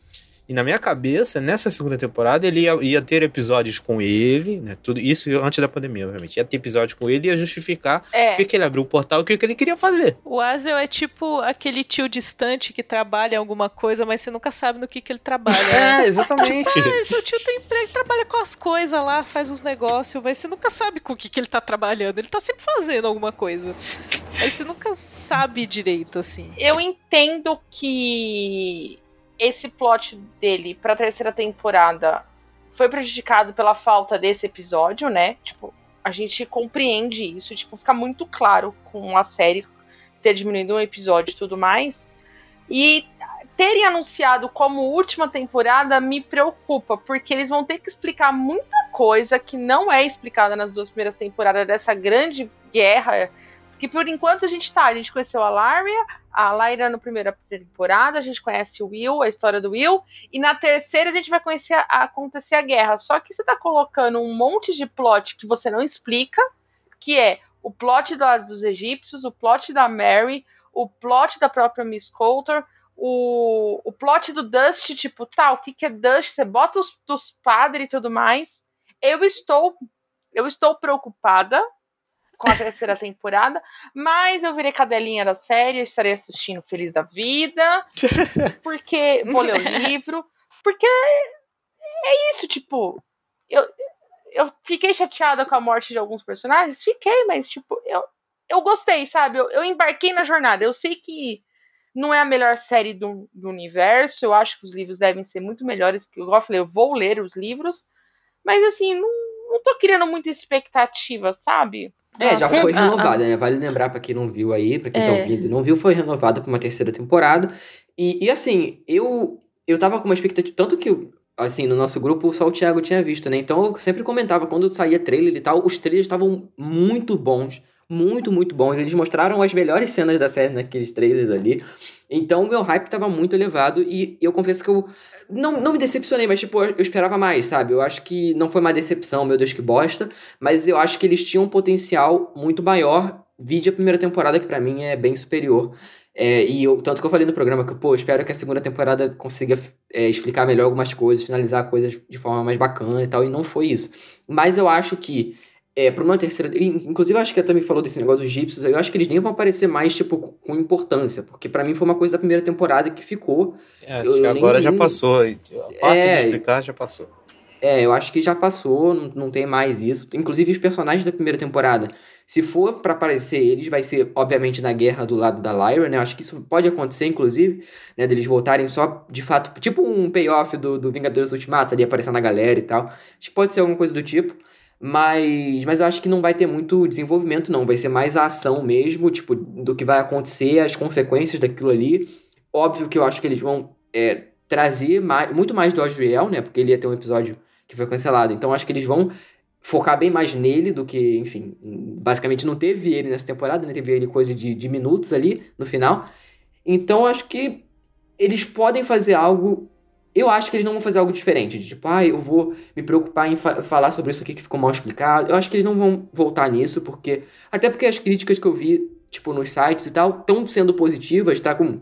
e na minha cabeça, nessa segunda temporada, ele ia, ia ter episódios com ele, né? Tudo isso antes da pandemia, obviamente. Ia ter episódios com ele e ia justificar É. por que, que ele abriu o portal e o que, que ele queria fazer. O Asriel é tipo aquele tio distante que trabalha em alguma coisa, mas você nunca sabe no que, que ele trabalha. né? É, exatamente. Ah, seu tio tem emprego, trabalha com as coisas lá, faz uns negócios, mas você nunca sabe com o que, que ele tá trabalhando. Ele tá sempre fazendo alguma coisa. Aí você nunca sabe direito, assim. Eu entendo que esse plot dele pra terceira temporada foi prejudicado pela falta desse episódio, né? Tipo, a gente compreende isso, tipo, fica muito claro com a série ter diminuído um episódio e tudo mais. E terem anunciado como última temporada me preocupa, porque eles vão ter que explicar muita coisa que não é explicada nas duas primeiras temporadas dessa grande guerra. Que por enquanto a gente tá, a gente conheceu a Laria, a Lyra na primeira temporada, a gente conhece o Will, a história do Will, e na terceira a gente vai conhecer a, a- acontecer a guerra. Só que você tá colocando um monte de plot que você não explica, que é o plot da- dos egípcios, o plot da Mary, o plot da própria Miss Coulter, o, o plot do Dust, tipo, tá, o que, que é Dust? Você bota os dos padres e tudo mais. Eu estou, eu estou preocupada com a terceira temporada, mas eu virei cadelinha da série, estarei assistindo Feliz da Vida, porque vou ler o livro, porque é isso, tipo, eu, eu fiquei chateada com a morte de alguns personagens, fiquei, mas tipo, eu, eu gostei, sabe? Eu, eu embarquei na jornada. Eu sei que não é a melhor série do, do universo. Eu acho que os livros devem ser muito melhores. Que eu falei, eu vou ler os livros. Mas assim, não, não tô criando muita expectativa, sabe? É, já foi Ah, ah. renovada, né? Vale lembrar pra quem não viu aí, pra quem tá É. ouvindo e não viu, foi renovada pra uma terceira temporada. E, e assim, eu eu tava com uma expectativa. Tanto que, assim, no nosso grupo só o Thiago tinha visto, né? Então eu sempre comentava, quando saía trailer e tal, os trailers estavam muito bons. Muito, muito bons. Eles mostraram as melhores cenas da série naqueles trailers ali. Então o meu hype tava muito elevado e eu confesso que eu não, não me decepcionei, mas tipo, eu esperava mais, sabe? Eu acho que não foi uma decepção, meu Deus que bosta, mas eu acho que eles tinham um potencial muito maior. Vide a primeira temporada, que pra mim é bem superior. É, e eu, tanto que eu falei no programa que, pô, espero que a segunda temporada consiga é, explicar melhor algumas coisas, finalizar coisas de forma mais bacana e tal, e não foi isso. Mas eu acho que, é, pra uma terceira. Inclusive, eu acho que a Tami falou desse negócio dos egípcios, eu acho que eles nem vão aparecer mais, tipo, com importância, porque pra mim foi uma coisa da primeira temporada que ficou. É, Eu- nem- agora já nem- passou. A parte É. de explicar já passou. É, eu acho que já passou, não, não tem mais isso. Inclusive, os personagens da primeira temporada, se for pra aparecer eles, vai ser, obviamente, na guerra do lado da Lyra, né? Eu acho que isso pode acontecer, inclusive, né? Deles voltarem só, de fato, tipo um payoff do, do Vingadores Ultimato, ali aparecendo a galera e tal. Acho que pode ser alguma coisa do tipo. Mas, mas eu acho que não vai ter muito desenvolvimento, não. Vai ser mais a ação mesmo, tipo, do que vai acontecer, as consequências daquilo ali. Óbvio que eu acho que eles vão é, trazer mais, muito mais do Asriel, né? Porque ele ia ter um episódio que foi cancelado. Então acho que eles vão focar bem mais nele do que, enfim, basicamente não teve ele nessa temporada, né? Teve ele coisa de, de minutos ali no final. Então acho que eles podem fazer algo. Eu acho que eles não vão fazer algo diferente. De tipo, ah, eu vou me preocupar em fa- falar sobre isso aqui que ficou mal explicado. Eu acho que eles não vão voltar nisso, porque. Até porque as críticas que eu vi, tipo, nos sites e tal, estão sendo positivas, tá com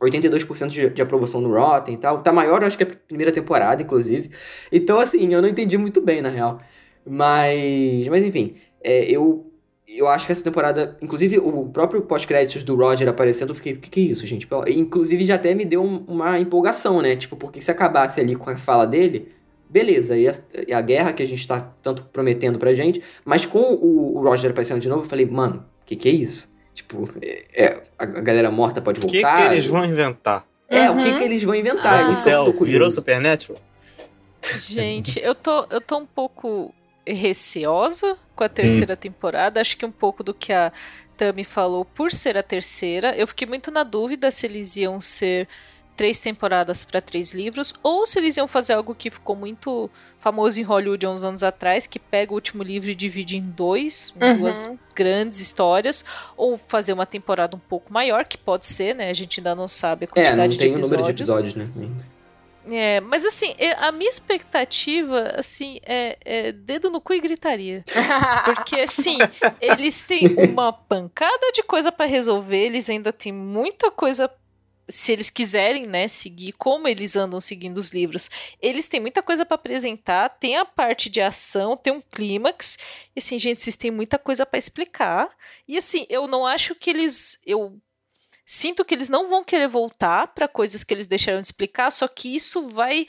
82% de, de aprovação no Rotten e tal. Tá maior, acho que a primeira temporada, inclusive. Então, assim, eu não entendi muito bem, na real. Mas, mas enfim, é, eu, eu acho que essa temporada. Inclusive, o próprio pós-créditos do Roger aparecendo, eu fiquei, o que, que é isso, gente? Inclusive, já até me deu um- uma empolgação, né? Tipo, porque se acabasse ali com a fala dele, beleza, e a, e a guerra que a gente tá tanto prometendo pra gente, mas com o, o Roger aparecendo de novo, eu falei, mano, o que, que é isso? Tipo, é, é, a, a galera morta pode O que, voltar. que eles vão inventar? É, o Uhum. que, que eles vão inventar? Ah. Isso que céu virou Supernatural? Gente, eu tô, eu tô um pouco receosa com a terceira temporada. Acho que um pouco do que a Tami falou por ser a terceira. Eu fiquei muito na dúvida se eles iam ser três temporadas para três livros ou se eles iam fazer algo que ficou muito famoso em Hollywood há uns anos atrás, que pega o último livro e divide em dois, Uhum. duas grandes histórias, ou fazer uma temporada um pouco maior, que pode ser, né? A gente ainda não sabe a É, quantidade não tem de o episódios. número de episódios, né? É, mas assim, a minha expectativa, assim, é, é dedo no cu e gritaria. Porque, assim, eles têm uma pancada de coisa pra resolver, eles ainda têm muita coisa. Se eles quiserem, né, seguir como eles andam seguindo os livros, eles têm muita coisa pra apresentar. Tem a parte de ação, tem um clímax. E assim, gente, vocês têm muita coisa pra explicar. E assim, eu não acho que eles. Eu sinto que eles não vão querer voltar pra coisas que eles deixaram de explicar, só que isso vai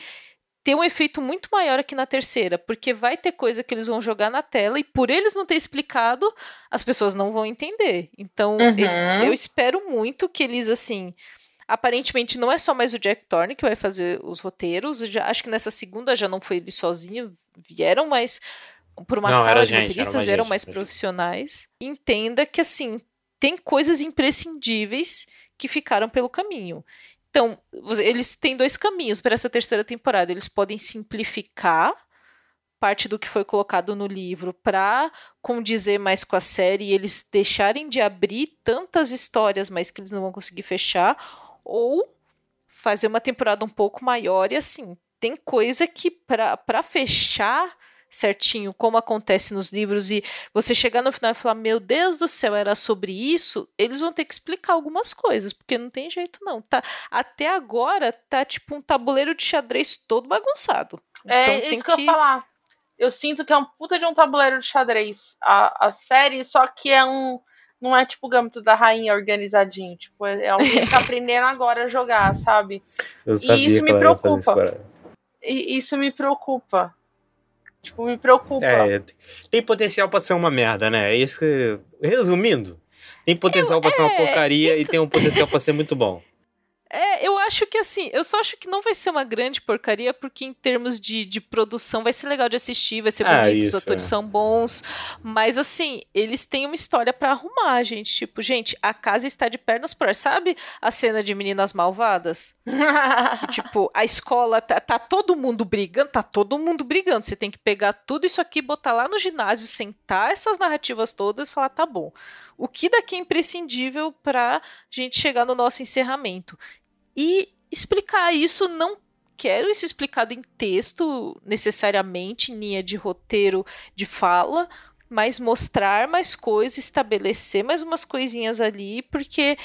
ter um efeito muito maior aqui na terceira, porque vai ter coisa que eles vão jogar na tela e por eles não ter explicado, as pessoas não vão entender. Então, Uhum. eles- eu espero muito que eles assim, aparentemente não é só mais o Jack Thorne que vai fazer os roteiros, já acho que nessa segunda já não foi ele sozinho, vieram mais por uma Não, sala era de gente, era roteiristas, mais vieram gente, mais profissionais. Entenda que assim, tem coisas imprescindíveis que ficaram pelo caminho. Então, eles têm dois caminhos para essa terceira temporada. Eles podem simplificar parte do que foi colocado no livro para condizer mais com a série e eles deixarem de abrir tantas histórias, mas que eles não vão conseguir fechar, ou fazer uma temporada um pouco maior e assim, tem coisa que para fechar certinho como acontece nos livros e você chegar no final e falar, meu Deus do céu, era sobre isso, eles vão ter que explicar algumas coisas, porque não tem jeito não. Tá, até agora tá tipo um tabuleiro de xadrez todo bagunçado. É Então isso tem que eu ia falar. Eu sinto que é um puta de um tabuleiro de xadrez a, a série, só que é um. Não é tipo o Gâmbito da Rainha organizadinho. Tipo, é alguém que tá aprendendo agora a jogar, sabe? Eu E sabia isso que me isso preocupa. E isso me preocupa. Tipo, me preocupa. É, tem- potencial pra ser uma merda, né? É isso que. Resumindo, Tem potencial pra ser uma é, porcaria e tem um potencial pra ser muito bom. É, eu acho que assim, eu só acho que não vai ser uma grande porcaria, porque em termos de, de produção vai ser legal de assistir, vai ser Ah, bonito, isso, os atores é. são bons. Mas assim, eles têm uma história pra arrumar, gente. Tipo, gente, a casa está de pernas pro ar. Sabe a cena de meninas malvadas? Que, tipo, a escola tá, tá todo mundo brigando, tá todo mundo brigando. Você tem que pegar tudo isso aqui, botar lá no ginásio, sentar essas narrativas todas e falar, tá bom. O que daqui é imprescindível pra gente chegar no nosso encerramento? E explicar isso, não quero isso explicado em texto necessariamente, em linha de roteiro de fala, mas mostrar mais coisas, estabelecer mais umas coisinhas ali, porque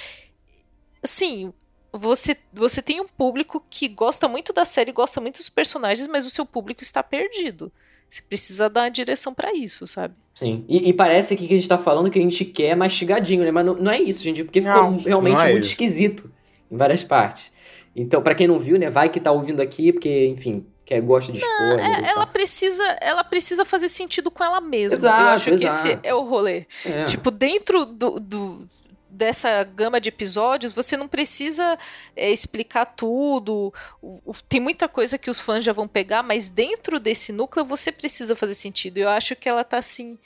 assim, você, você tem um público que gosta muito da série, gosta muito dos personagens, mas o seu público está perdido. Você precisa dar uma direção pra isso, sabe? Sim. E, e parece aqui que a gente tá falando que a gente quer mastigadinho, né? Mas não, não é isso, gente, porque ficou Não. realmente Não é muito isso. esquisito em várias partes. Então, pra quem não viu, né, vai que tá ouvindo aqui, porque, enfim, quer gosta de spoiler É, e ela tal. precisa, ela precisa fazer sentido com ela mesma. Exato, Eu acho que esse exato. é o rolê. É. Tipo, dentro do, do- dessa gama de episódios, você não precisa é, explicar tudo. O- o- tem muita coisa que os fãs já vão pegar, mas dentro desse núcleo você precisa fazer sentido. Eu acho que ela tá assim.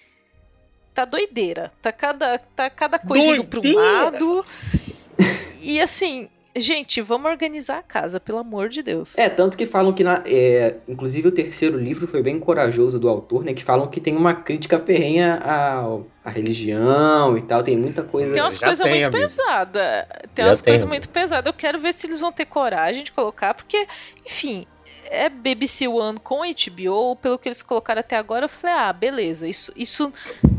Tá doideira. Tá cada, tá cada coisa indo pra um Doideira! lado. E assim, gente, vamos organizar a casa, pelo amor de Deus. É, tanto que falam que, na, é, inclusive, o terceiro livro foi bem corajoso do autor, né? Que falam que tem uma crítica ferrenha à, à religião e tal, tem muita coisa. Tem umas coisas muito pesadas. Tem Já umas coisas muito pesadas. Eu quero ver se eles vão ter coragem de colocar, porque, enfim, é BBC One com HBO, pelo que eles colocaram até agora, eu falei, ah, beleza, isso, isso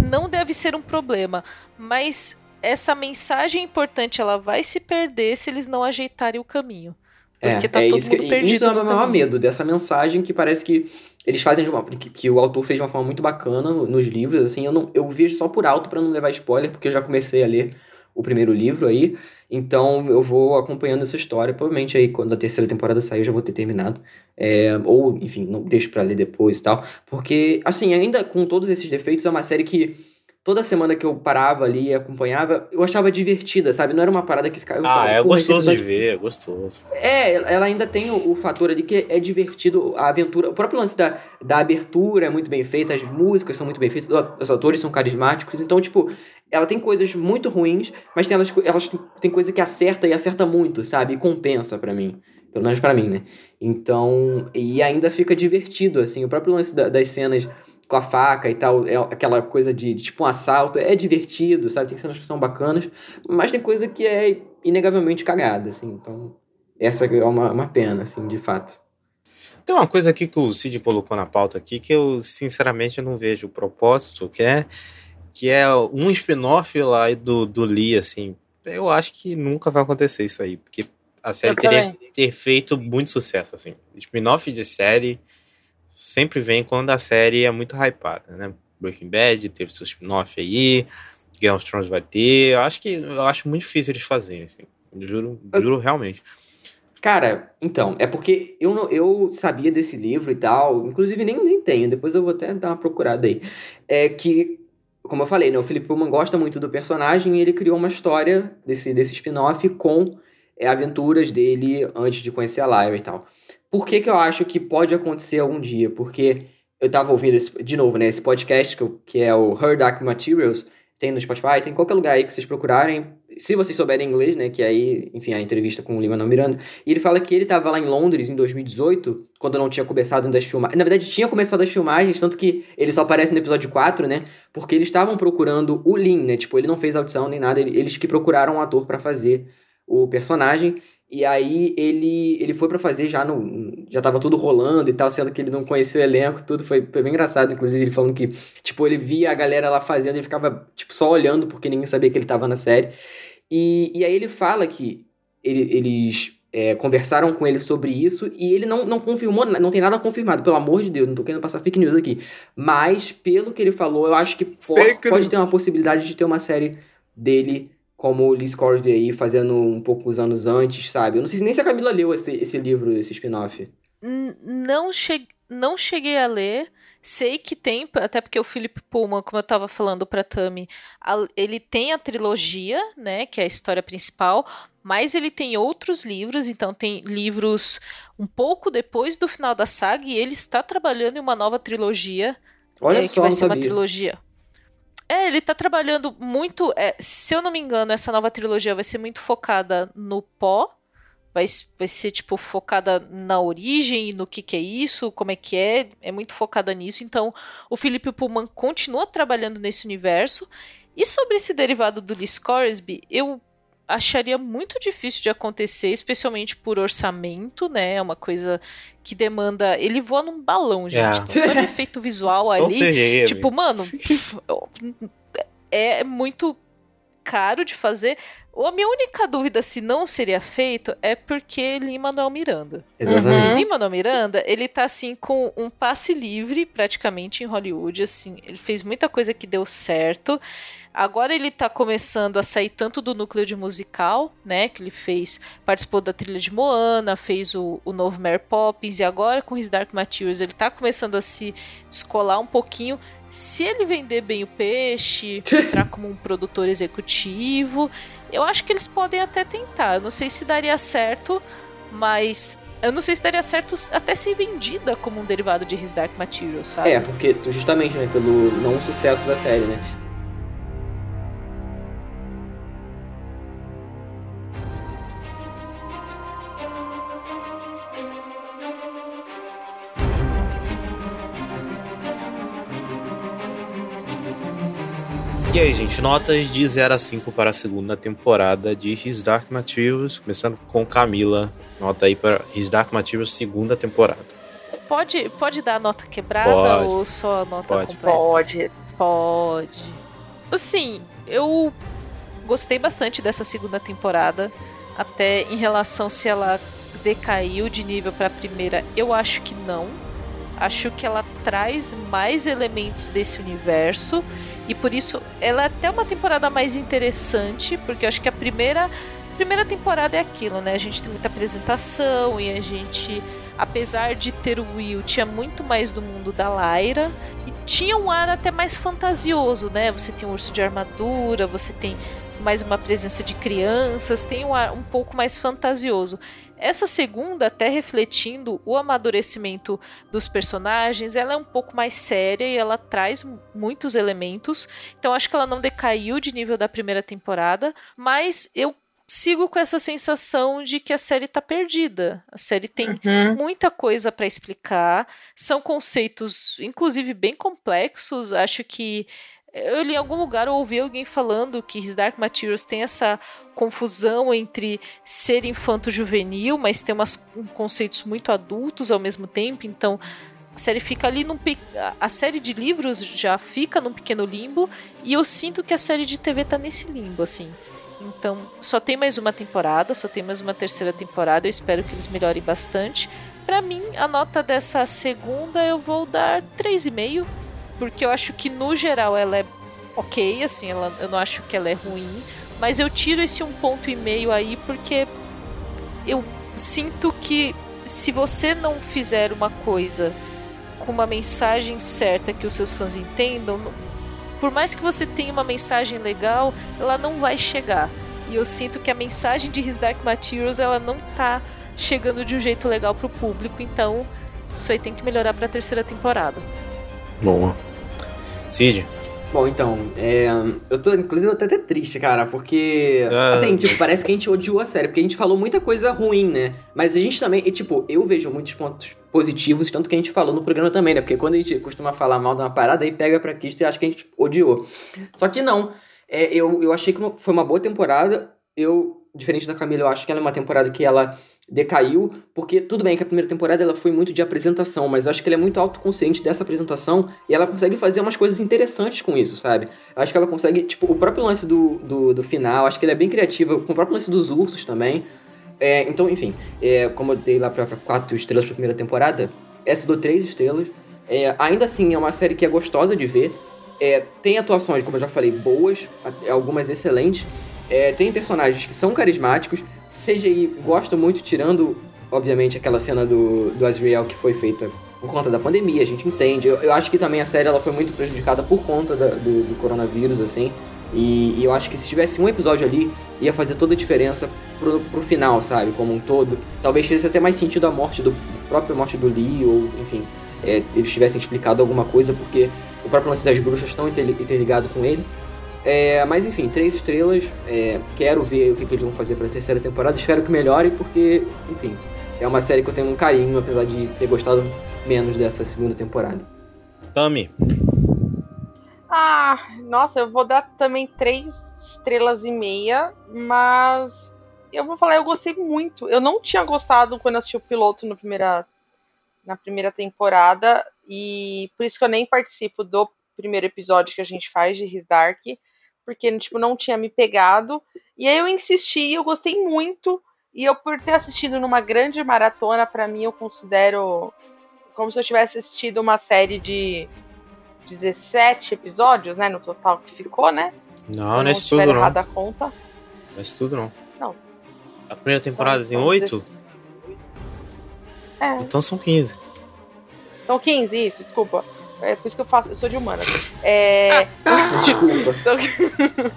não deve ser um problema. Mas essa mensagem importante, ela vai se perder se eles não ajeitarem o caminho. Porque tá todo isso que- mundo perdido Isso é o meu maior medo, dessa mensagem que parece que eles fazem de uma. que, que o autor fez de uma forma muito bacana no- nos livros, assim, eu, não, eu vejo só por alto pra não levar spoiler, porque eu já comecei a ler o primeiro livro aí, então eu vou acompanhando essa história, provavelmente aí quando a terceira temporada sair eu já vou ter terminado, É, ou enfim, não deixo pra ler depois e tal, porque, assim, ainda com todos esses defeitos, é uma série que toda semana que eu parava ali e acompanhava, eu achava divertida, sabe? Não era uma parada que ficava... eu Ah, falava, é "Porra, esse gostoso de ver, é gostoso. é, ela ainda tem o, o fator ali que é divertido, a aventura. O próprio lance da, da abertura é muito bem feita, as músicas são muito bem feitas, os atores são carismáticos. Então, tipo, ela tem coisas muito ruins, mas tem, elas, elas tem coisa que acerta e acerta muito, sabe? E compensa pra mim. Pelo menos pra mim, né? Então, e ainda fica divertido, assim. O próprio lance da- das cenas com a faca e tal, é aquela coisa de, de tipo um assalto, é divertido, sabe? Tem cenas que são bacanas, mas tem coisa que é inegavelmente cagada, assim. Então, essa é uma, uma pena, assim, de fato. Tem uma coisa aqui que o Cid colocou na pauta aqui que eu, sinceramente, não vejo o propósito, que é, que é um spin-off lá do, do Lee, assim. Eu acho que nunca vai acontecer isso aí, porque a série Eu teria também. ter feito muito sucesso, assim. Spin-off de série sempre vem quando a série é muito hypada, né? Breaking Bad teve seu spin-off aí, Game of Thrones vai ter. Eu acho que eu acho muito difícil eles fazerem, assim. Eu juro, juro realmente. Cara, então, é porque eu, não, eu sabia desse livro e tal, inclusive nem, nem tenho, depois eu vou até dar uma procurada aí. É que, como eu falei, né, o Philip Pullman gosta muito do personagem e ele criou uma história desse, desse spin-off com é, aventuras dele antes de conhecer a Lyra e tal. Por que que eu acho que pode acontecer algum dia? Porque eu tava ouvindo, esse- de novo, né, esse podcast que, eu- que é o Her Dark Materials, tem no Spotify, tem em qualquer lugar aí que vocês procurarem. Se vocês souberem inglês, né, que aí, enfim, a entrevista com o Lima Miranda, e ele fala que ele tava lá em Londres em 2018, quando não tinha começado ainda as filmagens. Na verdade, tinha começado as filmagens, tanto que ele só aparece no episódio 4, né? Porque eles estavam procurando o Lin, né? Tipo, ele não fez audição nem nada, ele- eles que procuraram um ator pra fazer o personagem. E aí ele, ele foi pra fazer já no. Já tava tudo rolando e tal, sendo que ele não conhecia o elenco, tudo. Foi, foi bem engraçado, inclusive, ele falando que, tipo, ele via a galera lá fazendo e ficava, tipo, só olhando, porque ninguém sabia que ele tava na série. E, e aí ele fala que ele- eles é, conversaram com ele sobre isso e ele não, não confirmou, não tem nada confirmado, pelo amor de Deus, não tô querendo passar fake news aqui. Mas, pelo que ele falou, eu acho que pode news. ter uma possibilidade de ter uma série dele como o Lee Scoresby aí, fazendo um poucos anos antes, sabe? Eu não sei se nem se a Camila leu esse, esse livro, esse spin-off. Não, che não cheguei a ler. sei que tem, até porque o Philip Pullman, como eu tava falando pra Tami, ele tem a trilogia, né, que é a história principal, mas ele tem outros livros, então tem livros um pouco depois do final da saga e ele está trabalhando em uma nova trilogia, Olha é, que só, vai não ser uma sabia. trilogia. É, ele tá trabalhando muito. é, se eu não me engano, essa nova trilogia vai ser muito focada no pó. Vai, vai ser, tipo, focada na origem no que, que é isso, como é que é. É muito focada nisso. Então, o Philip Pullman continua trabalhando nesse universo. E sobre esse derivado do Lee Scoresby, eu acharia muito difícil de acontecer, especialmente por orçamento, né? É uma coisa que demanda. Ele voa num balão, gente. É. Então, efeito visual ali. CGI, tipo, mano, é muito caro de fazer. A minha única dúvida se não seria feito é porque Lin-Manuel Miranda. Exatamente. Lin-Manuel Miranda, ele tá assim com um passe livre praticamente em Hollywood, assim, ele fez muita coisa que deu certo. Agora ele tá começando a sair tanto do núcleo de musical, né, que ele fez, participou da trilha de Moana, fez o, o novo Mary Poppins e agora com His Dark Materials ele tá começando a se descolar um pouquinho. Se ele vender bem o peixe, entrar como um produtor executivo, eu acho que eles podem até tentar. Eu não sei se daria certo, mas eu não sei se daria certo até ser vendida como um derivado de His Dark Materials, sabe? É, porque justamente, né, pelo não sucesso da série, né? Aí, gente, notas de 0 a 5 para a segunda temporada de His Dark Materials, começando com Camila. Nota aí para His Dark Materials, segunda temporada. Pode, pode dar a nota quebrada Pode. ou só a nota Pode. completa? Pode. Pode. Assim, eu gostei bastante dessa segunda temporada. Até em relação se ela decaiu de nível para a primeira, eu acho que não. Acho que ela traz mais elementos desse universo e por isso ela é até uma temporada mais interessante, porque eu acho que a primeira primeira temporada é aquilo, né? A gente tem muita apresentação e a gente, apesar de ter o Will, tinha muito mais do mundo da Lyra e tinha um ar até mais fantasioso, né? Você tem um urso de armadura, você tem mais uma presença de crianças, tem um ar um pouco mais fantasioso. Essa segunda, até refletindo o amadurecimento dos personagens, ela é um pouco mais séria e ela traz muitos elementos. Então acho que ela não decaiu de nível da primeira temporada, mas eu sigo com essa sensação de que a série tá perdida. A série tem Uhum. muita coisa para explicar, são conceitos inclusive bem complexos. Acho que eu li em algum lugar ou ouvi alguém falando que His Dark Materials tem essa confusão entre ser infanto-juvenil, mas tem umas um, conceitos muito adultos ao mesmo tempo, então a série fica ali num a- série de livros já fica num pequeno limbo e eu sinto que a série de TV tá nesse limbo assim. Então, só tem mais uma temporada, só tem mais uma terceira temporada, eu espero que eles melhorem bastante. Pra mim, a nota dessa segunda eu vou dar 3,5, porque eu acho que no geral ela é ok, assim, ela, eu não acho que ela é ruim, mas eu tiro esse um ponto e meio aí porque eu sinto que se você não fizer uma coisa com uma mensagem certa que os seus fãs entendam, por mais que você tenha uma mensagem legal, ela não vai chegar. E eu sinto que a mensagem de His Dark Materials ela não tá chegando de um jeito legal pro público, então isso aí tem que melhorar pra terceira temporada. Boa. Cid, Bom, então, é, eu tô, inclusive, até, até triste, cara, porque, Ah. assim, tipo, parece que a gente odiou a série, porque a gente falou muita coisa ruim, né? Mas a gente também, e, tipo, eu vejo muitos pontos positivos, tanto que a gente falou no programa também, né? Porque quando a gente costuma falar mal de uma parada, aí pega pra Cristo e acha que a gente odiou. Só que não, é, eu, eu achei que foi uma boa temporada, eu, diferente da Camila, eu acho que ela é uma temporada que ela decaiu, porque tudo bem que a primeira temporada ela foi muito de apresentação, mas eu acho que ela é muito autoconsciente dessa apresentação e ela consegue fazer umas coisas interessantes com isso, sabe? Eu acho que ela consegue, tipo, o próprio lance do, do, do final, acho que ela é bem criativa, com o próprio lance dos ursos também. É, então, enfim, é, como eu dei lá pra, quatro estrelas pra primeira temporada, essa eu dou três estrelas. É, ainda assim, é uma série que é gostosa de ver. É, tem atuações, como eu já falei, boas, algumas excelentes. É, tem personagens que são carismáticos. CGI gosto muito, tirando, obviamente, aquela cena do, do Azrael que foi feita por conta da pandemia, a gente entende. Eu, eu acho que também a série ela foi muito prejudicada por conta da, do, do, coronavírus, assim. E, e, eu acho que se tivesse um episódio ali, ia fazer toda a diferença pro, pro final, sabe? Como um todo. Talvez fizesse até mais sentido a morte do a própria morte do Lee, ou enfim, é, eles tivessem explicado alguma coisa, porque o próprio lance das bruxas estão interligado com ele. É, mas enfim, três estrelas. É, quero ver o que, que eles vão fazer para a terceira temporada. Espero que melhore, porque, enfim, é uma série que eu tenho um carinho, apesar de ter gostado menos dessa segunda temporada. Tami. Ah, nossa, eu vou dar também três estrelas e meia, mas eu vou falar, eu gostei muito. Eu não tinha gostado quando assisti o piloto no primeira, na primeira temporada, e por isso que eu nem participo do primeiro episódio que a gente faz de His Dark, porque tipo, não tinha me pegado. E aí eu insisti, eu gostei muito, e eu por ter assistido numa grande maratona, para mim eu considero como se eu tivesse assistido uma série de 17 episódios, né, no total que ficou, né? Não, não é isso tudo não. a conta. Não é isso tudo não. Não. A primeira temporada tem 8? É. Então são 15. São 15, isso, desculpa. É por isso que eu faço, eu sou de humana. É... desculpa. são...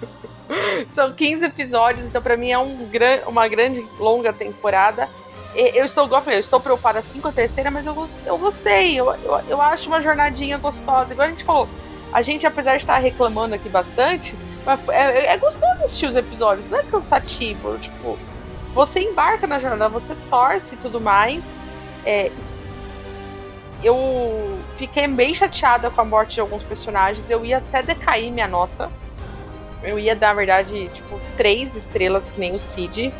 são 15 episódios, então pra mim é um gran... uma grande, longa temporada eu estou, igual eu falei, eu estou preocupada assim com a terceira, mas eu, eu gostei. Eu, eu, eu acho uma jornadinha gostosa. Igual a gente falou, a gente, apesar de estar reclamando aqui bastante, é, é gostoso assistir os episódios, não é cansativo. Tipo, você embarca na jornada, você torce e tudo mais. É, eu fiquei bem chateada com a morte de alguns personagens. Eu ia até decair minha nota. Eu ia dar, na verdade, tipo, três estrelas, que nem o Cid.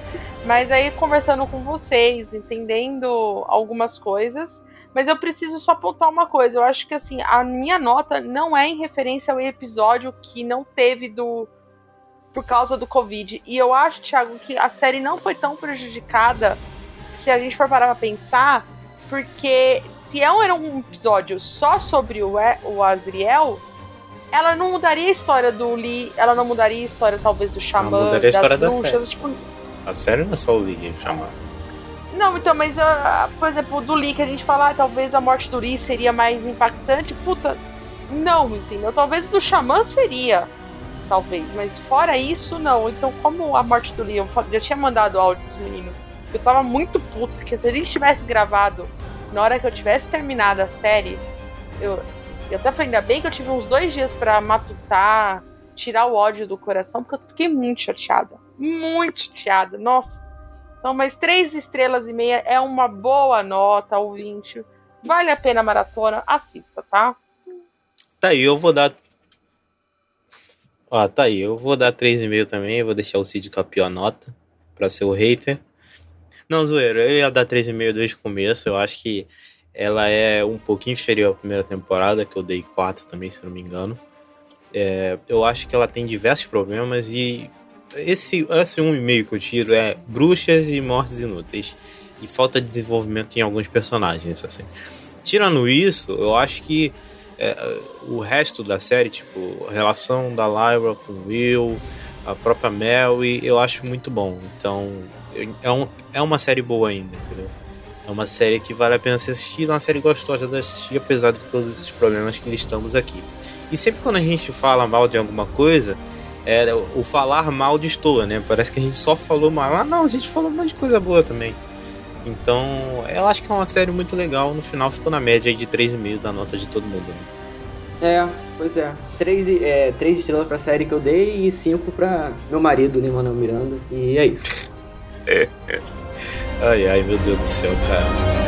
Mas aí, conversando com vocês, entendendo algumas coisas. Mas eu preciso só apontar uma coisa. Eu acho que, assim, a minha nota não é em referência ao episódio que não teve do. Por causa do Covid. E eu acho, Thiago, que a série não foi tão prejudicada se a gente for parar pra pensar. Porque se é era um episódio só sobre o, o Asriel, ela não mudaria a história do Lee, ela não mudaria a história, talvez, do Xamã. Não mudaria a história bruxas, da série. Tipo... A série não é só o Lee, o Xamã. Não, então, mas, uh, por exemplo, do Lee, que a gente fala, ah, talvez a morte do Lee seria mais impactante. Puta, não, entendeu? Talvez do Xamã seria, talvez, mas fora isso, não. Então, como a morte do Lee, eu já tinha mandado áudio pros meninos, eu tava muito puta, porque se a gente tivesse gravado na hora que eu tivesse terminado a série, eu, eu até falei, ainda bem que eu tive uns dois dias para matutar, tirar o ódio do coração, porque eu fiquei muito chateada. Muito chateada. Nossa. Então, mas três estrelas e meia é uma boa nota, ouvinte. Vale a pena a maratona, assista, tá? Tá aí, eu vou dar. Ó, tá aí, eu vou dar 3,5 também, vou deixar o Cid com a pior nota, pra ser o hater. Não, zoeiro, eu ia dar 3,5 desde o começo, eu acho que ela é um pouquinho inferior à primeira temporada, que eu dei 4 também, se não me engano. É, eu acho que ela tem diversos problemas e esse, esse um e meio que eu tiro é bruxas e mortes inúteis. E falta de desenvolvimento em alguns personagens, assim. Tirando isso, eu acho que é, o resto da série, tipo, a relação da Lyra com o Will, a própria Mel, eu acho muito bom. Então, é, um, é uma série boa ainda, entendeu? É uma série que vale a pena ser assistida, uma série gostosa de assistir, apesar de todos esses problemas que listamos aqui. E sempre quando a gente fala mal de alguma coisa, é, o falar mal destoa, né? Parece que a gente só falou mal. Ah, não, a gente falou um monte de coisa boa também. Então, eu acho que é uma série muito legal. No final ficou na média de 3,5 da nota de todo mundo. Né? É, pois é. Três, é, três estrelas pra série que eu dei e cinco pra meu marido, Lin Manuel Miranda. E é isso. Ai, ai, meu Deus do céu, cara.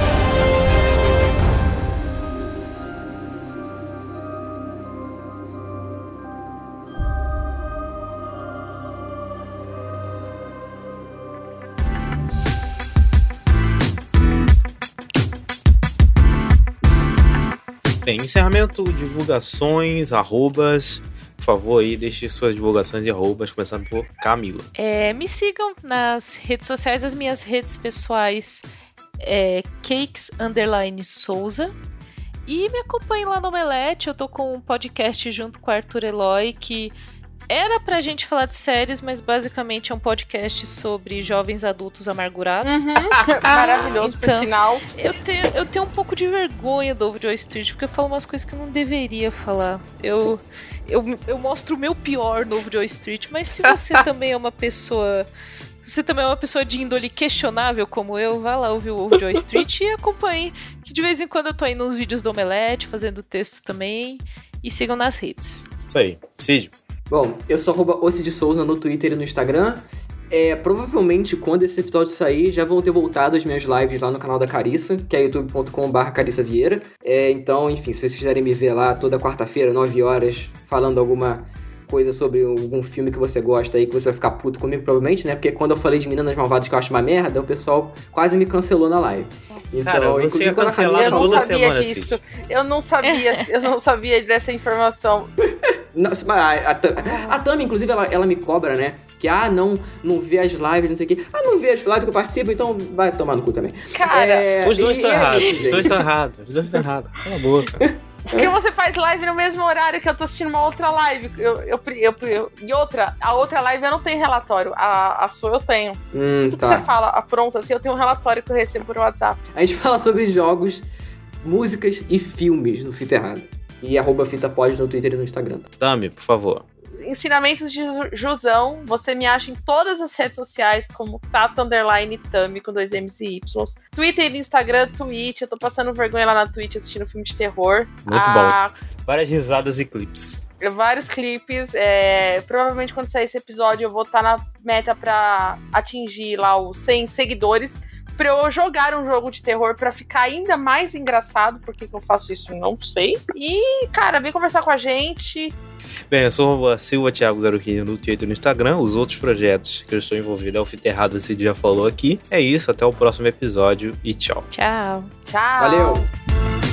Bem, encerramento, divulgações, arrobas, por favor, aí deixe suas divulgações e arrobas, começando por Camila. É, me sigam nas redes sociais, as minhas redes pessoais é Cakes Underline Souza. E me acompanhe lá no Omelete, eu tô com um podcast junto com o Arthur Eloy, que era pra gente falar de séries, mas basicamente é um podcast sobre jovens adultos amargurados. Uhum. Maravilhoso, por Então, sinal. Eu tenho, eu tenho um pouco de vergonha do Joy Street, porque eu falo umas coisas que eu não deveria falar. Eu, eu, eu mostro o meu pior no Joy Street, mas se você também é uma pessoa. Se você também é uma pessoa de índole questionável como eu, vá lá ouvir o Joy Street e acompanhe. Que de vez em quando eu tô aí nos vídeos do Omelete, fazendo texto também. E sigam nas redes. Isso aí. Cid. Bom, eu sou arroba Ossi de Souza no Twitter e no Instagram. É, provavelmente quando esse episódio sair, já vão ter voltado as minhas lives lá no canal da Carissa, que é youtube.com.br Carissa Vieira. É, então, enfim, se vocês quiserem me ver lá toda quarta-feira, 9 horas, falando alguma coisa sobre algum filme que você gosta aí, que você vai ficar puto comigo, provavelmente, né? Porque quando eu falei de Meninas Malvadas que eu acho uma merda, o pessoal quase me cancelou na live. Então, Cara, você é cancelado Camila- Eu não toda sabia semana, disso. Cid. Eu não sabia, eu não sabia dessa informação. Não, mas a, a, a Tami, inclusive, ela, ela me cobra, né? Que, ah, não, não vê as lives, não sei o quê. Ah, não vê as lives que eu participo, então vai tomar no cu também. Cara, É, Os dois estão errados. Os dois estão errados. Os dois estão errados. Cala a boca. porque você faz live no mesmo horário que eu tô assistindo uma outra live. Eu, eu, eu, eu- e outra, a outra live eu não tenho relatório. A, a sua eu tenho. Hum, Tudo que tá. você fala, a pronta, assim, eu tenho um relatório que eu recebo por WhatsApp. A gente fala sobre jogos, músicas e filmes no Fita Errada. E arroba Fita Pod no Twitter e no Instagram. Tami, por favor. Ensinamentos de Ju- Jusão, você me acha em todas as redes sociais como Tata Underline Tami com dois M's e Y's. Twitter, Instagram, Twitch. Eu tô passando vergonha lá na Twitch assistindo filme de terror. Muito Ah, Várias risadas e clipes. vários clipes. é, provavelmente quando sair esse episódio eu vou estar na meta pra atingir lá os 100 seguidores. Pra eu jogar um jogo de terror pra ficar ainda mais engraçado. Por que que eu faço isso? Não sei. E, cara, vem conversar com a gente. Bem, eu sou o Silva Thiago 015 no Twitter e no Instagram. Os outros projetos que eu estou envolvido é o Fita Errado, esse já falou aqui. É isso, até o próximo episódio e tchau. Tchau. Tchau. Valeu!